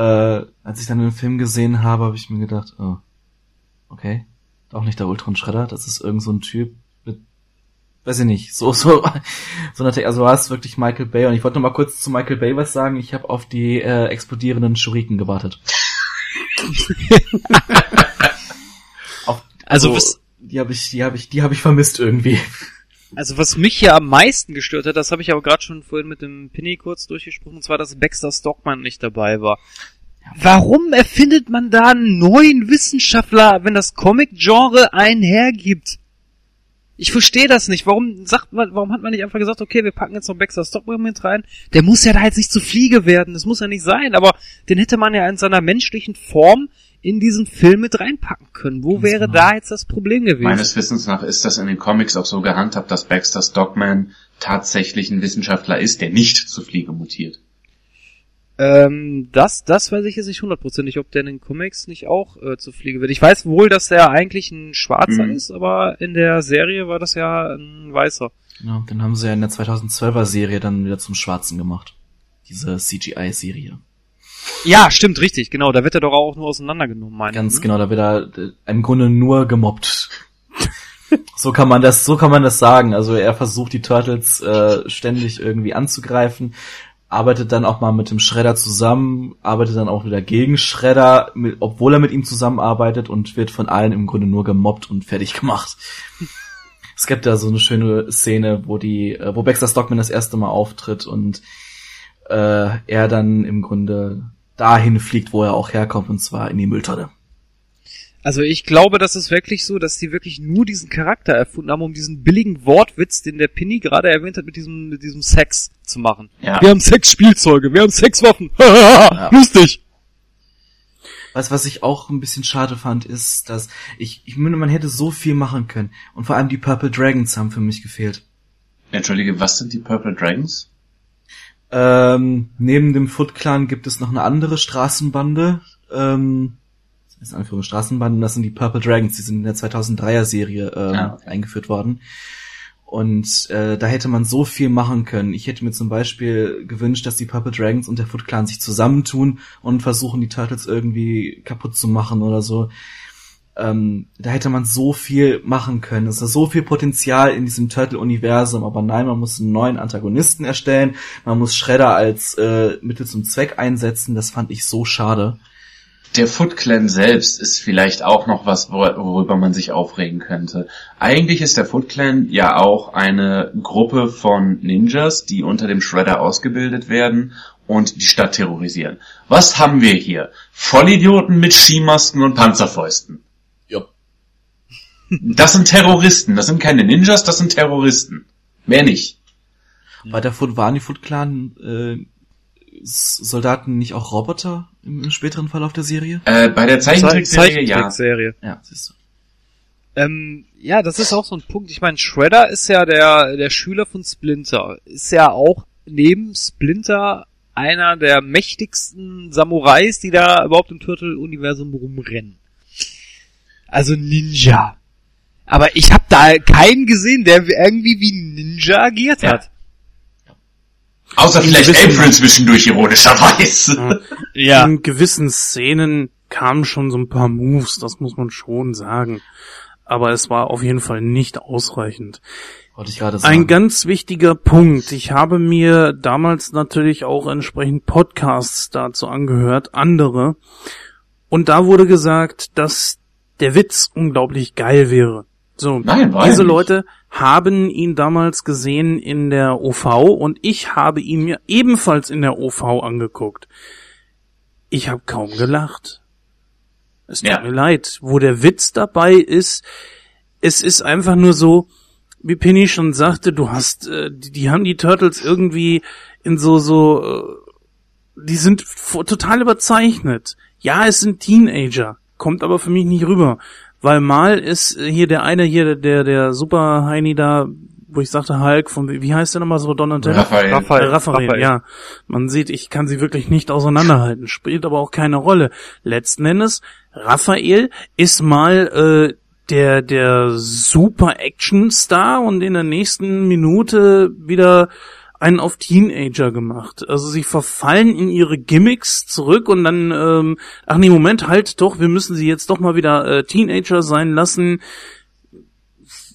als ich dann den Film gesehen habe, habe ich mir gedacht, oh, okay, doch nicht der Ultron Shredder, das ist irgend so ein Typ mit, weiß ich nicht, so, so, so natürlich, also du hast wirklich Michael Bay und ich wollte noch mal kurz zu Michael Bay was sagen, ich habe auf die äh, explodierenden Schuriken gewartet. auf, Also was- die habe ich, die habe ich, die habe ich vermisst irgendwie. Also was mich hier am meisten gestört hat, das habe ich aber gerade schon vorhin mit dem Pinny kurz durchgesprochen, und zwar, dass Baxter Stockman nicht dabei war. Warum erfindet man da einen neuen Wissenschaftler, wenn das Comic-Genre einen hergibt? Ich verstehe das nicht. Warum sagt man, warum hat man nicht einfach gesagt, okay, wir packen jetzt noch Baxter Stockman mit rein? Der muss ja da jetzt nicht zu Fliege werden, das muss ja nicht sein, aber den hätte man ja in seiner menschlichen Form in diesen Film mit reinpacken können. Wo Ganz wäre genau. da jetzt das Problem gewesen? Meines Wissens nach ist das in den Comics auch so gehandhabt, dass Baxter Stockman tatsächlich ein Wissenschaftler ist, der nicht zu Fliege mutiert. Ähm, das, das weiß ich jetzt nicht hundertprozentig, ob der in den Comics nicht auch äh, zu Fliege wird. Ich weiß wohl, dass er eigentlich ein Schwarzer Mhm. ist, aber in der Serie war das ja ein Weißer. Ja, den haben sie ja in der 2012er Serie dann wieder zum Schwarzen gemacht. Diese CGI-Serie. Ja, stimmt, richtig, genau. Da wird er doch auch nur auseinandergenommen, meine Ganz ich. genau, da wird er äh, im Grunde nur gemobbt. so kann man das, so kann man das sagen. Also er versucht die Turtles äh, ständig irgendwie anzugreifen, arbeitet dann auch mal mit dem Shredder zusammen, arbeitet dann auch wieder gegen Shredder, mit, obwohl er mit ihm zusammenarbeitet und wird von allen im Grunde nur gemobbt und fertig gemacht. Es gibt da so eine schöne Szene, wo die, äh, wo Baxter Stockman das erste Mal auftritt und äh, er dann im Grunde dahin fliegt, wo er auch herkommt, und zwar in die Mülltonne. Also ich glaube, das ist wirklich so, dass die wirklich nur diesen Charakter erfunden haben, um diesen billigen Wortwitz, den der Pinny gerade erwähnt hat, mit diesem, mit diesem Sex zu machen. Ja. Wir haben Sexspielzeuge, wir haben Sexwaffen. Lustig. Was, was ich auch ein bisschen schade fand, ist, dass ich, ich meine, man hätte so viel machen können. Und vor allem die Purple Dragons haben für mich gefehlt. Entschuldige, was sind die Purple Dragons? Ähm, neben dem Foot Clan gibt es noch eine andere Straßenbande. Ähm, das ist eine Straßenbande, das sind die Purple Dragons, die sind in der 2003er Serie ähm, Ah, okay. eingeführt worden. Und äh, da hätte man so viel machen können. Ich hätte mir zum Beispiel gewünscht, dass die Puppet Dragons und der Foot Clan sich zusammentun und versuchen, die Turtles irgendwie kaputt zu machen oder so. Ähm, da hätte man so viel machen können. Es ist so viel Potenzial in diesem Turtle-Universum, aber nein, man muss einen neuen Antagonisten erstellen, man muss Shredder als äh, Mittel zum Zweck einsetzen. Das fand ich so schade. Der Foot Clan selbst ist vielleicht auch noch was, wor- worüber man sich aufregen könnte. Eigentlich ist der Foot Clan ja auch eine Gruppe von Ninjas, die unter dem Shredder ausgebildet werden und die Stadt terrorisieren. Was haben wir hier? Vollidioten mit Skimasken und Panzerfäusten. Ja. Das sind Terroristen, das sind keine Ninjas, das sind Terroristen. Mehr nicht. War der Foot, waren die Foot Clan äh, Soldaten nicht auch Roboter im, im späteren Verlauf der Serie? Äh, bei der Zeichentrickserie, ja. Zeichentrickserie. Ja, siehst du. Ähm, ja, das ist auch so ein Punkt. Ich meine, Shredder ist ja der, der Schüler von Splinter. Ist ja auch neben Splinter einer der mächtigsten Samurais, die da überhaupt im Turtle-Universum rumrennen. Also Ninja. Aber ich habe da keinen gesehen, der irgendwie wie Ninja agiert Ja. hat. Außer In vielleicht gewissen- April zwischendurch ironischerweise. Ja. In gewissen Szenen kamen schon so ein paar Moves, das muss man schon sagen. Aber es war auf jeden Fall nicht ausreichend. Wollte ich gerade sagen. Ein ganz wichtiger Punkt. Ich habe mir damals natürlich auch entsprechend Podcasts dazu angehört, andere. Und da wurde gesagt, dass der Witz unglaublich geil wäre. So, Nein, er diese nicht. Leute haben ihn damals gesehen in der OV und ich habe ihn mir ebenfalls in der OV angeguckt. Ich habe kaum gelacht. Es tut Ja. mir leid. Wo der Witz dabei ist, es ist einfach nur so, wie Penny schon sagte, du hast, äh, die, die haben die Turtles irgendwie in so, so, äh, die sind total überzeichnet. Ja, es sind Teenager, kommt aber für mich nicht rüber. Weil mal ist äh, hier der eine hier, der, der Super Heini da, wo ich sagte Hulk, von, wie heißt der nochmal so, Donatello? Raphael. Raphael. Äh, Raphael, ja. Man sieht, ich kann sie wirklich nicht auseinanderhalten, spielt aber auch keine Rolle. Letzten Endes, Raphael ist mal äh, der der super Action-Star und in der nächsten Minute wieder einen auf Teenager gemacht. Also sie verfallen in ihre Gimmicks zurück und dann, ähm, ach nee, Moment, halt doch, wir müssen sie jetzt doch mal wieder äh, Teenager sein lassen.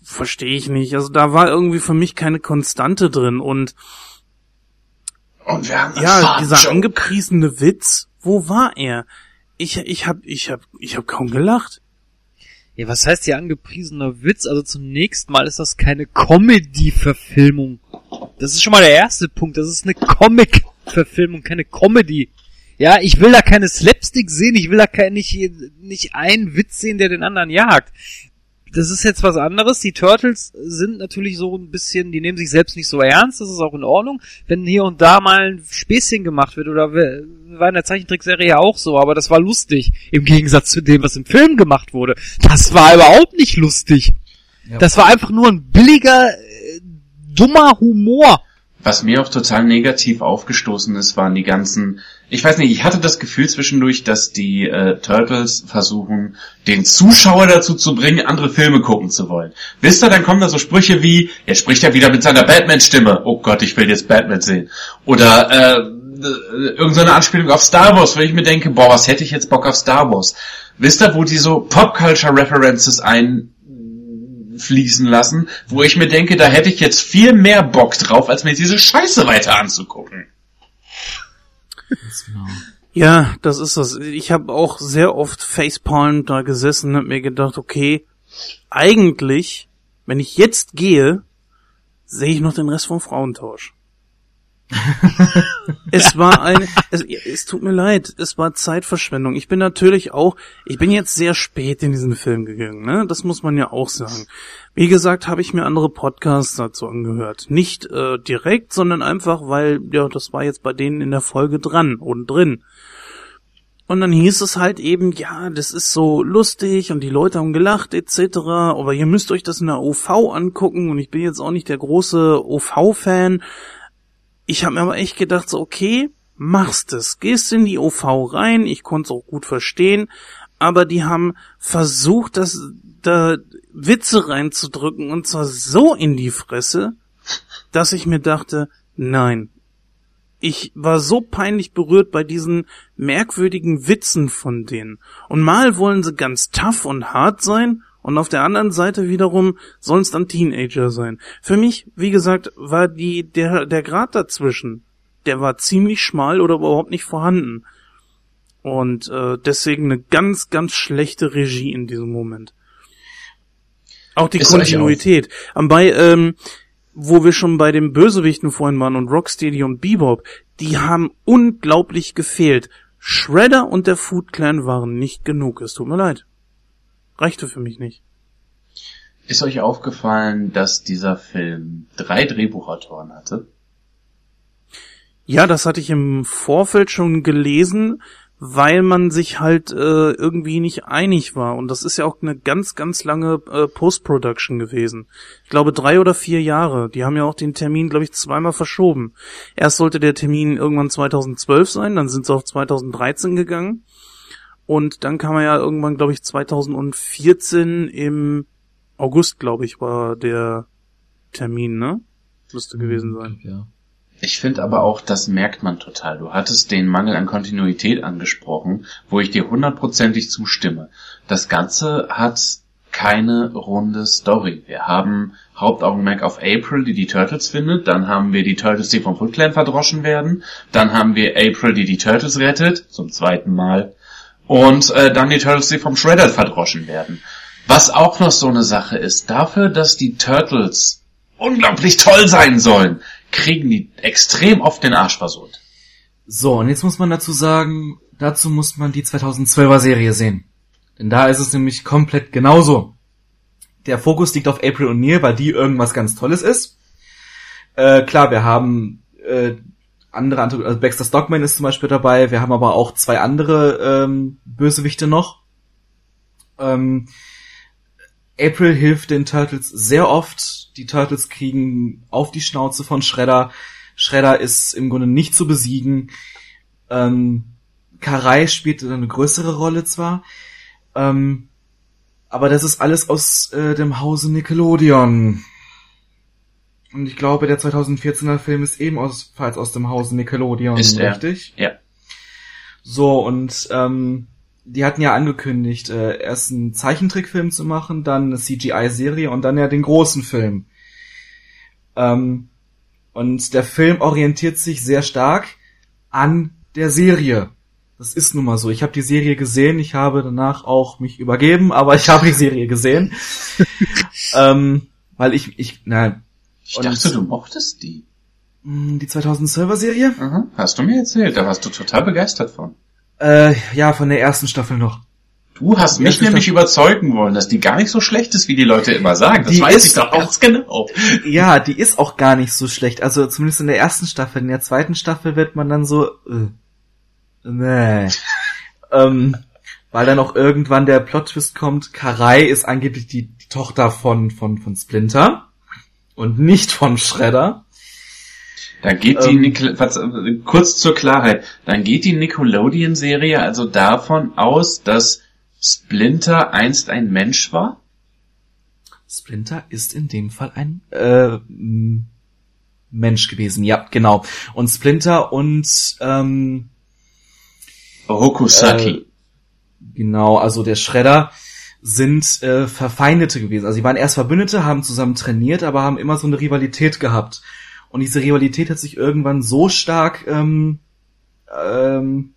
Verstehe ich nicht. Also da war irgendwie für mich keine Konstante drin und Und wir haben ja, dieser angepriesene Witz, wo war er? Ich, ich hab, ich hab, ich hab kaum gelacht. Ja, was heißt hier angepriesener Witz? Also zunächst mal ist das keine Comedy-Verfilmung. Das ist schon mal der erste Punkt. Das ist eine Comic-Verfilmung, keine Comedy. Ja, ich will da keine Slapstick sehen, ich will da kein, nicht, nicht einen Witz sehen, der den anderen jagt. Das ist jetzt was anderes. Die Turtles sind natürlich so ein bisschen, die nehmen sich selbst nicht so ernst, das ist auch in Ordnung. Wenn hier und da mal ein Späßchen gemacht wird, oder war in der Zeichentrickserie ja auch so, aber das war lustig. Im Gegensatz zu dem, was im Film gemacht wurde. Das war überhaupt nicht lustig. Ja. Das war einfach nur ein billiger, dummer Humor. Was mir auch total negativ aufgestoßen ist, waren die ganzen. Ich weiß nicht, ich hatte das Gefühl zwischendurch, dass die äh, Turtles versuchen, den Zuschauer dazu zu bringen, andere Filme gucken zu wollen. Wisst ihr, dann kommen da so Sprüche wie, jetzt spricht er wieder mit seiner Batman-Stimme. Oh Gott, ich will jetzt Batman sehen. Oder äh, irgendeine Anspielung auf Star Wars, wo ich mir denke, boah, was hätte ich jetzt Bock auf Star Wars? Wisst ihr, wo die so Pop-Culture-References einfließen lassen, wo ich mir denke, da hätte ich jetzt viel mehr Bock drauf, als mir diese Scheiße weiter anzugucken. Ja, das ist das. Ich habe auch sehr oft facepalm da gesessen und hab mir gedacht, okay, eigentlich, wenn ich jetzt gehe, sehe ich noch den Rest vom Frauentausch. es war ein, es, es tut mir leid, es war Zeitverschwendung. Ich bin natürlich auch, ich bin jetzt sehr spät in diesen Film gegangen, ne? Das muss man ja auch sagen. Wie gesagt, habe ich mir andere Podcasts dazu angehört. Nicht äh, direkt, sondern einfach, weil, ja, das war jetzt bei denen in der Folge dran und drin. Und dann hieß es halt eben, ja, das ist so lustig und die Leute haben gelacht etc. Aber ihr müsst euch das in der OV angucken und ich bin jetzt auch nicht der große OV-Fan. Ich habe mir aber echt gedacht, so okay, machst es, gehst in die OV rein, ich konnte es auch gut verstehen, aber die haben versucht, das da Witze reinzudrücken und zwar so in die Fresse, dass ich mir dachte, nein. Ich war so peinlich berührt bei diesen merkwürdigen Witzen von denen. Und mal wollen sie ganz tough und hart sein und auf der anderen Seite wiederum sollen es dann Teenager sein. Für mich, wie gesagt, war die, der, der Grad dazwischen, der war ziemlich schmal oder überhaupt nicht vorhanden. Und äh, deswegen eine ganz, ganz schlechte Regie in diesem Moment. Auch die Ist Kontinuität. Bei, ähm, wo wir schon bei den Bösewichten vorhin waren und Rocksteady und Bebop, die haben unglaublich gefehlt. Shredder und der Food Clan waren nicht genug. Es tut mir leid. Reichte für mich nicht. Ist euch aufgefallen, dass dieser Film drei Drehbuchautoren hatte? Ja, das hatte ich im Vorfeld schon gelesen, weil man sich halt äh, irgendwie nicht einig war. Und das ist ja auch eine ganz, ganz lange äh, Post-Production gewesen. Ich glaube drei oder vier Jahre. Die haben ja auch den Termin, glaube ich, zweimal verschoben. Erst sollte der Termin irgendwann 2012 sein, dann sind sie auf 2013 gegangen. Und dann kam er ja irgendwann, glaube ich, 2014 im August, glaube ich, war der Termin, ne? Müsste gewesen sein. Ja. Ich finde aber auch, das merkt man total. Du hattest den Mangel an Kontinuität angesprochen, wo ich dir hundertprozentig zustimme. Das Ganze hat keine runde Story. Wir haben Hauptaugenmerk auf April, die die Turtles findet, dann haben wir die Turtles, die vom Foot Clan verdroschen werden, dann haben wir April, die die Turtles rettet, zum zweiten Mal, und äh, dann die Turtles, die vom Shredder verdroschen werden. Was auch noch so eine Sache ist, dafür, dass die Turtles unglaublich toll sein sollen, kriegen die extrem oft den Arsch versohlt. So, und jetzt muss man dazu sagen, dazu muss man die 2012er Serie sehen. Denn da ist es nämlich komplett genauso. Der Fokus liegt auf April O'Neil, weil die irgendwas ganz Tolles ist. Äh, klar, wir haben äh, andere, also Baxter Stockman ist zum Beispiel dabei, wir haben aber auch zwei andere ähm, Bösewichte noch. Ähm, April hilft den Turtles sehr oft. Die Turtles kriegen auf die Schnauze von Shredder. Shredder ist im Grunde nicht zu besiegen. Ähm, Karai spielt eine größere Rolle zwar, ähm, aber das ist alles aus äh, dem Hause Nickelodeon. Und ich glaube, der 2014er Film ist ebenfalls aus dem Hause Nickelodeon, Ist er. richtig? Ja. So, und ähm, die hatten ja angekündigt, äh, erst einen Zeichentrickfilm zu machen, dann eine CGI-Serie und dann ja den großen Film. Ähm, und der Film orientiert sich sehr stark an der Serie. Das ist nun mal so. Ich habe die Serie gesehen, ich habe danach auch mich übergeben, aber ich habe die Serie gesehen. ähm, weil ich, ich, na, Ich Und- dachte, du mochtest die. mh, die 2012er Serie? Aha, hast du mir erzählt, da warst du total begeistert von. Äh, ja, von der ersten Staffel noch. Du hast Die mich nämlich Staffel- überzeugen wollen, dass die gar nicht so schlecht ist, wie die Leute immer sagen. Das Die weiß ist ich doch auch- ganz genau. Ja, die ist auch gar nicht so schlecht. Also zumindest in der ersten Staffel. In der zweiten Staffel wird man dann so, äh, nee. ähm, weil dann auch irgendwann der Plot-Twist kommt, Karai ist angeblich die, die Tochter von, von, von Splinter und nicht von Shredder. Dann geht die Ähm. Nickel äh, kurz zur Klarheit, dann geht die Nickelodeon-Serie also davon aus, dass Splinter einst ein Mensch war? Splinter ist in dem Fall ein äh, Mensch gewesen, ja, genau. Und Splinter und ähm, Hokusaki. Äh, Genau, also der Shredder sind äh, Verfeindete gewesen. Also sie waren erst Verbündete, haben zusammen trainiert, aber haben immer so eine Rivalität gehabt. Und diese Rivalität hat sich irgendwann so stark ähm, ähm,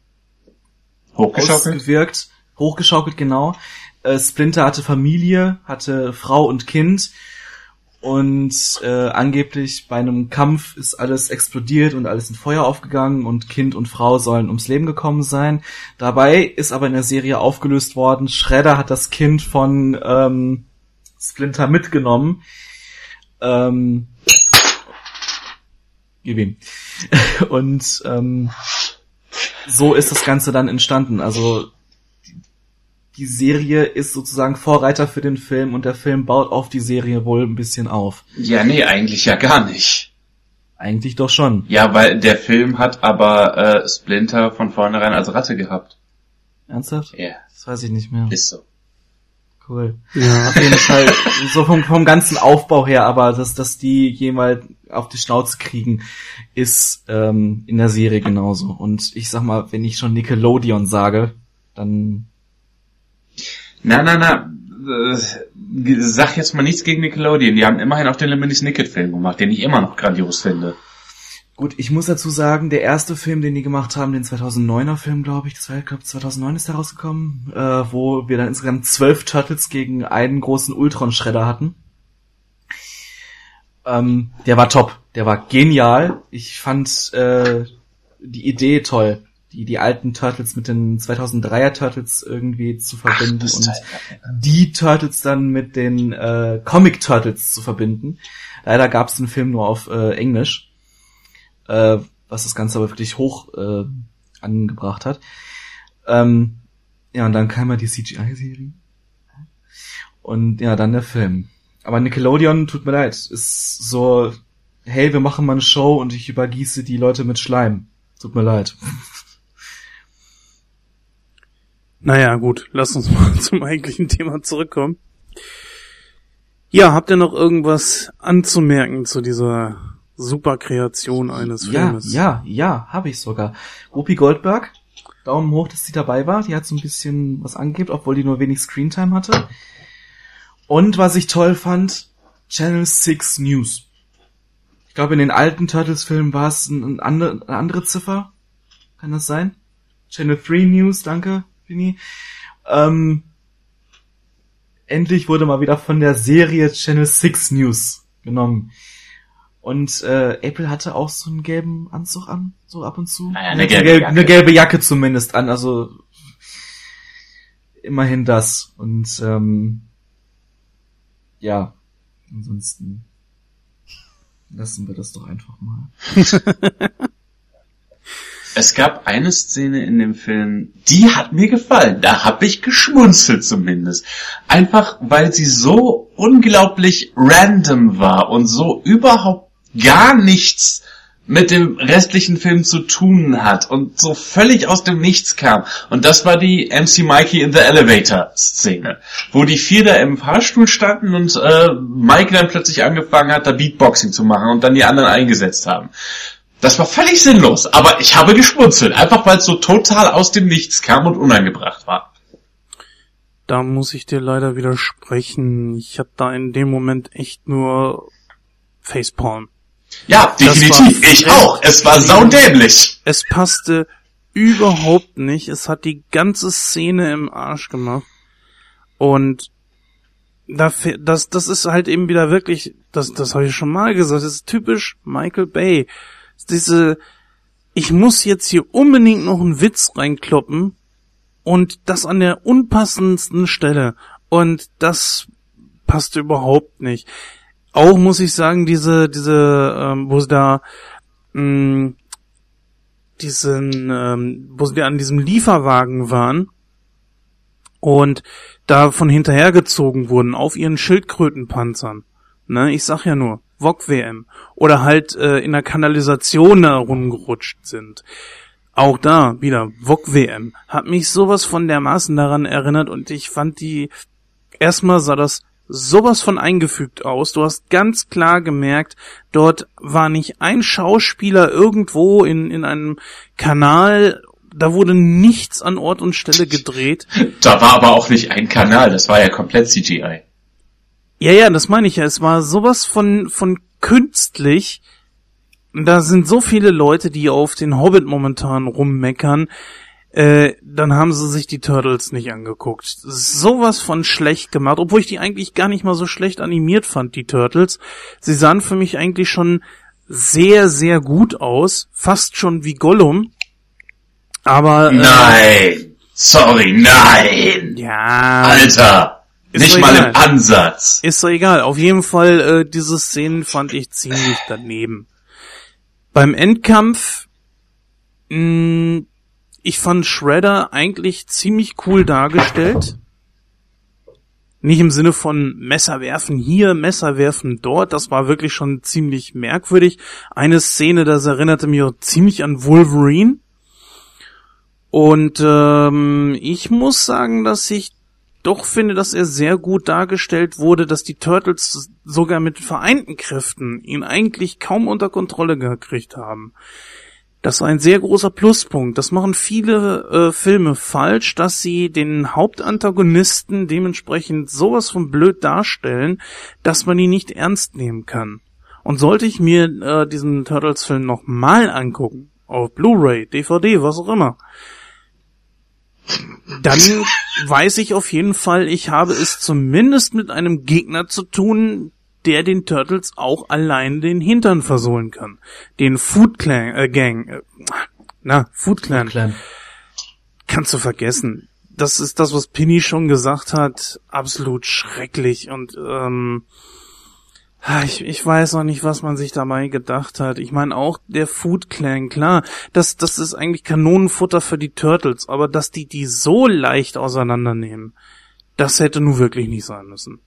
Hochgeschaukelt? ausgewirkt, hochgeschaukelt, genau. Äh, Splinter hatte Familie, hatte Frau und Kind und äh, angeblich bei einem Kampf ist alles explodiert und alles in Feuer aufgegangen und Kind und Frau sollen ums Leben gekommen sein. Dabei ist aber in der Serie aufgelöst worden, Shredder hat das Kind von ähm, Splinter mitgenommen. Ähm, gib ihm. Und ähm, so ist das Ganze dann entstanden. Also die Serie ist sozusagen Vorreiter für den Film und der Film baut auf die Serie wohl ein bisschen auf. Ja, nee, eigentlich ja gar nicht. Eigentlich doch schon. Ja, weil der Film hat aber äh, Splinter von vornherein als Ratte gehabt. Ernsthaft? Ja, Das weiß ich nicht mehr. ist so. Cool. Ja. Auf jeden Fall, so vom, vom ganzen Aufbau her, aber dass, dass die jemals auf die Schnauze kriegen, ist ähm, in der Serie genauso. Und ich sag mal, wenn ich schon Nickelodeon sage, dann Na, na, na. äh, Sag jetzt mal nichts gegen Nickelodeon. Die haben immerhin auch den Lemony Snicket Film gemacht, den ich immer noch grandios finde. Gut, ich muss dazu sagen, der erste Film, den die gemacht haben, den 2009er Film, glaube ich, das war, ich glaube 2009 ist der rausgekommen, äh, wo wir dann insgesamt zwölf Turtles gegen einen großen Ultron-Schredder hatten. Ähm, der war top, der war genial. Ich fand äh, die Idee toll, die die alten Turtles mit den 2003er Turtles irgendwie zu verbinden das und Teil. die Turtles dann mit den äh, Comic Turtles zu verbinden. Leider gab es den Film nur auf äh, Englisch äh, was das Ganze aber wirklich hoch äh, angebracht hat. Ähm, ja, und dann kam ja die CGI-Serie. Und ja, dann der Film. Aber Nickelodeon, tut mir leid, ist so, hey, wir machen mal eine Show und ich übergieße die Leute mit Schleim. Tut mir leid. Naja, gut, lass uns mal zum eigentlichen Thema zurückkommen. Ja, habt ihr noch irgendwas anzumerken zu dieser super Kreation eines Ja, Filmes? ja, ja, habe ich sogar. Whoopi Goldberg, Daumen hoch, dass sie dabei war. Die hat so ein bisschen was angegibt, obwohl die nur wenig Screentime hatte. Und was ich toll fand, Channel 6 News. Ich glaube, in den alten Turtles-Filmen war es ein, ein andere, eine andere Ziffer. Kann das sein? Channel 3 News, danke, Vini. Ähm, endlich wurde mal wieder von der Serie Channel 6 News genommen. Und äh, April hatte auch so einen gelben Anzug an, so ab und zu. Naja, eine gelbe gelbe, Jacke. eine gelbe Jacke zumindest an, also immerhin das. Und ähm, ja, ansonsten lassen wir das doch einfach mal. Es gab eine Szene in dem Film, die hat mir gefallen. Da habe ich geschmunzelt zumindest. Einfach weil sie so unglaublich random war und so überhaupt gar nichts mit dem restlichen Film zu tun hat und so völlig aus dem Nichts kam. Und das war die MC Mikey in the Elevator Szene, wo die vier da im Fahrstuhl standen und äh, Mike dann plötzlich angefangen hat, da Beatboxing zu machen und dann die anderen eingesetzt haben. Das war völlig sinnlos, aber ich habe geschmunzelt, einfach weil es so total aus dem Nichts kam und unangebracht war. Da muss ich dir leider widersprechen. Ich hab da in dem Moment echt nur Facepalm. Ja, definitiv, ich auch. Es war saudämlich. Es passte überhaupt nicht. Es hat die ganze Szene im Arsch gemacht. Und das, das ist halt eben wieder wirklich, das, das habe ich schon mal gesagt, das ist typisch Michael Bay. Diese, ich muss jetzt hier unbedingt noch einen Witz reinkloppen und das an der unpassendsten Stelle. Und das passt überhaupt nicht. Auch muss ich sagen, diese, diese, ähm, wo sie da, mh, diesen, ähm, wo sie an diesem Lieferwagen waren und davon hinterhergezogen wurden auf ihren Schildkrötenpanzern. Ne, ich sag ja nur, VOG WM. Oder halt äh, in der Kanalisation da rumgerutscht sind. Auch da wieder VOG WM. Hat mich sowas von dermaßen daran erinnert und ich fand die, erstmal sah das sowas von eingefügt aus. Du hast ganz klar gemerkt, dort war nicht ein Schauspieler irgendwo in, in einem Kanal, da wurde nichts an Ort und Stelle gedreht. Da war aber auch nicht ein Kanal, das war ja komplett CGI. Ja, ja, das meine ich ja. Es war sowas von, von künstlich. Da sind so viele Leute, die auf den Hobbit momentan rummeckern. Äh, dann haben sie sich die Turtles nicht angeguckt. Sowas von schlecht gemacht, obwohl ich die eigentlich gar nicht mal so schlecht animiert fand, die Turtles. Sie sahen für mich eigentlich schon sehr, sehr gut aus. Fast schon wie Gollum. Aber, äh, Nein! Sorry, nein! ja. Alter! Ist nicht doch mal im Ansatz. Ist doch egal. Auf jeden Fall, äh, diese Szenen fand ich ziemlich daneben. Beim Endkampf, mh, ich fand Shredder eigentlich ziemlich cool dargestellt. Nicht im Sinne von Messer werfen hier, Messer werfen dort. Das war wirklich schon ziemlich merkwürdig. Eine Szene, das erinnerte mich auch ziemlich an Wolverine. Und ähm, ich muss sagen, dass ich doch finde, dass er sehr gut dargestellt wurde, dass die Turtles sogar mit vereinten Kräften ihn eigentlich kaum unter Kontrolle gekriegt haben. Das war ein sehr großer Pluspunkt. Das machen viele äh, Filme falsch, dass sie den Hauptantagonisten dementsprechend sowas von blöd darstellen, dass man ihn nicht ernst nehmen kann. Und sollte ich mir äh, diesen Turtles-Film nochmal angucken, auf Blu-ray, DVD, was auch immer, dann weiß ich auf jeden Fall, ich habe es zumindest mit einem Gegner zu tun, der den Turtles auch allein den Hintern versohlen kann. Den Food Clan, äh, Gang, äh, na, Food Clan. Clan. Kannst du vergessen. Das ist das, was Pinny schon gesagt hat. Absolut schrecklich und ähm, ich, ich weiß auch nicht, was man sich dabei gedacht hat. Ich meine auch der Food Clan, klar, das, das ist eigentlich Kanonenfutter für die Turtles, aber dass die die so leicht auseinandernehmen, das hätte nun wirklich nicht sein müssen.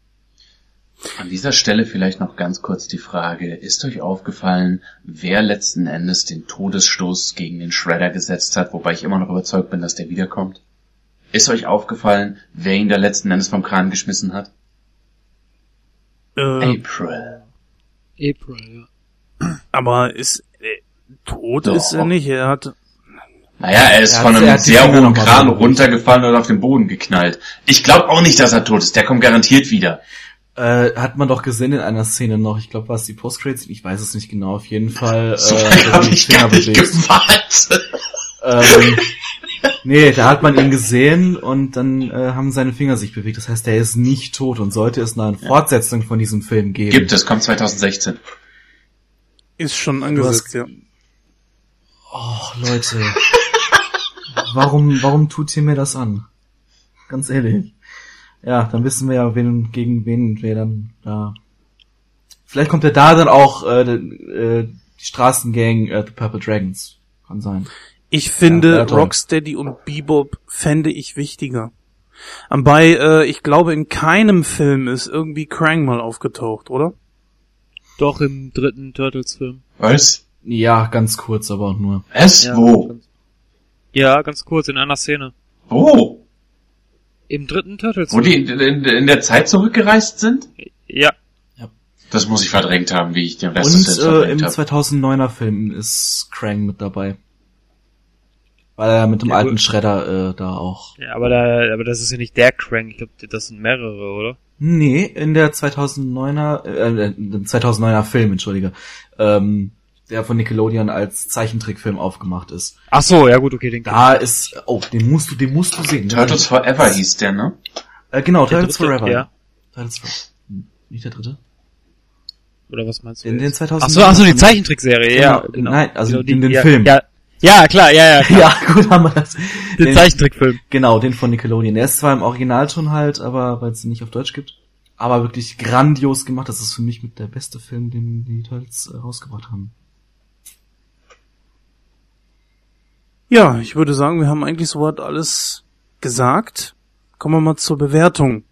An dieser Stelle vielleicht noch ganz kurz die Frage, ist euch aufgefallen, wer letzten Endes den Todesstoß gegen den Shredder gesetzt hat, wobei ich immer noch überzeugt bin, dass der wiederkommt? Ist euch aufgefallen, wer ihn da letzten Endes vom Kran geschmissen hat? Äh, April. April, ja. aber ist äh, tot Doch. ist er nicht. Er hat Naja, er ist Er von einem sehr hohen Kran so runtergefallen und auf den Boden geknallt. Ich glaube auch nicht, dass er tot ist. Der kommt garantiert wieder. Äh, hat man doch gesehen in einer Szene noch, ich glaube, war es die Post-Credits, ich weiß es nicht genau, auf jeden Fall. So äh, er habe die ich Finger gar nicht gewartet. Ähm, nee, da hat man ihn gesehen und dann äh, haben seine Finger sich bewegt. Das heißt, er ist nicht tot und sollte es eine Fortsetzung von diesem Film geben. Gibt es, kommt 2016. ist schon angesetzt, ja. Och, Leute. warum, warum tut ihr mir das an? Ganz ehrlich. Ja, dann wissen wir ja, wen, gegen wen wir dann da. Vielleicht kommt ja da dann auch äh, äh, die Straßengang äh, The Purple Dragons. Kann sein. Ich finde Ja, ja. Rocksteady und Bebop fände ich wichtiger. Bei, äh, ich glaube, in keinem Film ist irgendwie Krang mal aufgetaucht, oder? Doch im dritten Turtles-Film. Was? Ja, ganz kurz, aber auch nur. Was? Ja, Wo? ganz- Ja, ganz kurz, in einer Szene. Wo? Im dritten Wo Turtles-Film. die in, in, in der Zeit zurückgereist sind? Ja, Das muss ich verdrängt haben, wie ich den Rest des Und Films äh, im habe. 2009er Film ist Krang mit dabei. Weil er mit dem Ja, alten gut. Schredder äh, da auch. ja, aber da, aber das ist ja nicht der Crank. Ich glaube, das sind mehrere, oder? Nee, in der 2009er, äh, im 2009er Film, entschuldige, ähm, der von Nickelodeon als Zeichentrickfilm aufgemacht ist. Ach so, ja gut, okay, den Da ist, oh, den musst du, den musst du sehen. Turtles Forever hieß der, ne? Äh, genau, Der Turtles dritte, Forever. Ja. Turtles Forever. Hm, Nicht der dritte? Oder was meinst du? Den, den jetzt? 2009. ach so, ach so, die Zeichentrickserie, ja, Genau, genau. nein, also genau, den- den ja, Film. Ja, ja, klar, ja, ja, klar. Ja, gut haben wir das. den Zeichentrickfilm. Genau, den von Nickelodeon. Der ist zwar im Originalton halt, aber weil es ihn nicht auf Deutsch gibt. Aber wirklich grandios gemacht. Das ist für mich mit der beste Film, den die Turtles äh, rausgebracht haben. Ja, ich würde sagen, wir haben eigentlich soweit alles gesagt. Kommen wir mal zur Bewertung.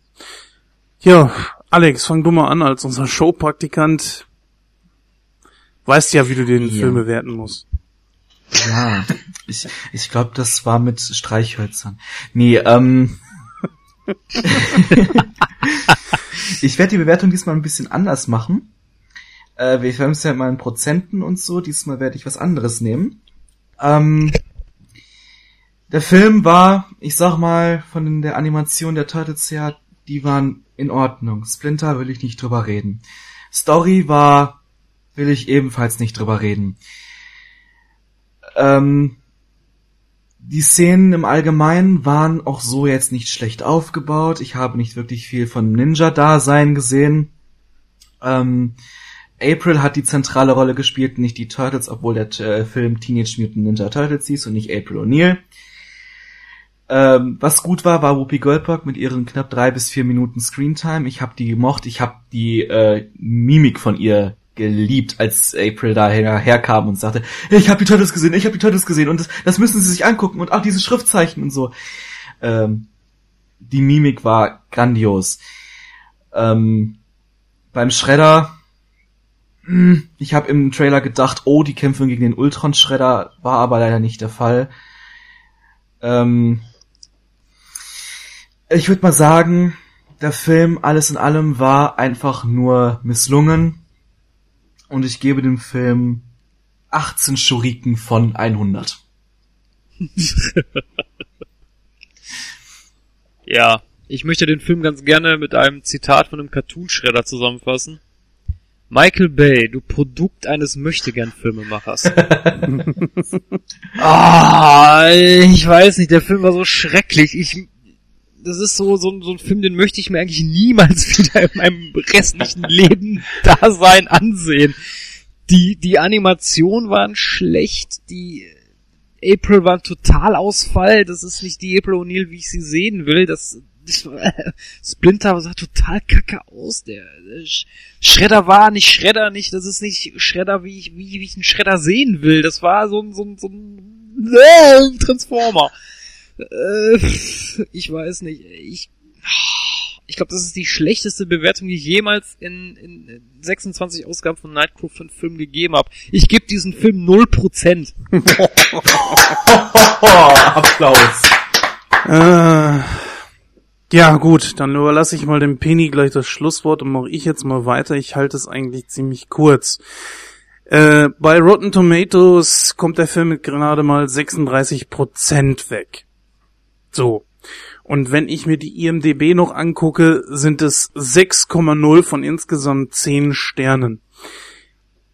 Ja, Alex, fang du mal an als unser Showpraktikant. Weißt ja, wie du den Ja. Film bewerten musst. Ja, ich, ich glaube, das war mit Streichhölzern. Nee, ähm. ich werde die Bewertung diesmal ein bisschen anders machen. Äh, wir haben es ja mal in Prozenten und so. Diesmal werde ich was anderes nehmen. Ähm, der Film war, ich sag mal, von der Animation der Turtles her, die waren in Ordnung. Splinter will ich nicht drüber reden. Story war, will ich ebenfalls nicht drüber reden. Ähm, die Szenen im Allgemeinen waren auch so jetzt nicht schlecht aufgebaut. Ich habe nicht wirklich viel von Ninja-Dasein gesehen. Ähm, April hat die zentrale Rolle gespielt, nicht die Turtles, obwohl der äh, Film Teenage Mutant Ninja Turtles hieß und nicht April O'Neil. Ähm, was gut war, war Whoopi Goldberg mit ihren knapp drei bis vier Minuten Screentime. Ich habe die gemocht. Ich habe die äh, Mimik von ihr geliebt, als April da her- herkam und sagte, ich habe die Turtles gesehen, ich habe die Turtles gesehen und das, das müssen Sie sich angucken und auch diese Schriftzeichen und so. Ähm, die Mimik war grandios. Ähm, beim Shredder, hm, ich habe im Trailer gedacht, oh, die Kämpfe gegen den Ultron Shredder war aber leider nicht der Fall. Ähm, ich würde mal sagen, der Film alles in allem war einfach nur misslungen und ich gebe dem Film 18 Schuriken von 100. Ja, ich möchte den Film ganz gerne mit einem Zitat von einem Cartoon-Schredder zusammenfassen. Michael Bay, du Produkt eines Möchtegern-Filmemachers. ah, ich weiß nicht, der Film war so schrecklich. Ich, das ist so, so, so ein Film, den möchte ich mir eigentlich niemals wieder in meinem restlichen Leben Dasein ansehen. Die, die Animationen waren schlecht, die April war ein Totalausfall, das ist nicht die April O'Neil, wie ich sie sehen will, das, das Splinter sah total kacke aus, der, der Schredder war nicht Schredder nicht, das ist nicht Schredder, wie ich, wie, wie ich einen Schredder sehen will, das war so ein, so ein, so ein, Transformer. Äh, ich weiß nicht, ich, ich glaube, das ist die schlechteste Bewertung, die ich jemals in, in 26 Ausgaben von Nightcrow für einen Film gegeben habe. Ich gebe diesen Film 0%. Applaus. Äh, ja, gut, dann überlasse ich mal dem Penny gleich das Schlusswort und mache ich jetzt mal weiter. Ich halte es eigentlich ziemlich kurz. Äh, bei Rotten Tomatoes kommt der Film mit gerade mal 36% weg. So. Und wenn ich mir die IMDB noch angucke, sind es 6,0 von insgesamt 10 Sternen.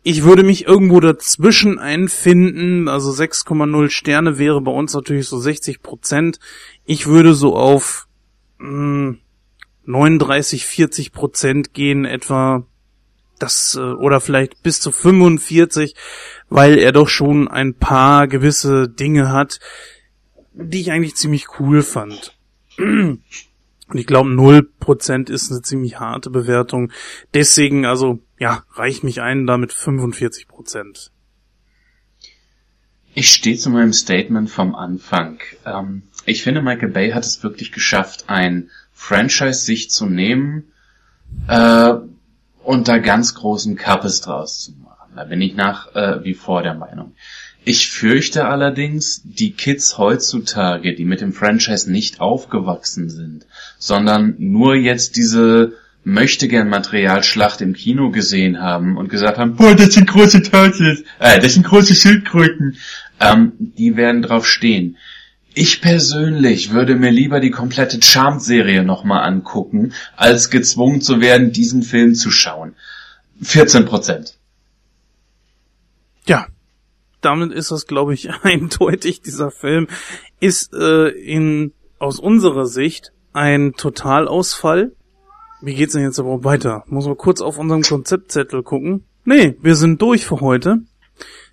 Ich würde mich irgendwo dazwischen einfinden, also 6,0 Sterne wäre bei uns natürlich so 60 Prozent. Ich würde so auf mh, 39, 40 Prozent gehen etwa, das äh, oder vielleicht bis zu 45, weil er doch schon ein paar gewisse Dinge hat, die ich eigentlich ziemlich cool fand. Und ich glaube, 0% ist eine ziemlich harte Bewertung. Deswegen, also, ja, reicht mich ein damit 45%. Ich stehe zu meinem Statement vom Anfang. Ähm, ich finde, Michael Bay hat es wirklich geschafft, ein Franchise sich zu nehmen äh, und da ganz großen Kappes draus zu machen. Da bin ich nach äh, wie vor der Meinung. Ich fürchte allerdings, die Kids heutzutage, die mit dem Franchise nicht aufgewachsen sind, sondern nur jetzt diese möchte gern Materialschlacht im Kino gesehen haben und gesagt haben, boah, das sind große Turtles, äh, das sind große Schildkröten, ähm, die werden drauf stehen. Ich persönlich würde mir lieber die komplette Charmed-Serie nochmal angucken, als gezwungen zu werden, diesen Film zu schauen. 14 Prozent. Ja, damit ist das, glaube ich, eindeutig. Dieser Film ist äh, in aus unserer Sicht ein Totalausfall. Wie geht's denn jetzt aber weiter? Muss man kurz auf unserem Konzeptzettel gucken. Nee, wir sind durch für heute.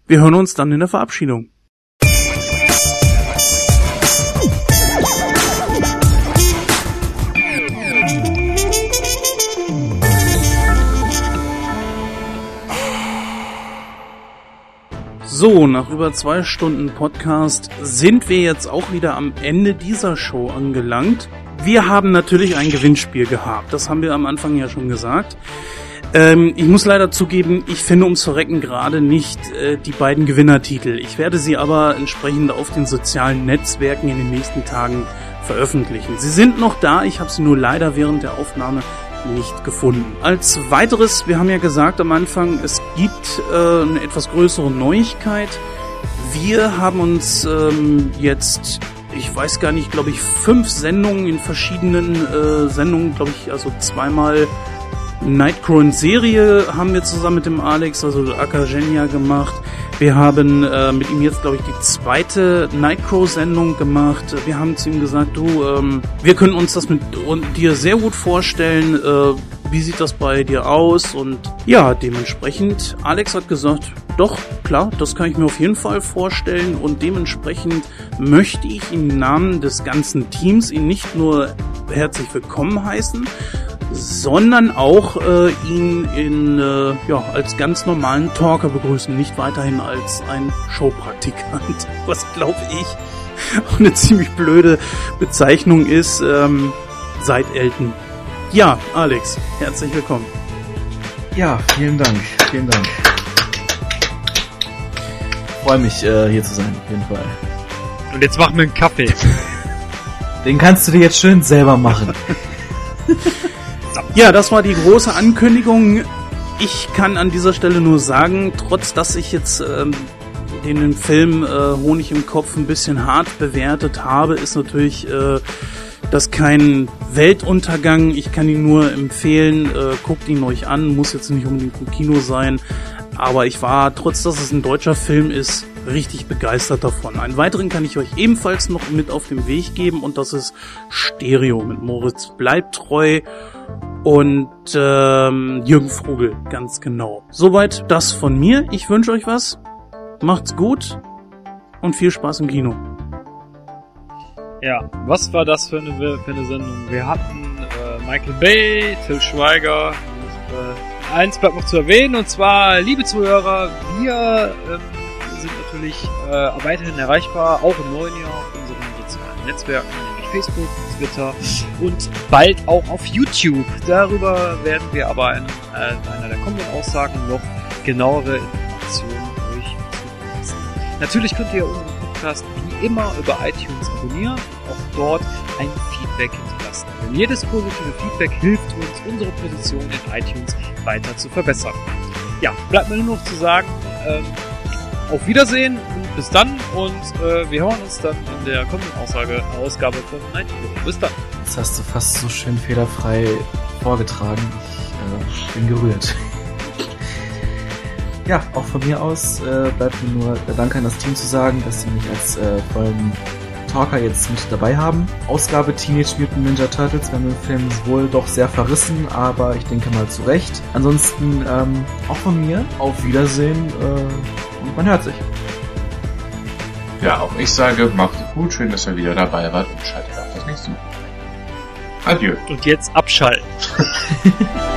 Wir hören uns dann in der Verabschiedung. So, nach über zwei Stunden Podcast sind wir jetzt auch wieder am Ende dieser Show angelangt. Wir haben natürlich ein Gewinnspiel gehabt. Das haben wir am Anfang ja schon gesagt. Ähm, ich muss leider zugeben, ich finde ums Verrecken gerade nicht äh, die beiden Gewinnertitel. Ich werde sie aber entsprechend auf den sozialen Netzwerken in den nächsten Tagen veröffentlichen. Sie sind noch da, ich habe sie nur leider während der Aufnahme nicht gefunden. Als weiteres, wir haben ja gesagt am Anfang, es gibt äh, eine etwas größere Neuigkeit. Wir haben uns ähm, jetzt, ich weiß gar nicht, glaube ich, fünf Sendungen in verschiedenen äh, Sendungen, glaube ich, also zweimal Nightcrow in Serie haben wir zusammen mit dem Alex, also Akagenia gemacht. Wir haben äh, mit ihm jetzt, glaube ich, die zweite Nightcrow-Sendung gemacht. Wir haben zu ihm gesagt, du, ähm, wir können uns das mit dir sehr gut vorstellen. Äh, wie sieht das bei dir aus? Und ja, dementsprechend, Alex hat gesagt, doch, klar, das kann ich mir auf jeden Fall vorstellen. Und dementsprechend möchte ich im Namen des ganzen Teams ihn nicht nur herzlich willkommen heißen, sondern auch äh, ihn in, äh, ja, als ganz normalen Talker begrüßen, nicht weiterhin als ein Showpraktikant, was glaube ich auch eine ziemlich blöde Bezeichnung ist, ähm, seit Elton. Ja, Alex, herzlich willkommen. Ja, vielen Dank, vielen Dank. Freue mich, äh, hier zu sein, auf jeden Fall. Und jetzt mach mir einen Kaffee. Den kannst du dir jetzt schön selber machen. Ja, das war die große Ankündigung. Ich kann an dieser Stelle nur sagen, trotz dass ich jetzt ähm, den Film äh, Honig im Kopf ein bisschen hart bewertet habe, ist natürlich äh, das kein Weltuntergang. Ich kann ihn nur empfehlen, äh, guckt ihn euch an, muss jetzt nicht unbedingt im Kino sein. Aber ich war, trotz dass es ein deutscher Film ist, richtig begeistert davon. Einen weiteren kann ich euch ebenfalls noch mit auf den Weg geben und das ist Stereo mit Moritz bleibt treu und ähm, Jürgen Frugel, ganz genau. Soweit das von mir. Ich wünsche euch was. Macht's gut und viel Spaß im Kino. Ja, was war das für eine, für eine Sendung? Wir hatten äh, Michael Bay, Till Schweiger. Und, äh, eins bleibt noch zu erwähnen, und zwar, liebe Zuhörer, wir ähm, sind natürlich äh, weiterhin erreichbar, auch im neuen Jahr auf unseren sozialen Netzwerken, Facebook, Twitter und bald auch auf YouTube. Darüber werden wir aber in, äh, in einer der kommenden Aussagen noch genauere Informationen euch zukommen lassen. Natürlich könnt ihr unseren Podcast wie immer über iTunes abonnieren und auch dort ein Feedback hinterlassen. Denn jedes positive Feedback hilft uns, unsere Position in iTunes weiter zu verbessern. Ja, bleibt mir nur noch zu sagen, ähm, auf Wiedersehen bis dann und äh, wir hören uns dann in der kommenden Aussage, Ausgabe von Night Hero. Bis dann. Das hast du fast so schön fehlerfrei vorgetragen. Ich äh, bin gerührt. ja, auch von mir aus äh, bleibt mir nur der Dank an das Team zu sagen, dass sie mich als äh, vollen Talker jetzt mit dabei haben. Ausgabe Teenage Mutant Ninja Turtles. Wir haben den Film wohl doch sehr verrissen, aber ich denke mal zu Recht. Ansonsten ähm, auch von mir auf Wiedersehen äh, und man hört sich. Ja, auch ich sage, macht es gut, schön, dass ihr wieder dabei wart und schaltet auch das nächste Mal. Adieu. Und jetzt abschalten.